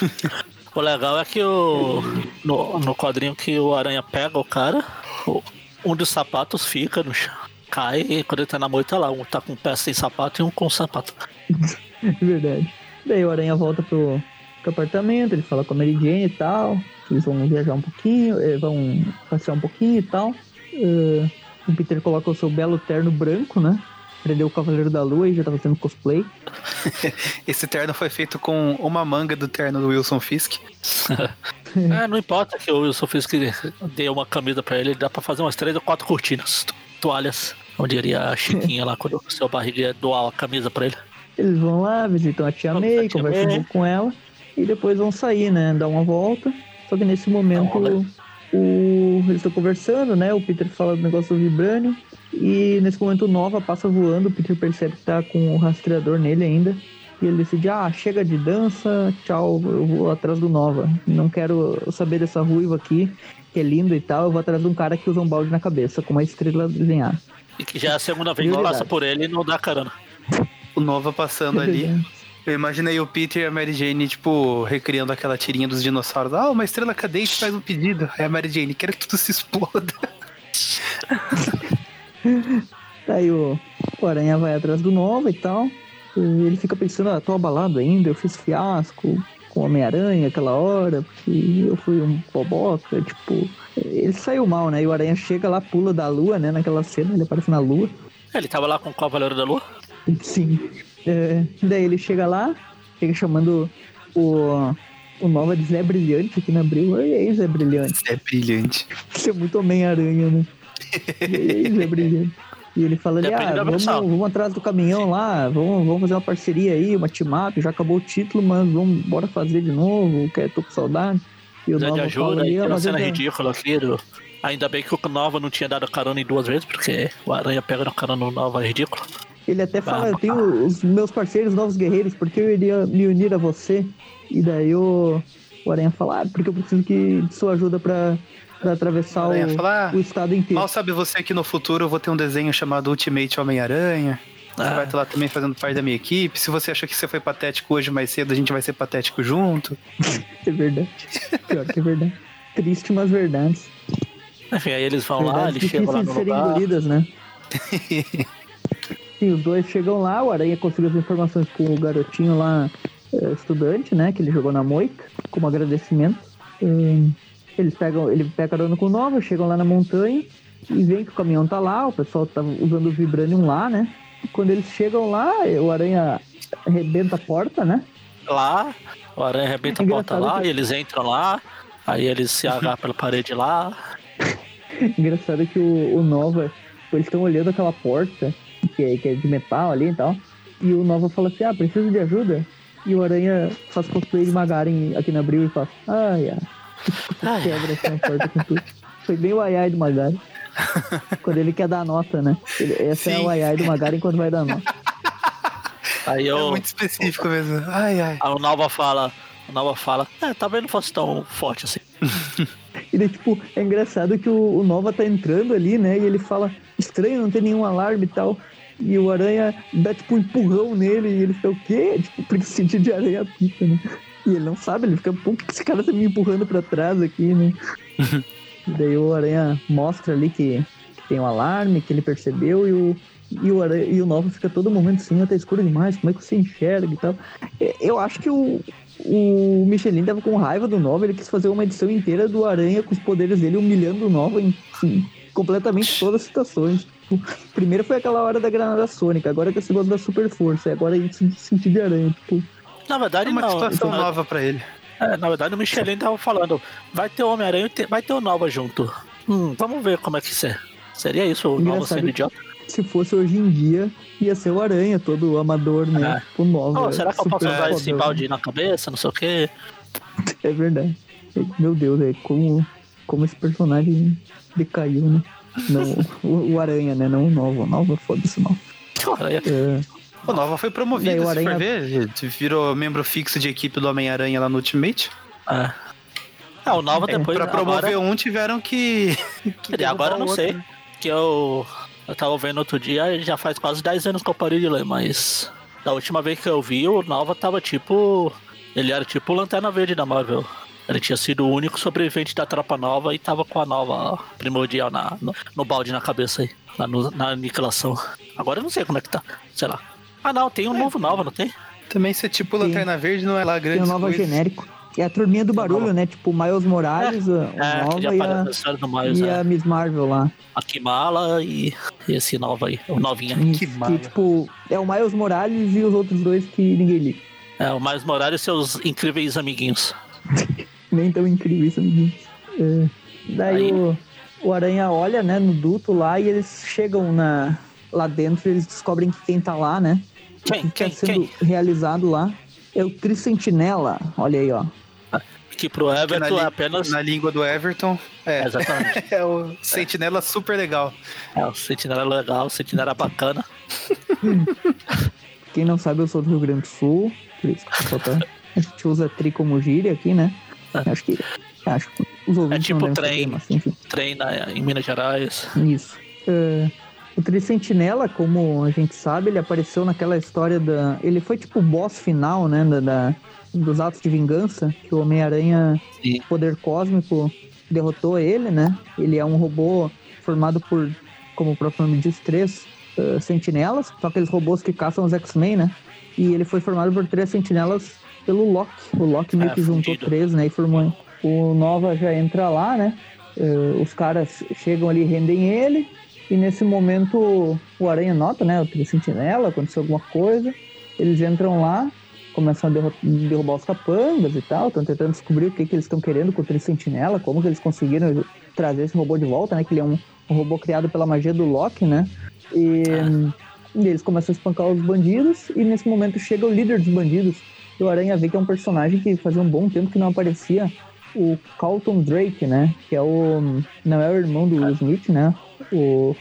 [SPEAKER 2] O legal é que o. No, no quadrinho que o Aranha pega o cara, o- um dos sapatos fica no chão. Cai e quando ele tá na moita lá, um tá com pé sem sapato e um com sapato.
[SPEAKER 4] É verdade. Daí o Aranha volta pro, pro apartamento, ele fala com a Mary Jane e tal. Eles vão viajar um pouquinho, eh, vão passear um pouquinho e tal. Eh, o Peter coloca o seu belo terno branco, né? Prendeu o Cavaleiro da Lua e já tá fazendo cosplay.
[SPEAKER 3] Esse terno foi feito com uma manga do terno do Wilson Fisk.
[SPEAKER 2] É, não importa que o Wilson que dê uma camisa pra ele, dá pra fazer umas três ou quatro cortinas, to- toalhas. Onde iria a Chiquinha lá quando o seu barriga ia doar a camisa pra ele.
[SPEAKER 4] Eles vão lá, visitam a tia
[SPEAKER 2] Vamos
[SPEAKER 4] May,
[SPEAKER 2] tia
[SPEAKER 4] conversam um
[SPEAKER 2] May.
[SPEAKER 4] com ela. E depois vão sair, né? Dar uma volta. Só que nesse momento o, eles estão conversando, né? O Peter fala do negócio do Vibranium. E nesse momento o Nova passa voando. O Peter percebe que tá com o rastreador nele ainda. E ele decide, ah, chega de dança, tchau, eu vou atrás do Nova. Não quero saber dessa ruiva aqui, que é linda e tal. Eu vou atrás de um cara que usa um balde na cabeça, com uma estrela desenhada.
[SPEAKER 2] E que já é a segunda vez que passa por ele e não dá carona.
[SPEAKER 3] O Nova passando ali. Eu imaginei o Peter e a Mary Jane, tipo, recriando aquela tirinha dos dinossauros. Ah, uma estrela cadente faz um pedido. Aí a Mary Jane, quero que tudo se exploda.
[SPEAKER 4] Daí o, o Aranha vai atrás do Nova e tal. E ele fica pensando, ah, tô abalado ainda, eu fiz fiasco com o Homem-Aranha aquela hora, porque eu fui um boboca, tipo. Ele saiu mal, né? E o Aranha chega lá, pula da lua, né? Naquela cena, ele aparece na lua.
[SPEAKER 2] Ele tava lá com o Cavaleiro da Lua.
[SPEAKER 4] Sim. É, daí ele chega lá, chega chamando o, o Nova de Zé Brilhante aqui na abril. E aí, Zé Brilhante?
[SPEAKER 3] É brilhante.
[SPEAKER 4] Isso é muito Homem-Aranha, né? E Zé Brilhante? E ele fala ali, ah, vamos, vamos atrás do caminhão lá, vamos, vamos fazer uma parceria aí, uma team-up, já acabou o título, mas vamos, bora fazer de novo, que tô com saudade. E o Nova
[SPEAKER 2] ajuda
[SPEAKER 4] ali, ah, mas
[SPEAKER 2] cena
[SPEAKER 4] eu já-
[SPEAKER 2] ridícula aqui. Do... Ainda bem que o Nova não tinha dado carona em duas vezes, porque o Aranha pega na carona no Nova é ridículo.
[SPEAKER 4] Ele até fala, eu tenho os meus parceiros novos guerreiros, porque eu iria me unir a você? E daí o, o Aranha fala, ah, porque eu preciso que, de sua ajuda pra, pra atravessar
[SPEAKER 3] O Aranha
[SPEAKER 4] o,
[SPEAKER 3] fala, "Ah,
[SPEAKER 4] o estado inteiro.
[SPEAKER 3] Mal sabe você que no futuro eu vou ter um desenho chamado Ultimate Homem-Aranha. Você
[SPEAKER 2] Ah.
[SPEAKER 3] vai estar lá também fazendo parte da minha equipe. Se você achou que você foi patético hoje mais cedo, a gente vai ser patético junto.
[SPEAKER 4] É verdade. Pior que é verdade. Triste, mas verdades.
[SPEAKER 2] Enfim, aí eles vão lá,
[SPEAKER 4] Verdades
[SPEAKER 2] eles chegam lá no
[SPEAKER 4] de serem
[SPEAKER 2] lugar.
[SPEAKER 4] engolidas, né? Sim, os dois chegam lá, o Aranha conseguiu as informações com o garotinho lá, eh, estudante, né? Que ele jogou na moita, como agradecimento. Hum, Eles pegam, ele pega carona com o Nova, chegam lá na montanha e veem que o caminhão tá lá, o pessoal tá usando o Vibranium lá, né? Quando eles chegam lá, o Aranha arrebenta a porta, né?
[SPEAKER 2] Lá, o Aranha arrebenta a porta lá,
[SPEAKER 4] que-
[SPEAKER 2] e eles entram lá, aí eles se agarram pela parede lá.
[SPEAKER 4] Engraçado que o, o Nova, eles estão olhando aquela porta, que é, que é de metal ali e tal, e o Nova fala assim, ah, preciso de ajuda? E o Aranha faz cosplay de Magaren aqui na Abril e fala, ai, ai. Quebra assim a porta com tudo. Foi bem o ai ai do Magaren. Quando ele quer dar nota, né? Ele, essa é
[SPEAKER 3] Sim.
[SPEAKER 4] o ai ai do Magaren quando vai dar nota.
[SPEAKER 2] Aí
[SPEAKER 3] É
[SPEAKER 2] eu,
[SPEAKER 3] muito específico mesmo. Ai, ai.
[SPEAKER 2] a Nova fala, a Nova fala, é, talvez não fosse tão forte assim.
[SPEAKER 4] E daí, tipo, é engraçado que o, o Nova tá entrando ali, né? E ele fala, estranho, não tem nenhum alarme e tal. E o Aranha dá, tipo, um empurrão nele e ele fica, o quê? Tipo, porque sentido de aranha pica, né? E ele não sabe, ele fica, pô, que esse cara tá me empurrando pra trás aqui, né? e daí o Aranha mostra ali que, que tem um alarme, que ele percebeu, e o, e o, aranha, e o Nova fica todo momento assim, tá escuro demais, como é que você enxerga e tal. É, Eu acho que o, o Michelin tava com raiva do Nova, ele quis fazer uma edição inteira do Aranha com os poderes dele humilhando o Nova em, completamente todas as situações. tipo, primeiro foi aquela hora da granada sônica, agora que esse negócio da super força, e agora a gente se sentir de aranha, tipo.
[SPEAKER 2] Na verdade,
[SPEAKER 3] É uma
[SPEAKER 2] não.
[SPEAKER 3] situação
[SPEAKER 2] na,
[SPEAKER 3] nova pra ele.
[SPEAKER 2] é, na verdade, o Michelin tava falando: vai ter o Homem-Aranha e vai ter o Nova junto. Hum, vamos ver como é que isso é. Seria isso, o Nova sendo idiota?
[SPEAKER 4] Se fosse hoje em dia, ia ser o aranha, todo amador, né?
[SPEAKER 2] É.
[SPEAKER 4] Tipo, nova.
[SPEAKER 2] Oh, será que eu posso usar esse balde na cabeça? Não sei o quê.
[SPEAKER 4] É verdade. Meu Deus, é como, como esse personagem decaiu, né? Não, o, o Aranha, né? Não o Nova. O Nova, foda-se, não.
[SPEAKER 2] Aranha.
[SPEAKER 4] É,
[SPEAKER 3] O Nova foi promovido,
[SPEAKER 4] Daí o
[SPEAKER 3] se
[SPEAKER 4] Aranha-
[SPEAKER 3] for ver. ele Virou membro fixo de equipe do Homem-Aranha lá no Ultimate.
[SPEAKER 2] É. É, o Nova depois.
[SPEAKER 3] pra promover
[SPEAKER 2] agora,
[SPEAKER 3] um, tiveram que. que
[SPEAKER 2] e agora eu não sei.
[SPEAKER 3] outro.
[SPEAKER 2] Que eu. Eu tava vendo outro dia, já faz quase 10 anos que eu parei de ler, mas. Da última vez que eu vi, o Nova tava tipo. Ele era tipo o Lanterna Verde da Marvel. Ele tinha sido o único sobrevivente da tropa nova e tava com a nova primordial na, no, no balde na cabeça aí, no- na aniquilação. Agora eu não sei como é que tá, sei lá. Ah não, tem um novo Nova, não tem?
[SPEAKER 3] Também ser tipo
[SPEAKER 4] Sim.
[SPEAKER 3] Lanterna Verde não é lá grande.
[SPEAKER 4] tem o Nova genérico. E a turminha do barulho,
[SPEAKER 2] Nova.
[SPEAKER 4] né? Tipo, Miles Morales, a- o
[SPEAKER 2] É,
[SPEAKER 4] Nova e
[SPEAKER 2] aparece
[SPEAKER 4] a,
[SPEAKER 2] Miles,
[SPEAKER 4] e
[SPEAKER 2] é.
[SPEAKER 4] a Miss Marvel lá.
[SPEAKER 2] A Kimala e e esse Nova aí, o novinha.
[SPEAKER 4] Isso,
[SPEAKER 3] Que
[SPEAKER 4] tipo, é o Miles Morales e os outros dois que ninguém liga.
[SPEAKER 2] É, o Miles Morales e seus incríveis amiguinhos.
[SPEAKER 4] Nem tão incrível isso, amiguinho. É. Daí
[SPEAKER 2] Aí-
[SPEAKER 4] o, o Aranha olha, né, no duto lá e eles chegam na, lá dentro e eles descobrem que quem tá lá, né?
[SPEAKER 2] Quem?
[SPEAKER 4] que
[SPEAKER 2] Quem?
[SPEAKER 4] tá sendo realizado lá é o Tricentinela. Olha aí, ó.
[SPEAKER 2] Que pro
[SPEAKER 3] Que na,
[SPEAKER 2] Everton
[SPEAKER 3] li-
[SPEAKER 2] é apenas.
[SPEAKER 3] na língua do Everton. É,
[SPEAKER 2] Exatamente.
[SPEAKER 3] é o Sentinela super legal.
[SPEAKER 2] É, o Sentinela é legal, o Sentinela é bacana.
[SPEAKER 4] Quem não sabe, eu sou do Rio Grande do Sul. Por isso que tá- A gente usa tri como gíria aqui, né?
[SPEAKER 2] É.
[SPEAKER 4] Acho que. Acho que os ouvintes
[SPEAKER 2] tipo
[SPEAKER 4] não devem
[SPEAKER 2] trem.
[SPEAKER 4] saber, mas enfim.
[SPEAKER 2] Treina em Minas Gerais.
[SPEAKER 4] Isso. É, o Tricentinela, como a gente sabe, ele apareceu naquela história da. Ele foi tipo o boss final, né? Da, da- dos atos de vingança, que o Homem-Aranha, poder cósmico, derrotou ele, né? Ele é um robô formado por, como o próprio nome diz, três eh, sentinelas, são aqueles robôs que caçam os X-Men, né? E ele foi formado por três sentinelas pelo Loki. O Loki meio
[SPEAKER 2] É,
[SPEAKER 4] que juntou
[SPEAKER 2] fundido.
[SPEAKER 4] três, né? E formou. O Nova já entra lá, né? Eh, os caras chegam ali e rendem ele. E nesse momento o Aranha nota, né? O Tricentinela, aconteceu alguma coisa. Eles entram lá, começam a derrubar os capangas e tal. Estão tentando descobrir o que, que eles estão querendo com o Tricentinela, como que eles conseguiram trazer esse robô de volta, né? Que ele é um, um robô criado pela magia do Loki, né? E, e eles começam a espancar os bandidos. E nesse momento chega o líder dos bandidos. E o Aranha vê que é um personagem que fazia um bom tempo que não aparecia. O Carlton Drake, né? Que é o. Não é o irmão do Will Smith, né? O,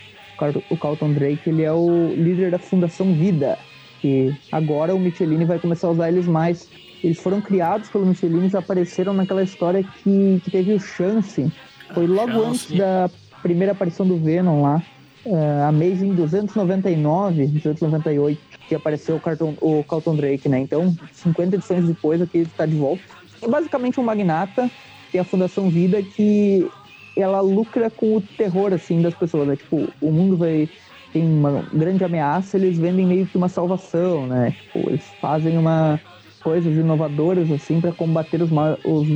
[SPEAKER 4] o Carlton Drake, ele é o líder da Fundação Vida. Que agora o Michelini vai começar a usar eles mais. Eles foram criados pelo Michelini e apareceram naquela história que, que teve o Chance. Foi logo
[SPEAKER 2] Chance.
[SPEAKER 4] antes da primeira aparição do Venom lá. Uh, Amazing 299, 298, que apareceu o, Carlton, o Carlton Drake, né? Então, 50 edições depois, aqui ele está de volta. É basicamente um magnata, é a Fundação Vida, que ela lucra com o terror, assim, das pessoas, né? Tipo, o mundo vai... Tem uma grande ameaça, eles vendem meio que uma salvação, né? Tipo, eles fazem uma coisas inovadoras, assim, para combater os, ma os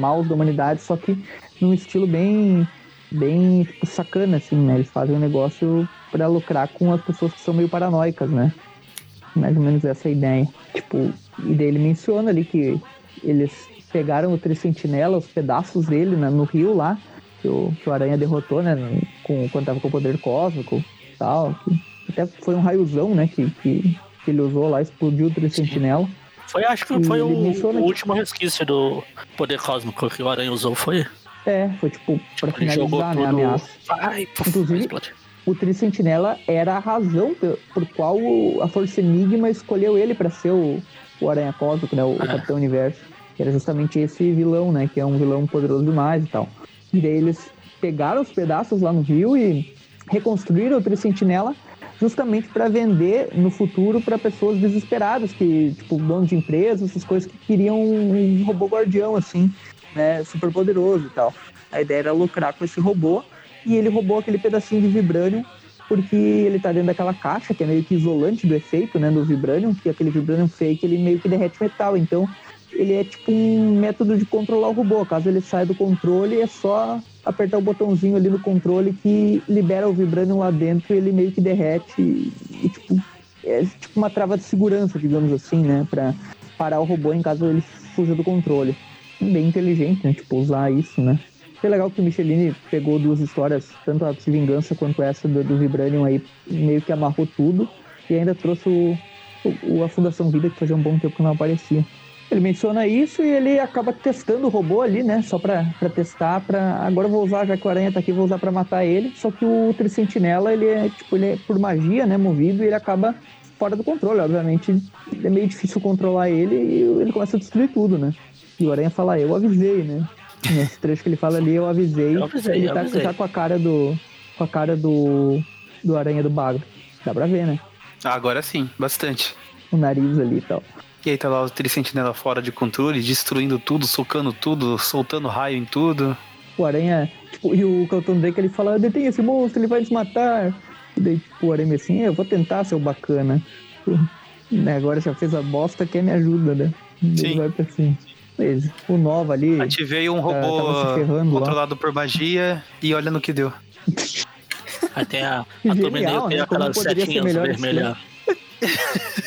[SPEAKER 4] maus da humanidade, só que num estilo bem bem tipo, sacana, assim, né? Eles fazem um negócio pra lucrar com as pessoas que são meio paranoicas, né? Mais ou menos essa é a ideia. Tipo, e daí ele menciona ali que eles pegaram o Tricentinela, os pedaços dele né, no rio lá, que o, que o Aranha derrotou, né? Com, quando tava com o poder cósmico e tal. Que até foi um raiozão, né? Que, que, que ele usou lá, explodiu o Tricentinela.
[SPEAKER 2] Foi, acho que foi o,
[SPEAKER 4] menciona
[SPEAKER 2] o último resquício do poder cósmico que o Aranha usou. Foi.
[SPEAKER 4] É, foi tipo, pra
[SPEAKER 2] jogou
[SPEAKER 4] finalizar, né, a ameaça.
[SPEAKER 2] Puf,
[SPEAKER 4] Inclusive- o Tricentinela era a razão por, por qual a Força Enigma escolheu ele para ser o, o Aranha Cósmico, né? O, o
[SPEAKER 2] Ah.
[SPEAKER 4] Capitão Universo. Que era justamente esse vilão, né? Que é um vilão poderoso demais e tal. E daí eles pegaram os pedaços lá no rio e reconstruíram o Tricentinela justamente para vender no futuro para pessoas desesperadas, que, tipo, donos de empresas, essas coisas que queriam um robô guardião, assim, né? Super poderoso e tal. A ideia era lucrar com esse robô e ele roubou aquele pedacinho de vibranium porque ele tá dentro daquela caixa que é meio que isolante do efeito, né, do vibranium, que aquele vibranium fake ele meio que derrete metal, então ele é tipo um método de controlar o robô. Caso ele saia do controle, é só apertar o botãozinho ali no controle que libera o Vibranium lá dentro e ele meio que derrete e, e tipo, é tipo uma trava de segurança, digamos assim, né? Pra parar o robô em caso ele fuja do controle. Bem inteligente, né? Tipo, usar isso, né? Foi legal que o Michelini pegou duas histórias, tanto a de vingança quanto essa do, do Vibranium aí, meio que amarrou tudo e ainda trouxe o, o, a Fundação Vida, que fazia um bom tempo que não aparecia. Ele menciona isso e ele acaba testando o robô ali, né? Só pra, pra testar, pra... Agora eu vou usar, já que o Aranha tá aqui, vou usar pra matar ele. Só que o Tricentinela, ele é, tipo, ele é por magia, né? Movido e ele acaba fora do controle. Obviamente, é meio difícil controlar ele e ele começa a destruir tudo, né? E o Aranha fala, eu avisei, né? Nesse trecho que ele fala ali, eu avisei.
[SPEAKER 2] Eu avisei,
[SPEAKER 4] ele
[SPEAKER 2] eu
[SPEAKER 4] tá
[SPEAKER 2] avisei.
[SPEAKER 4] já com a cara do. com a cara do. do Aranha do Bago. Dá pra ver, né?
[SPEAKER 3] Agora sim, bastante.
[SPEAKER 4] O nariz ali e tal.
[SPEAKER 3] E aí tá lá o Tricentinela fora de controle, destruindo tudo, socando tudo, soltando raio em tudo.
[SPEAKER 4] O Aranha, tipo, e o Calton Drake ele fala, detém esse monstro, ele vai nos matar. E daí, tipo, o Aranha assim, eu vou tentar, seu bacana. Tipo, né, agora já fez a bosta, quer me ajuda, né? E Ele
[SPEAKER 3] Sim.
[SPEAKER 4] vai pra cima. Beleza. O Nova ali.
[SPEAKER 3] Ativei um
[SPEAKER 4] Tá-
[SPEAKER 3] robô
[SPEAKER 4] ferrando lá.
[SPEAKER 3] controlado por magia e olha no que deu.
[SPEAKER 2] Aí tem a, a
[SPEAKER 4] Genial,
[SPEAKER 2] tem
[SPEAKER 4] né? Como poderia ser
[SPEAKER 2] setinhas
[SPEAKER 4] melhor
[SPEAKER 2] vermelhas.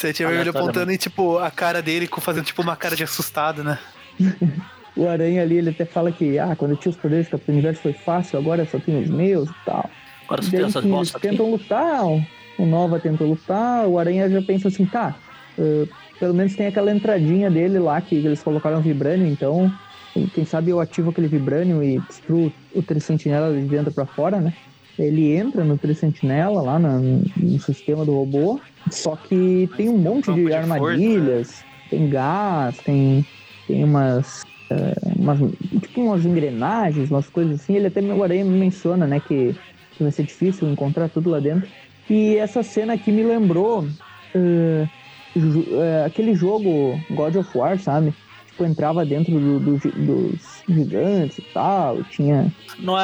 [SPEAKER 3] Você tinha vermelho
[SPEAKER 2] Aleatoriamente.
[SPEAKER 3] apontando e, tipo, a cara dele com- fazendo, tipo, uma cara de assustado, né?
[SPEAKER 4] O Aranha ali, ele até fala que, ah, quando eu tinha os poderes do Capitão Universo foi fácil, agora só tenho os meus e tal.
[SPEAKER 2] Agora você
[SPEAKER 4] daí,
[SPEAKER 2] tem essas
[SPEAKER 4] eles
[SPEAKER 2] aqui.
[SPEAKER 4] tentam lutar, o- Nova tenta lutar, o Aranha já pensa assim, tá, eh, pelo menos tem aquela entradinha dele lá que eles colocaram Vibranium, então quem- quem sabe eu ativo aquele Vibranium e destruo o Tricentinela de dentro pra fora, né? Ele entra no Tricentinela lá na- no sistema do robô, só que tem um monte
[SPEAKER 3] campo
[SPEAKER 4] de,
[SPEAKER 3] de força,
[SPEAKER 4] armadilhas, tem gás, tem, tem umas, eh, umas tipo umas engrenagens, umas coisas assim. Ele até o Aranha menciona, né, que, que vai ser difícil encontrar tudo lá dentro. E essa cena aqui me lembrou eh, ju- eh, aquele jogo God of War, sabe? Tipo, entrava dentro do- do dos gigantes e tal, tinha,
[SPEAKER 2] Não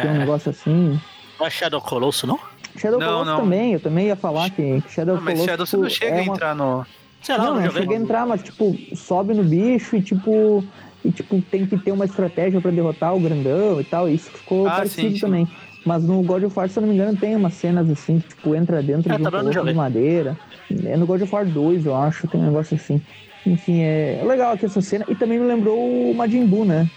[SPEAKER 4] tinha um
[SPEAKER 2] é,
[SPEAKER 4] negócio assim.
[SPEAKER 2] Não é Shadow Colosso, não?
[SPEAKER 4] Shadow
[SPEAKER 3] Não,
[SPEAKER 4] Colossus
[SPEAKER 3] não.
[SPEAKER 4] também, eu também ia falar que, Shadow
[SPEAKER 3] Não, mas
[SPEAKER 4] Colossus
[SPEAKER 3] Shadow você
[SPEAKER 4] tipo,
[SPEAKER 3] não chega
[SPEAKER 4] é
[SPEAKER 3] a
[SPEAKER 4] uma
[SPEAKER 3] entrar no.
[SPEAKER 2] Sei lá,
[SPEAKER 4] não,
[SPEAKER 2] não,
[SPEAKER 4] não cheguei a entrar, mas tipo, sobe no bicho e tipo. E tipo, tem que ter uma estratégia pra derrotar o grandão e tal. Isso ficou
[SPEAKER 3] Ah,
[SPEAKER 4] parecido
[SPEAKER 3] sim, sim.
[SPEAKER 4] também. Mas no God of War, se eu não me engano, tem umas cenas assim, que tipo, entra dentro
[SPEAKER 2] É,
[SPEAKER 4] de um colosso de madeira. É no God of War 2, eu acho, tem um negócio assim. Enfim, é legal aqui essa cena. E também me lembrou o Majin Buu, né?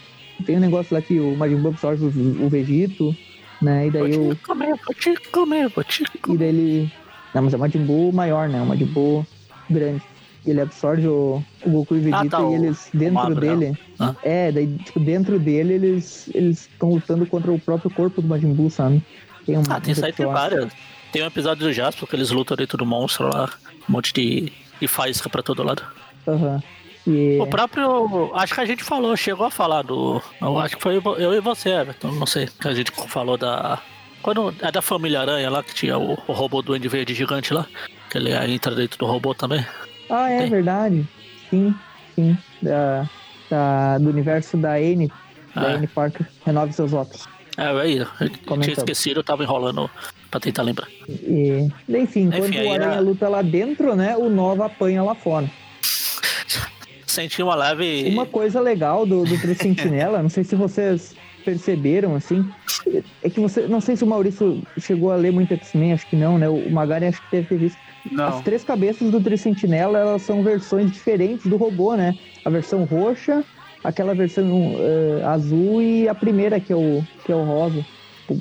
[SPEAKER 4] Tem um negócio lá que o Majin Buu absorve o, o Vegito, né? E
[SPEAKER 2] Vou
[SPEAKER 4] daí o,
[SPEAKER 2] te comer, vou te comer, vou te
[SPEAKER 4] e
[SPEAKER 2] comer.
[SPEAKER 4] daí ele. Não, mas é o Majin Buu maior, né? O Majin Buu grande. Ele absorve o, o Goku e o Vegeta
[SPEAKER 2] Ah, tá,
[SPEAKER 4] e
[SPEAKER 2] o-
[SPEAKER 4] eles, dentro
[SPEAKER 2] magro,
[SPEAKER 4] dele.
[SPEAKER 2] Ah.
[SPEAKER 4] É, daí, tipo, dentro dele eles eles estão lutando contra o próprio corpo do Majin Buu, sabe? Tem um,
[SPEAKER 2] Ah, tem
[SPEAKER 4] um
[SPEAKER 2] tem
[SPEAKER 4] episódio.
[SPEAKER 2] várias. Tem um episódio do Jasper que eles lutam dentro do monstro lá. Um monte de, de faísca pra todo lado.
[SPEAKER 4] Aham. E,
[SPEAKER 2] O próprio. Acho que a gente falou, chegou a falar do. Eu acho que foi eu e você, Everton. Não sei. Que a gente falou da. Quando é da família Aranha lá, que tinha o, o robô do Duende Verde gigante lá. Que ele entra dentro do robô também.
[SPEAKER 4] Ah, é
[SPEAKER 2] tem.
[SPEAKER 4] verdade. Sim, sim. Da, da, do universo da N, da
[SPEAKER 2] Ah.
[SPEAKER 4] N Parker. Renove seus votos.
[SPEAKER 2] É, aí, eu tinha esquecido, eu tava enrolando pra tentar lembrar.
[SPEAKER 4] E, enfim,
[SPEAKER 2] Enfim, aí
[SPEAKER 4] o Aranha
[SPEAKER 2] a-
[SPEAKER 4] luta lá dentro, né? O Nova apanha lá fora.
[SPEAKER 2] Senti uma leve.
[SPEAKER 4] Uma coisa legal do, do Três Sentinela, não sei se vocês perceberam, assim, é que você, não sei se o Maurício chegou a ler muito X-Men, acho que não, né? O Magari acho que deve ter visto. As
[SPEAKER 3] Não.
[SPEAKER 4] três cabeças do Três Sentinela, elas são versões diferentes do robô, né? A versão roxa, aquela versão eh, azul e a primeira que é o, que é o rosa.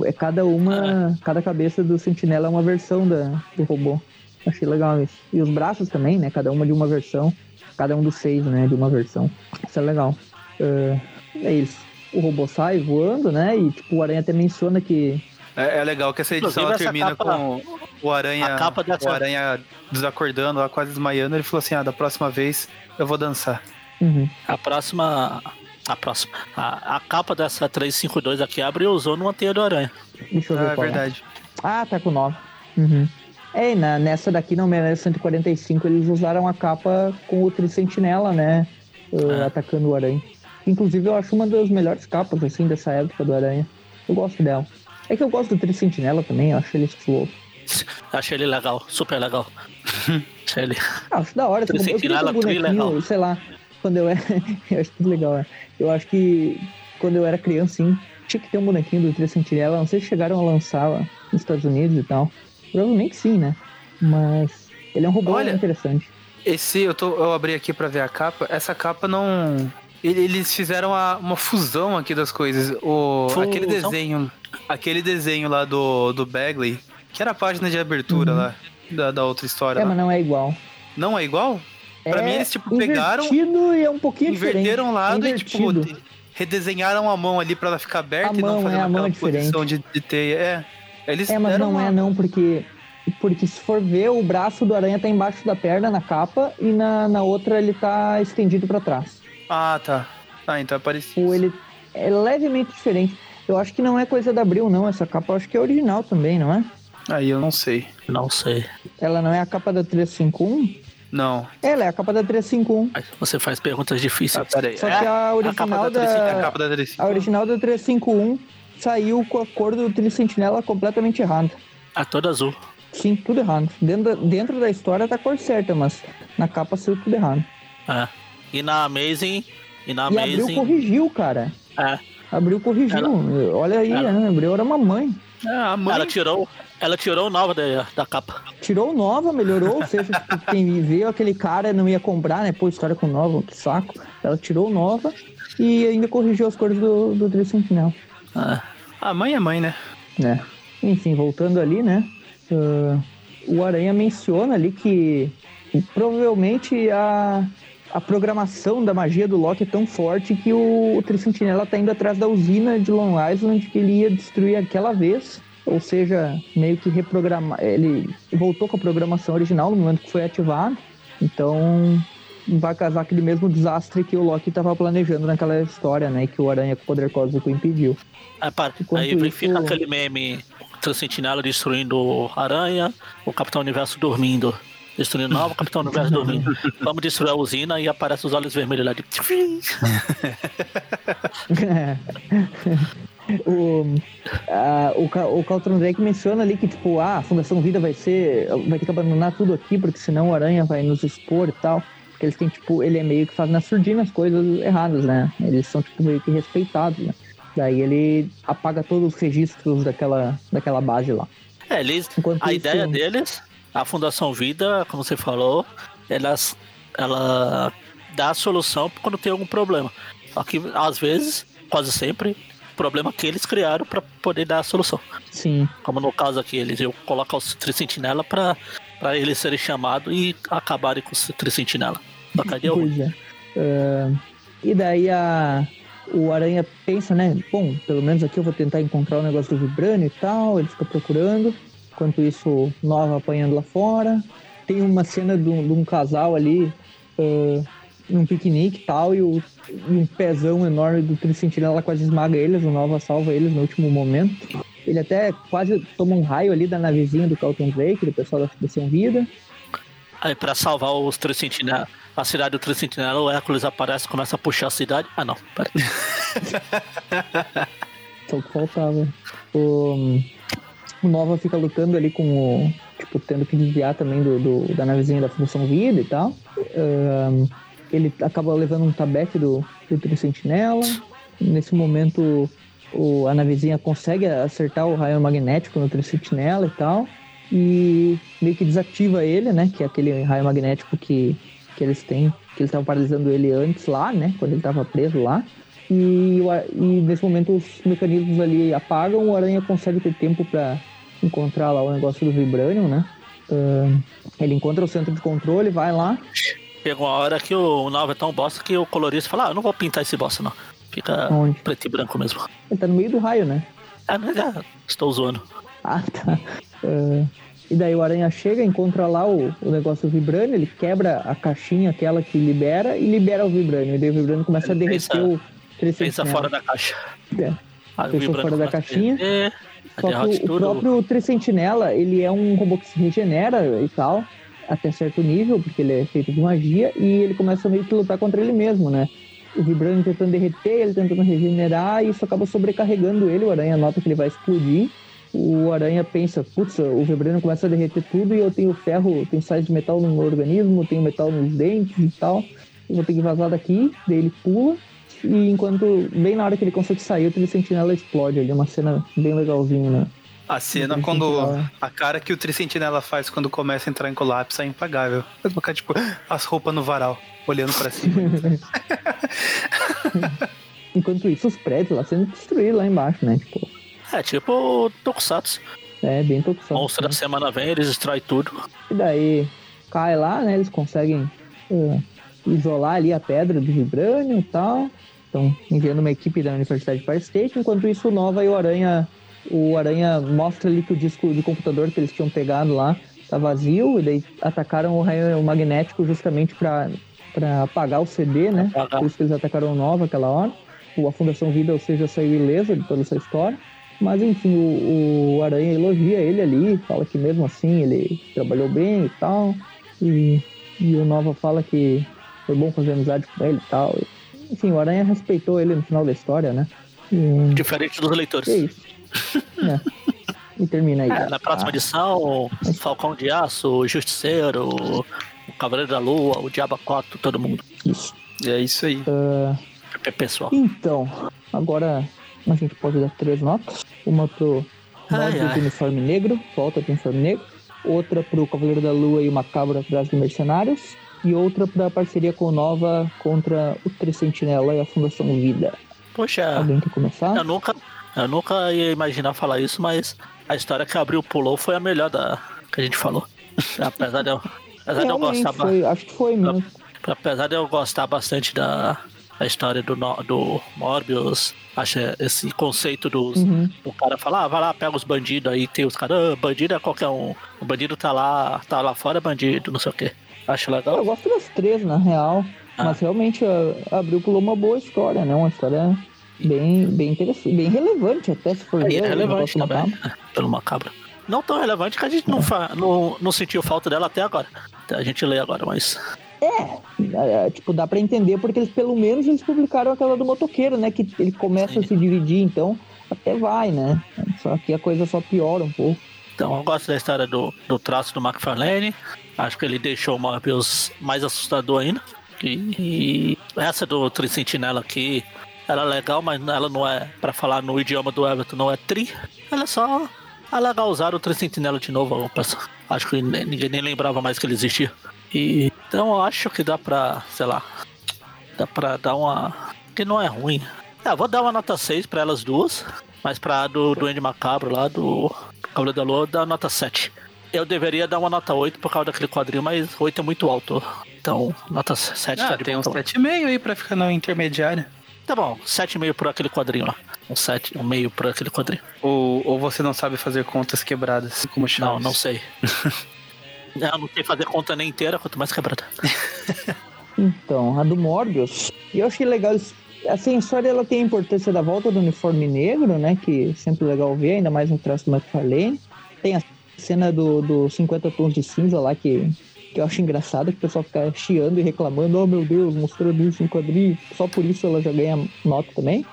[SPEAKER 4] É cada uma, cada cabeça do Sentinela é uma versão da, do robô. Achei legal isso. E os braços também, né? Cada uma de uma versão. Cada um dos seis, né? De uma versão. Isso é legal. É, é isso. O robô sai voando, né? E tipo, o Aranha até menciona que.
[SPEAKER 3] É, é legal que essa edição ela termina
[SPEAKER 2] capa-
[SPEAKER 3] com o Aranha,
[SPEAKER 2] a capa dessa-
[SPEAKER 3] o Aranha desacordando, lá, quase desmaiando. Ele falou assim: ah, da próxima vez eu vou dançar.
[SPEAKER 4] Uhum.
[SPEAKER 2] A próxima. A próxima. A, a capa dessa 352 aqui abre e usou no Anteia do Aranha.
[SPEAKER 4] Deixa eu ver
[SPEAKER 3] Ah, é
[SPEAKER 4] é.
[SPEAKER 3] verdade.
[SPEAKER 4] Ah, tá com 9. Uhum. É, e na, nessa daqui, no Homem-Aranha 145, eles usaram a capa com o Tricentinela, né?
[SPEAKER 2] É.
[SPEAKER 4] Atacando o Aranha. Inclusive, eu acho uma das melhores capas, assim, dessa época do Aranha. Eu gosto dela. É que eu gosto do Tricentinela também, eu acho ele estiloso.
[SPEAKER 2] Achei ele legal, super legal. Achei ele.
[SPEAKER 4] Ah, acho da hora. um
[SPEAKER 2] Tricentinela, tri
[SPEAKER 4] bonequinho,
[SPEAKER 2] legal.
[SPEAKER 4] sei lá. quando eu era. eu acho tudo legal, né? Eu acho que quando eu era criança, sim, tinha que ter um bonequinho do Tria Sentinela. Não sei se chegaram a lançar lá nos Estados Unidos e tal. Provavelmente sim, né? Mas ele é um robô
[SPEAKER 3] Olha,
[SPEAKER 4] interessante.
[SPEAKER 3] Esse, eu, tô, eu abri aqui pra ver a capa. Essa capa não. ele- Eles fizeram a- uma fusão aqui das coisas. O,
[SPEAKER 2] Fusão?
[SPEAKER 3] aquele desenho. Aquele desenho lá do, do Bagley, que era a página de abertura
[SPEAKER 4] Uhum.
[SPEAKER 3] lá, da, da outra história.
[SPEAKER 4] É,
[SPEAKER 3] lá.
[SPEAKER 4] mas não é igual.
[SPEAKER 3] Não é igual? Pra
[SPEAKER 4] é
[SPEAKER 3] mim, eles, tipo, pegaram,
[SPEAKER 4] e é um pouquinho
[SPEAKER 3] Inverteram o lado
[SPEAKER 4] é
[SPEAKER 3] e, tipo, redesenharam a mão ali pra ela ficar aberta
[SPEAKER 4] A
[SPEAKER 3] e não
[SPEAKER 4] mão,
[SPEAKER 3] fazer
[SPEAKER 4] é, a mão
[SPEAKER 3] aquela
[SPEAKER 4] é diferente.
[SPEAKER 3] posição de, de teia. É. Eles
[SPEAKER 4] É, mas não
[SPEAKER 3] uma-
[SPEAKER 4] é não, porque porque se for ver, o braço do aranha tá embaixo da perna na capa e na, na outra ele tá estendido pra trás.
[SPEAKER 3] Ah, tá. Ah, então é parecido.
[SPEAKER 4] Ou ele é levemente diferente. Eu acho que não é coisa da Abril, não. Essa capa eu acho que é original também, não é?
[SPEAKER 3] Aí eu não sei.
[SPEAKER 2] Não sei.
[SPEAKER 4] Ela não é a capa da 351?
[SPEAKER 3] Não.
[SPEAKER 4] Ela é a capa da 351.
[SPEAKER 2] Mas Você faz perguntas
[SPEAKER 3] Ah,
[SPEAKER 2] difíceis.
[SPEAKER 3] peraí.
[SPEAKER 4] Só
[SPEAKER 3] É
[SPEAKER 4] que a original
[SPEAKER 3] capa da, 35,
[SPEAKER 4] da.
[SPEAKER 3] a capa da 35.
[SPEAKER 4] A original da 351 saiu com a cor do Tricentinela completamente errada.
[SPEAKER 2] A toda azul.
[SPEAKER 4] Sim, tudo errado. Dentro da, dentro da história tá a cor certa, mas na capa saiu tudo errado.
[SPEAKER 2] É. E na Amazing. E na
[SPEAKER 4] E Abril
[SPEAKER 2] Amazing.
[SPEAKER 4] corrigiu, cara.
[SPEAKER 2] É.
[SPEAKER 4] Abril corrigiu. Olha aí,
[SPEAKER 2] Ela-
[SPEAKER 4] né? Abril era mamãe.
[SPEAKER 3] Ah, a mãe.
[SPEAKER 2] Ela tirou. Ela tirou nova da, da capa.
[SPEAKER 4] Tirou nova, melhorou, ou seja, tipo, quem viu aquele cara não ia comprar, né? Pô, história com nova, que saco. Ela tirou nova e ainda corrigiu as cores do, do Trio Sentinel.
[SPEAKER 2] É.
[SPEAKER 3] A mãe é mãe, né?
[SPEAKER 4] né? Enfim, voltando ali, né? ah, o Aranha menciona ali que provavelmente a, a programação da magia do Loki é tão forte que o, o Tricentinela tá indo atrás da usina de Long Island que ele ia destruir aquela vez. Ou seja, meio que reprogramar. Ele voltou com a programação original no momento que foi ativado. Então vai casar aquele mesmo desastre que o Loki estava planejando naquela história, né? Que o Aranha com o poder cósmico impediu.
[SPEAKER 2] Aí, para,
[SPEAKER 4] Enquanto
[SPEAKER 2] aí
[SPEAKER 4] isso-
[SPEAKER 2] fica aquele meme. O Sentinela destruindo o Aranha, o Capitão Universo dormindo. Destruindo novo, o Capitão Universo dormindo. Vamos destruir a usina e aparece os olhos vermelhos lá de.
[SPEAKER 4] o, a, o, o Caltron Drake menciona ali que, tipo, ah, a Fundação Vida vai ser. Vai ter que abandonar tudo aqui, porque senão o Aranha vai nos expor e tal. Porque eles têm, tipo, ele é meio que faz na surdina as coisas erradas, né? Eles são, tipo, meio que respeitados, né? Daí ele apaga todos os registros daquela, daquela base lá.
[SPEAKER 2] É, eles,
[SPEAKER 4] Enquanto
[SPEAKER 2] a
[SPEAKER 4] isso-
[SPEAKER 2] ideia deles, a Fundação Vida, como você falou, elas, ela dá a solução quando tem algum problema. Só que às vezes, quase sempre, problema que eles criaram para poder dar a solução.
[SPEAKER 4] Sim.
[SPEAKER 2] Como no caso aqui, eles iam colocar os Tricentinela para para eles serem chamados e acabarem com os Tricentinela.
[SPEAKER 4] Ah, e daí a, o Aranha pensa, né? Bom, pelo menos aqui eu vou tentar encontrar o negócio do Vibrânio e tal. Ele fica procurando. Enquanto isso, Nova apanhando lá fora. Tem uma cena de um, de um casal ali ah, num piquenique e tal. E, e um pezão enorme do Tricentinela quase esmaga eles. O Nova salva eles no último momento. Ele até quase toma um raio ali da navezinha do Calton Drake, do pessoal da Fundação Vida.
[SPEAKER 2] Para salvar os Tricentinela, a cidade do Tricentinela, o Hércules aparece e começa a puxar a cidade. Ah não, pera.
[SPEAKER 4] Só o que faltava. O, o Nova fica lutando ali com o. Tipo, tendo que desviar também do, do- da navezinha da Fundação Vida e tal. Ahn, ele acaba levando um tabeque do, do Tricentinela. Nesse momento, o, a navezinha consegue acertar o raio magnético no Tricentinela e tal. E meio que desativa ele, né? Que é aquele raio magnético que, que eles têm. Que eles estavam paralisando ele antes lá, né? Quando ele estava preso lá. E, e nesse momento os mecanismos ali apagam, o Aranha consegue ter tempo pra encontrar lá o negócio do Vibranium, né? Ahn, ele encontra o centro de controle, vai lá.
[SPEAKER 2] Chega uma hora que o Nova é tão bosta que o colorista fala, ah, eu não vou pintar esse bosta não. Fica
[SPEAKER 4] Onde?
[SPEAKER 2] preto e branco mesmo.
[SPEAKER 4] Ele tá no meio do raio, né?
[SPEAKER 2] Ah, mas é, estou zoando.
[SPEAKER 4] Ah, tá. Ahn, e daí o Aranha chega, encontra lá o, o negócio do Vibranium, ele quebra a caixinha, aquela que libera, e libera o Vibranium. E daí o Vibranium começa
[SPEAKER 2] Ele
[SPEAKER 4] a derreter
[SPEAKER 2] pensa-
[SPEAKER 4] o
[SPEAKER 2] Pensa fora da caixa.
[SPEAKER 4] É. Pensou
[SPEAKER 2] Vibranium
[SPEAKER 4] fora da caixinha. Só que o, o
[SPEAKER 2] tudo.
[SPEAKER 4] próprio Tricentinela, ele é um robô que se regenera e tal, até certo nível, porque ele é feito de magia, e ele começa meio que lutar contra ele mesmo, né? O Vibranium tentando derreter, ele tentando regenerar, e isso acaba sobrecarregando ele, o Aranha nota que ele vai explodir. O Aranha pensa, putz, o Vibranium começa a derreter tudo e eu tenho ferro, tenho sais de metal no meu organismo, tenho metal nos dentes e tal. eu vou ter que vazar daqui, daí ele pula, e enquanto, bem na hora que ele consegue sair, o Tricentinela explode ali, uma cena bem legalzinha, né?
[SPEAKER 3] A cena quando.
[SPEAKER 4] Sentinela.
[SPEAKER 3] A cara que o Tricentinela faz quando começa a entrar em colapso é impagável. Vai ficar, tipo, as roupas no varal, olhando pra cima.
[SPEAKER 4] Enquanto isso, os prédios lá sendo destruídos lá embaixo, né? Tipo,
[SPEAKER 2] É tipo Tokusatsu.
[SPEAKER 4] é bem tokusatsu.
[SPEAKER 2] Monstro da semana vem, eles destroem tudo.
[SPEAKER 4] E daí cai lá, né? Eles conseguem é, isolar ali a pedra do vibrânio e tal. Estão enviando uma equipe da Universidade de Fire State. Enquanto isso, o Nova e o Aranha. O Aranha mostra ali que o disco de computador que eles tinham pegado lá tá vazio. E daí atacaram o raio magnético justamente para apagar o CD, né?
[SPEAKER 2] Apagar.
[SPEAKER 4] Por isso que eles atacaram o Nova aquela hora. A Fundação Vida, ou seja, saiu ilesa de toda essa história. Mas enfim, o, o Aranha elogia ele ali, fala que mesmo assim ele trabalhou bem e tal. E, e o Nova fala que foi bom fazer amizade com ele e tal. Enfim, o Aranha respeitou ele no final da história, né? E,
[SPEAKER 2] Diferente dos leitores.
[SPEAKER 4] é isso. É. E termina aí.
[SPEAKER 2] É, na próxima
[SPEAKER 4] Ah,
[SPEAKER 2] edição, o Falcão de Aço, o Justiceiro, o Cavaleiro da Lua, o Diabo 4, todo mundo.
[SPEAKER 4] isso.
[SPEAKER 3] E é isso aí.
[SPEAKER 2] É pessoal.
[SPEAKER 4] Então, agora a gente pode dar três notas. Uma pro
[SPEAKER 2] ai.
[SPEAKER 4] do uniforme negro, volta do uniforme negro. Outra pro Cavaleiro da Lua e o Macabro atrás de Mercenários. E outra pra parceria com o Nova contra o Tricentinela e a Fundação Vida.
[SPEAKER 2] Poxa,
[SPEAKER 4] Alguém quer começar?
[SPEAKER 2] eu nunca, eu nunca ia imaginar falar isso, mas a história que abriu pulou foi a melhor da que a gente falou. apesar de eu, apesar de eu
[SPEAKER 4] Realmente,
[SPEAKER 2] gostar,
[SPEAKER 4] foi, acho que foi mesmo.
[SPEAKER 2] apesar de eu gostar bastante da, da história do, do Morbius, acho esse conceito dos
[SPEAKER 4] Uhum.
[SPEAKER 2] O cara fala, ah, vai lá, pega os bandidos aí, tem os caras, ah, bandido é qualquer um. O bandido tá lá, tá lá fora, é bandido, não sei o quê. Acho
[SPEAKER 4] Eu
[SPEAKER 2] legal.
[SPEAKER 4] gosto das três, na real.
[SPEAKER 2] Ah.
[SPEAKER 4] Mas realmente a- abriu pulou uma boa história, né? Uma história bem, bem interessante, bem relevante até se for
[SPEAKER 2] É
[SPEAKER 4] ver. o
[SPEAKER 2] relevante também,
[SPEAKER 4] macabro.
[SPEAKER 2] pelo macabro. Não tão relevante que a gente não, fa não, não sentiu falta dela até agora. A gente lê agora, mas.
[SPEAKER 4] É, tipo, dá pra entender porque eles, pelo menos, eles publicaram aquela do motoqueiro, né? Que ele começa a se dividir, então até vai, né? Só que a coisa só piora um pouco.
[SPEAKER 2] Então, eu gosto da história do, do traço do McFarlane. Acho que ele deixou o Morbius mais assustador ainda. E, e essa do Tricentinela aqui, ela é legal, mas ela não é, pra falar no idioma do Everton, não é tri. Ela é só. É legal usar o Tricentinela de novo. Acho que ninguém nem lembrava mais que ele existia. E, então eu acho que dá pra, sei lá, dá pra dar uma. que não é ruim. Eu vou dar uma nota 6 pra elas duas, mas pra do Duende Macabro lá, do Cavaleiro da Lua, dar nota 7. Eu deveria dar uma nota 8 por causa daquele quadrinho, mas 8 é muito alto. Então, nota 7 tá
[SPEAKER 3] Ah,
[SPEAKER 2] de
[SPEAKER 3] tem
[SPEAKER 2] bom
[SPEAKER 3] uns
[SPEAKER 2] tamanho.
[SPEAKER 3] 7,5 aí pra ficar na intermediária.
[SPEAKER 2] Tá bom, 7,5 por aquele quadrinho lá. Um 7, um meio por aquele quadrinho.
[SPEAKER 3] Ou, ou você não sabe fazer contas quebradas, como Chaves.
[SPEAKER 2] Não, não sei. eu não sei fazer conta nem inteira, quanto mais quebrada.
[SPEAKER 4] Então, a do Morbius, e eu achei legal. Assim, a história ela tem a importância da volta do uniforme negro, né? Que é sempre legal ver, ainda mais no traço do McFarlane. Tem a cena do, do 50 tons de cinza lá que, que eu acho engraçado, que o pessoal fica chiando e reclamando, oh meu Deus, mostrando isso em quadrinho. Só por isso ela já ganha nota também.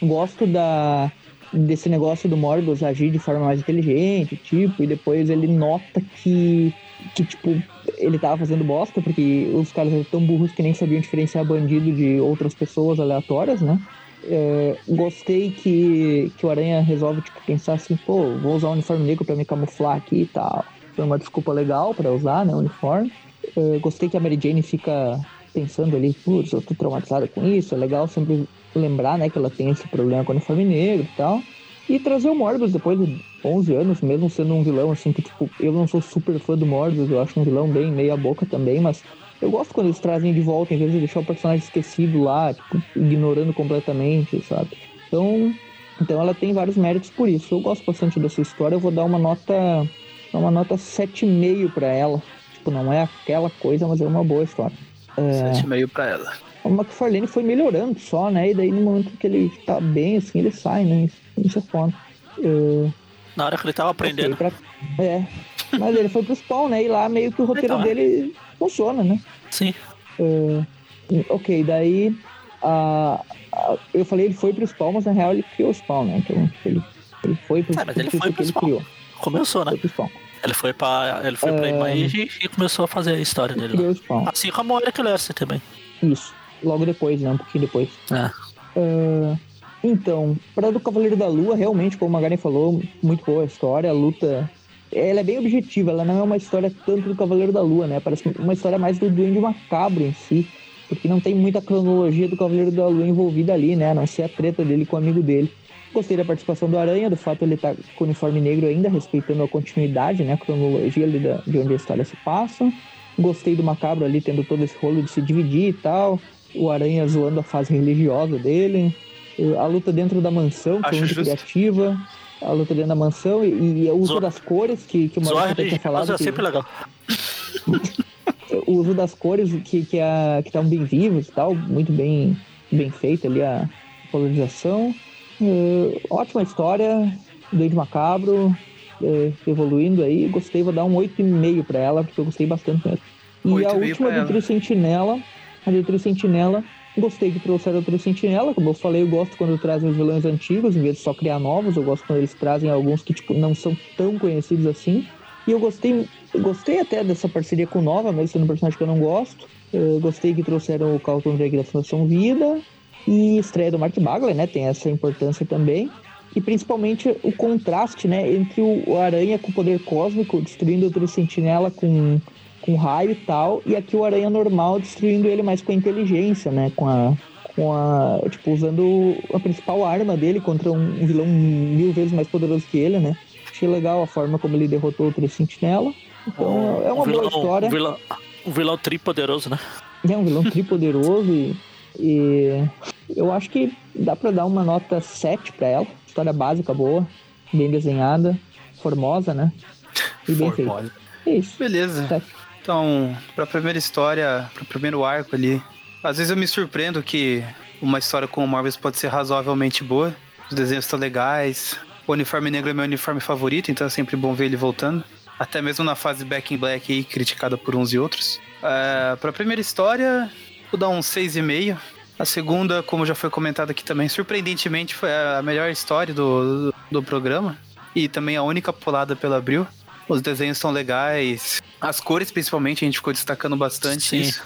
[SPEAKER 4] Gosto da desse negócio do Morbius agir de forma mais inteligente, tipo, e depois ele nota que, que tipo, ele tava fazendo bosta, porque os caras eram tão burros que nem sabiam diferenciar bandido de outras pessoas aleatórias, né? É, gostei que, que o Aranha resolve tipo, pensar assim, pô, vou usar o uniforme negro pra me camuflar aqui e tal. Foi uma desculpa legal pra usar, né, o uniforme. É, gostei que a Mary Jane fica pensando ali, putz, eu tô traumatizada com isso, é legal sempre lembrar, né, que ela tem esse problema com o uniforme negro e tal. E trazer o Morbius depois de 11 anos, mesmo sendo um vilão, assim, que, tipo, eu não sou super fã do Morbius, eu acho um vilão bem meia boca também, mas eu gosto quando eles trazem de volta, em vez de deixar o personagem esquecido lá, tipo, ignorando completamente, sabe? Então, então ela tem vários méritos por isso. Eu gosto bastante dessa história, eu vou dar uma nota uma nota 7,5 pra ela. Tipo, não é aquela coisa, mas é uma boa história. É,
[SPEAKER 3] 7,5 pra ela.
[SPEAKER 4] O McFarlane foi melhorando só, né? E daí no momento que ele tá bem, assim, ele sai, né? Isso, é foda. É,
[SPEAKER 2] Na hora que ele tava aprendendo.
[SPEAKER 4] pra- É. Mas ele foi pro spawn, né? E lá meio que o roteiro
[SPEAKER 2] Então, é.
[SPEAKER 4] dele funciona, né?
[SPEAKER 2] Sim.
[SPEAKER 4] É, ok, daí a, a- eu falei ele foi pro spawn, mas na real ele criou o spawn, né? Então ele, ele foi pro,
[SPEAKER 2] É, mas ele foi pro
[SPEAKER 4] ele
[SPEAKER 2] spawn.
[SPEAKER 4] criou.
[SPEAKER 2] Começou, né?
[SPEAKER 4] Foi pro spawn.
[SPEAKER 2] Ele foi pra, ele foi pra
[SPEAKER 4] É.
[SPEAKER 2] Image e começou a fazer a história dele lá.
[SPEAKER 4] Criou o Spawn.
[SPEAKER 2] Assim como o Eric Lester também.
[SPEAKER 4] Isso. Logo depois, né? Um pouquinho depois.
[SPEAKER 2] É.
[SPEAKER 4] Ah, então, para do Cavaleiro da Lua, realmente, como a Magaren falou, muito boa a história, a luta. Ela é bem objetiva, ela não é uma história tanto do Cavaleiro da Lua, né? Parece uma história mais do Duende Macabro em si, porque não tem muita cronologia do Cavaleiro da Lua envolvida ali, né? A não ser a treta dele com o amigo dele. Gostei da participação do Aranha, do fato de ele estar com o uniforme negro ainda, respeitando a continuidade, né? A cronologia ali da- de onde a história se passa. Gostei do Macabro ali tendo todo esse rolo de se dividir e tal. O Aranha zoando a fase religiosa dele. A luta dentro da mansão, que foi
[SPEAKER 3] Acho
[SPEAKER 4] muito
[SPEAKER 3] justo.
[SPEAKER 4] criativa. A luta dentro da mansão e, e o uso
[SPEAKER 2] Zoar-
[SPEAKER 4] das cores, que, que o Maurício tinha falado.
[SPEAKER 2] religioso é
[SPEAKER 4] que-
[SPEAKER 2] sempre legal.
[SPEAKER 4] o uso das cores que que a, que estavam bem vivos e tal, muito bem bem feita ali a polarização. Eh, ótima história, Doide Macabro, eh, evoluindo aí. Gostei, vou dar um 8,5 pra ela, porque eu gostei bastante mesmo. E a
[SPEAKER 3] 8,5
[SPEAKER 4] última do. Trio Sentinela, a do Trio Sentinela, gostei que trouxeram o Trio Sentinela, como eu falei, eu gosto quando trazem os vilões antigos, em vez de só criar novos, eu gosto quando eles trazem alguns que tipo, não são tão conhecidos assim. E eu gostei, gostei até dessa parceria com o Nova, mesmo sendo um personagem que eu não gosto. Eu gostei que trouxeram o Carlton Drake da Fundação Vida. E estreia do Mark Bagley, né? Tem essa importância também. E principalmente o contraste, né? Entre o o Aranha com poder cósmico, destruindo o Sentinela com, com raio e tal. E aqui o Aranha normal, destruindo ele mais com a inteligência, né? Com a... Com a, tipo, usando a principal arma dele contra um vilão mil vezes mais poderoso que ele, né? Achei legal a forma como ele derrotou o Trio Sentinela. Então, é uma
[SPEAKER 2] um vilão,
[SPEAKER 4] boa história.
[SPEAKER 2] Um vilão, um vilão tripoderoso, né?
[SPEAKER 4] É um vilão tripoderoso e, e eu acho que dá pra dar uma nota 7 pra ela. História básica, boa, bem desenhada, formosa, né? E bem feita.
[SPEAKER 3] Formosa.
[SPEAKER 4] É isso.
[SPEAKER 3] Beleza.
[SPEAKER 4] Sete.
[SPEAKER 3] Então, pra primeira história, pro primeiro arco ali, às vezes eu me surpreendo que uma história com o Marvel pode ser razoavelmente boa. Os desenhos estão legais. O uniforme negro é meu uniforme favorito, então é sempre bom ver ele voltando. Até mesmo na fase Back in Black aí, criticada por uns e outros. É, pra primeira história, vou dar um 6,5. A segunda, como já foi comentado aqui também, surpreendentemente foi a melhor história do, do, do programa. E também a única pulada pela Abril. Os desenhos estão legais. As cores, principalmente, a gente ficou destacando bastante
[SPEAKER 2] Sim.
[SPEAKER 3] isso.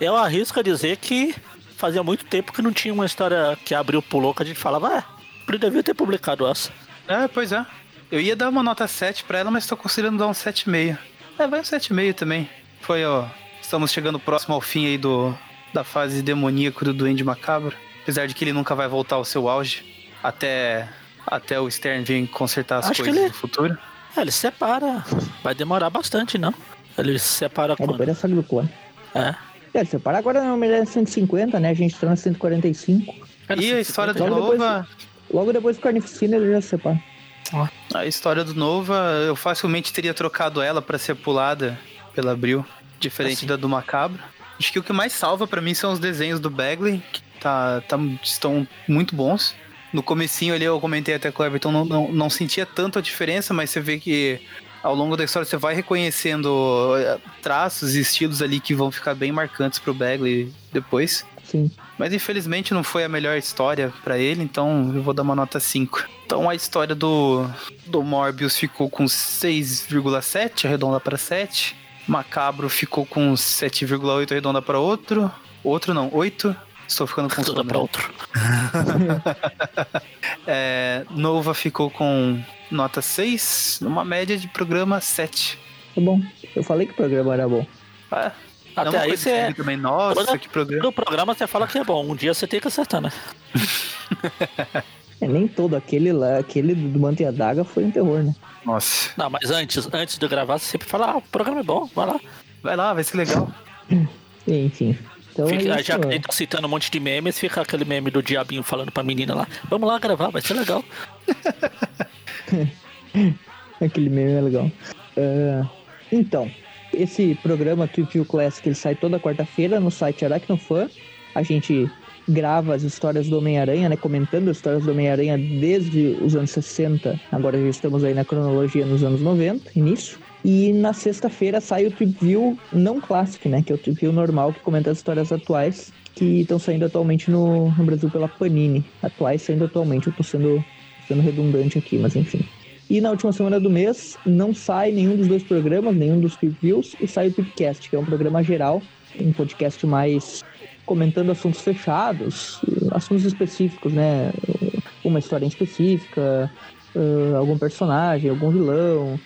[SPEAKER 2] Eu arrisco a dizer que fazia muito tempo que não tinha uma história que abriu pulou que a gente falava, ah, ele devia ter publicado essa.
[SPEAKER 3] É, pois é. Eu ia dar uma nota 7 pra ela, mas tô considerando dar um 7,5. É, vai um 7,5 também. Foi, ó. Estamos chegando próximo ao fim aí do, da fase demoníaco do Duende Macabro. Apesar de que ele nunca vai voltar ao seu auge. Até, até o Stern vir consertar as
[SPEAKER 2] Acho
[SPEAKER 3] coisas
[SPEAKER 2] ele-
[SPEAKER 3] no futuro.
[SPEAKER 2] É, ele separa. Vai demorar bastante, não? Ele se separa
[SPEAKER 4] É
[SPEAKER 2] quando?
[SPEAKER 4] depois saga do clone.
[SPEAKER 2] É.
[SPEAKER 4] É, se separar agora não é 150, né? A gente tá na 145.
[SPEAKER 3] E a história do
[SPEAKER 4] Logo depois-
[SPEAKER 3] Nova.
[SPEAKER 4] Logo depois do Carnificina ele já se separa.
[SPEAKER 3] A história do Nova, eu facilmente teria trocado ela pra ser pulada pela Abril, diferente
[SPEAKER 2] Assim.
[SPEAKER 3] da do Macabro. Acho que o que mais salva pra mim são os desenhos do Bagley, que tá, tá- estão muito bons. No comecinho ali eu comentei até com o Everton, não, não, não sentia tanto a diferença, mas você vê que ao longo da história você vai reconhecendo eh, traços e estilos ali que vão ficar bem marcantes pro Bagley depois.
[SPEAKER 4] Sim.
[SPEAKER 3] Mas infelizmente não foi a melhor história pra ele, então eu vou dar uma nota 5. Então a história do, do Morbius ficou com 6,7, arredonda para 7. Macabro ficou com 7,8, arredonda para outro. Outro não, 8. Estou ficando com
[SPEAKER 2] Tudo
[SPEAKER 3] sono.
[SPEAKER 2] pra outro.
[SPEAKER 3] É, Nova ficou com nota 6, uma média de programa 7.
[SPEAKER 4] Tá bom. Eu falei que o programa era bom.
[SPEAKER 3] Ah, é
[SPEAKER 2] Até
[SPEAKER 3] uma
[SPEAKER 2] aí você é.
[SPEAKER 3] também, nossa,
[SPEAKER 2] Toda-
[SPEAKER 3] que programa.
[SPEAKER 2] No programa você fala que é bom. Um dia você tem que acertar, né?
[SPEAKER 4] É, nem todo aquele lá, aquele do Manto e a Daga foi um terror, né?
[SPEAKER 3] Nossa,
[SPEAKER 2] Não, mas antes, antes de gravar, você sempre fala, ah, o programa é bom, vai lá.
[SPEAKER 3] vai lá, vai ser legal.
[SPEAKER 4] Enfim. Então
[SPEAKER 2] Fica,
[SPEAKER 4] é isso.
[SPEAKER 2] já tá citando um monte de memes, fica aquele meme do diabinho falando pra menina lá, vamos lá gravar, vai ser legal.
[SPEAKER 4] Aquele meme é legal. Ah, então, esse programa Tweep View Classic ele sai toda quarta-feira no site Aracnofan. A gente grava as histórias do Homem-Aranha, né? Comentando as histórias do Homem-Aranha desde os anos 60. Agora já estamos aí na cronologia nos anos 90, início. E na sexta-feira sai o Tweep View não Classic, né? Que é o Tweep View normal que comenta as histórias atuais que estão saindo atualmente no, no Brasil pela Panini. Atuais saindo atualmente, eu tô sendo, sendo redundante aqui, mas enfim. E na última semana do mês não sai nenhum dos dois programas, nenhum dos reviews, e sai o Pipcast, que é um programa geral, um podcast mais comentando assuntos fechados, assuntos específicos, né? Uma história em específica, uh, algum personagem, algum vilão,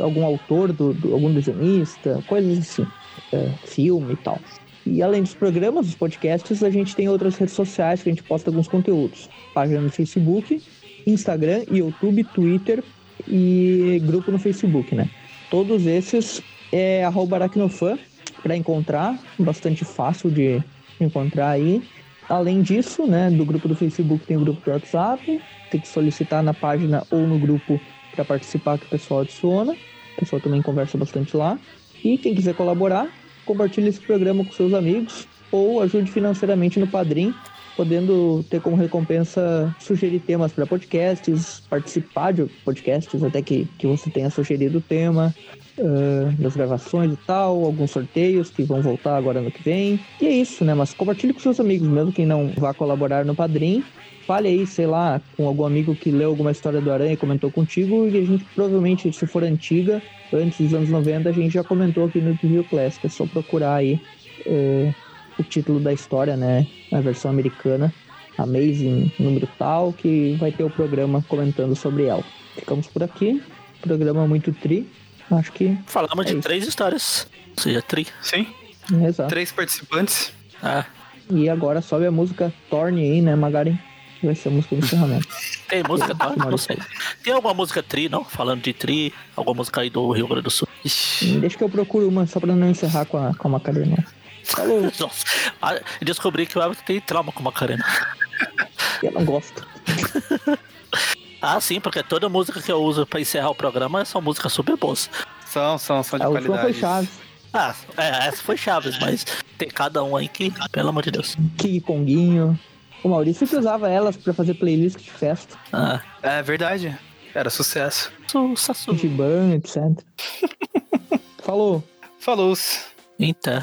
[SPEAKER 4] algum autor, do, do, algum desenhista, coisas assim, uh, filme e tal. E além dos programas, dos podcasts, a gente tem outras redes sociais que a gente posta alguns conteúdos. Página no Facebook, Instagram, YouTube, Twitter e grupo no Facebook, né? Todos esses é arroba aracnofan para encontrar, bastante fácil de encontrar aí. Além disso, né, do grupo do Facebook tem o grupo do WhatsApp, tem que solicitar na página ou no grupo para participar que o pessoal adiciona. O pessoal também conversa bastante lá. E quem quiser colaborar, compartilhe esse programa com seus amigos ou ajude financeiramente no Padrim, podendo ter como recompensa sugerir temas para podcasts, participar de podcasts até que, que você tenha sugerido o tema, uh, das gravações e tal, alguns sorteios que vão voltar agora no que vem. E é isso, né? Mas compartilhe com seus amigos, mesmo quem não vá colaborar no Padrim. Fale aí, sei lá, com algum amigo que leu alguma história do Aranha e comentou contigo, e a gente provavelmente, se for antiga, antes dos anos 90, a gente já comentou aqui no Review Classic. É só procurar aí uh, o título da história, né? A versão americana, Amazing número tal, que vai ter o programa comentando sobre ela. Ficamos por aqui. Programa muito tri. Acho que.
[SPEAKER 2] Falamos
[SPEAKER 4] é
[SPEAKER 2] de
[SPEAKER 4] isso.
[SPEAKER 2] três histórias. Ou seja, tri.
[SPEAKER 3] Sim.
[SPEAKER 4] Exato.
[SPEAKER 3] Três participantes.
[SPEAKER 2] Ah,
[SPEAKER 4] E agora sobe a música Torne aí, né, Magari? Que vai ser a música do encerramento.
[SPEAKER 2] tem música, tá? Não sei. Tem alguma música tri, não? Falando de tri, alguma música aí do Rio Grande do Sul. Ixi.
[SPEAKER 4] Deixa que eu procuro uma só pra não encerrar com a, com a Macarena. Falou,
[SPEAKER 2] Nossa, ah, descobri que o Everton tem trauma com Macarena.
[SPEAKER 4] eu não gosto.
[SPEAKER 2] Ah, sim, porque toda música que eu uso pra encerrar o programa são músicas super boas.
[SPEAKER 3] São, são, são de
[SPEAKER 4] A foi
[SPEAKER 3] qualidade.
[SPEAKER 4] Chaves.
[SPEAKER 2] Ah, é, essa foi Chaves, mas tem cada um aí que, pelo amor de Deus.
[SPEAKER 4] King Konguinho. O Maurício que usava elas pra fazer playlist de festa.
[SPEAKER 2] Ah,
[SPEAKER 3] É verdade. Era sucesso.
[SPEAKER 2] sucesso.
[SPEAKER 4] Giban, etc. Falou.
[SPEAKER 3] Falou.
[SPEAKER 2] Então.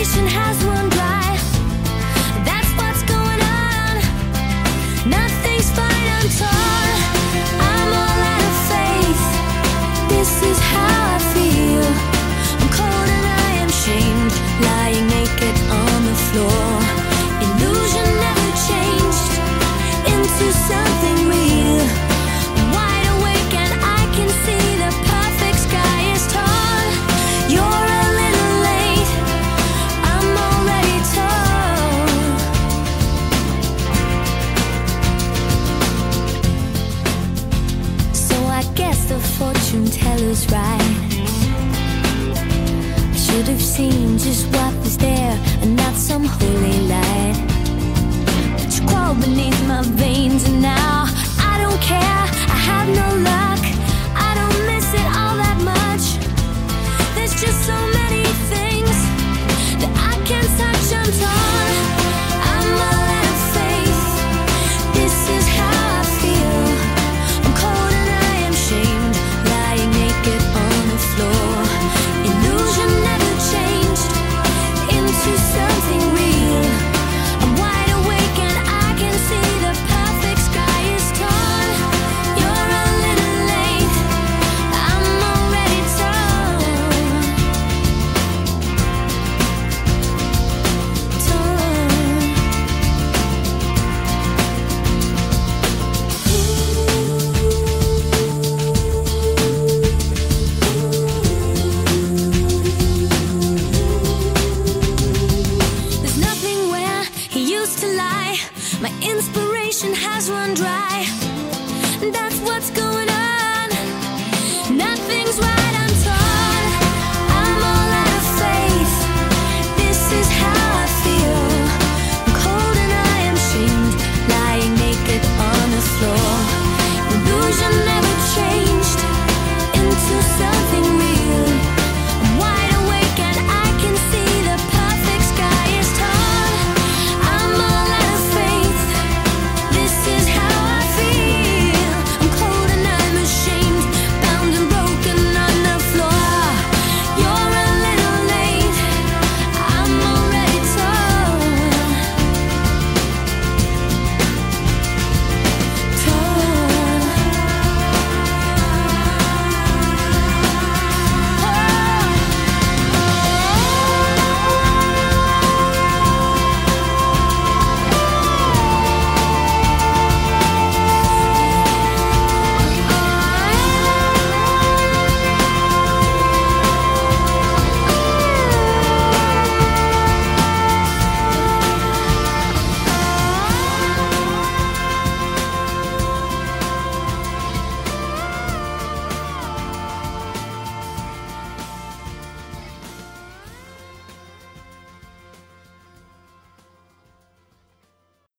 [SPEAKER 1] nation has one drive.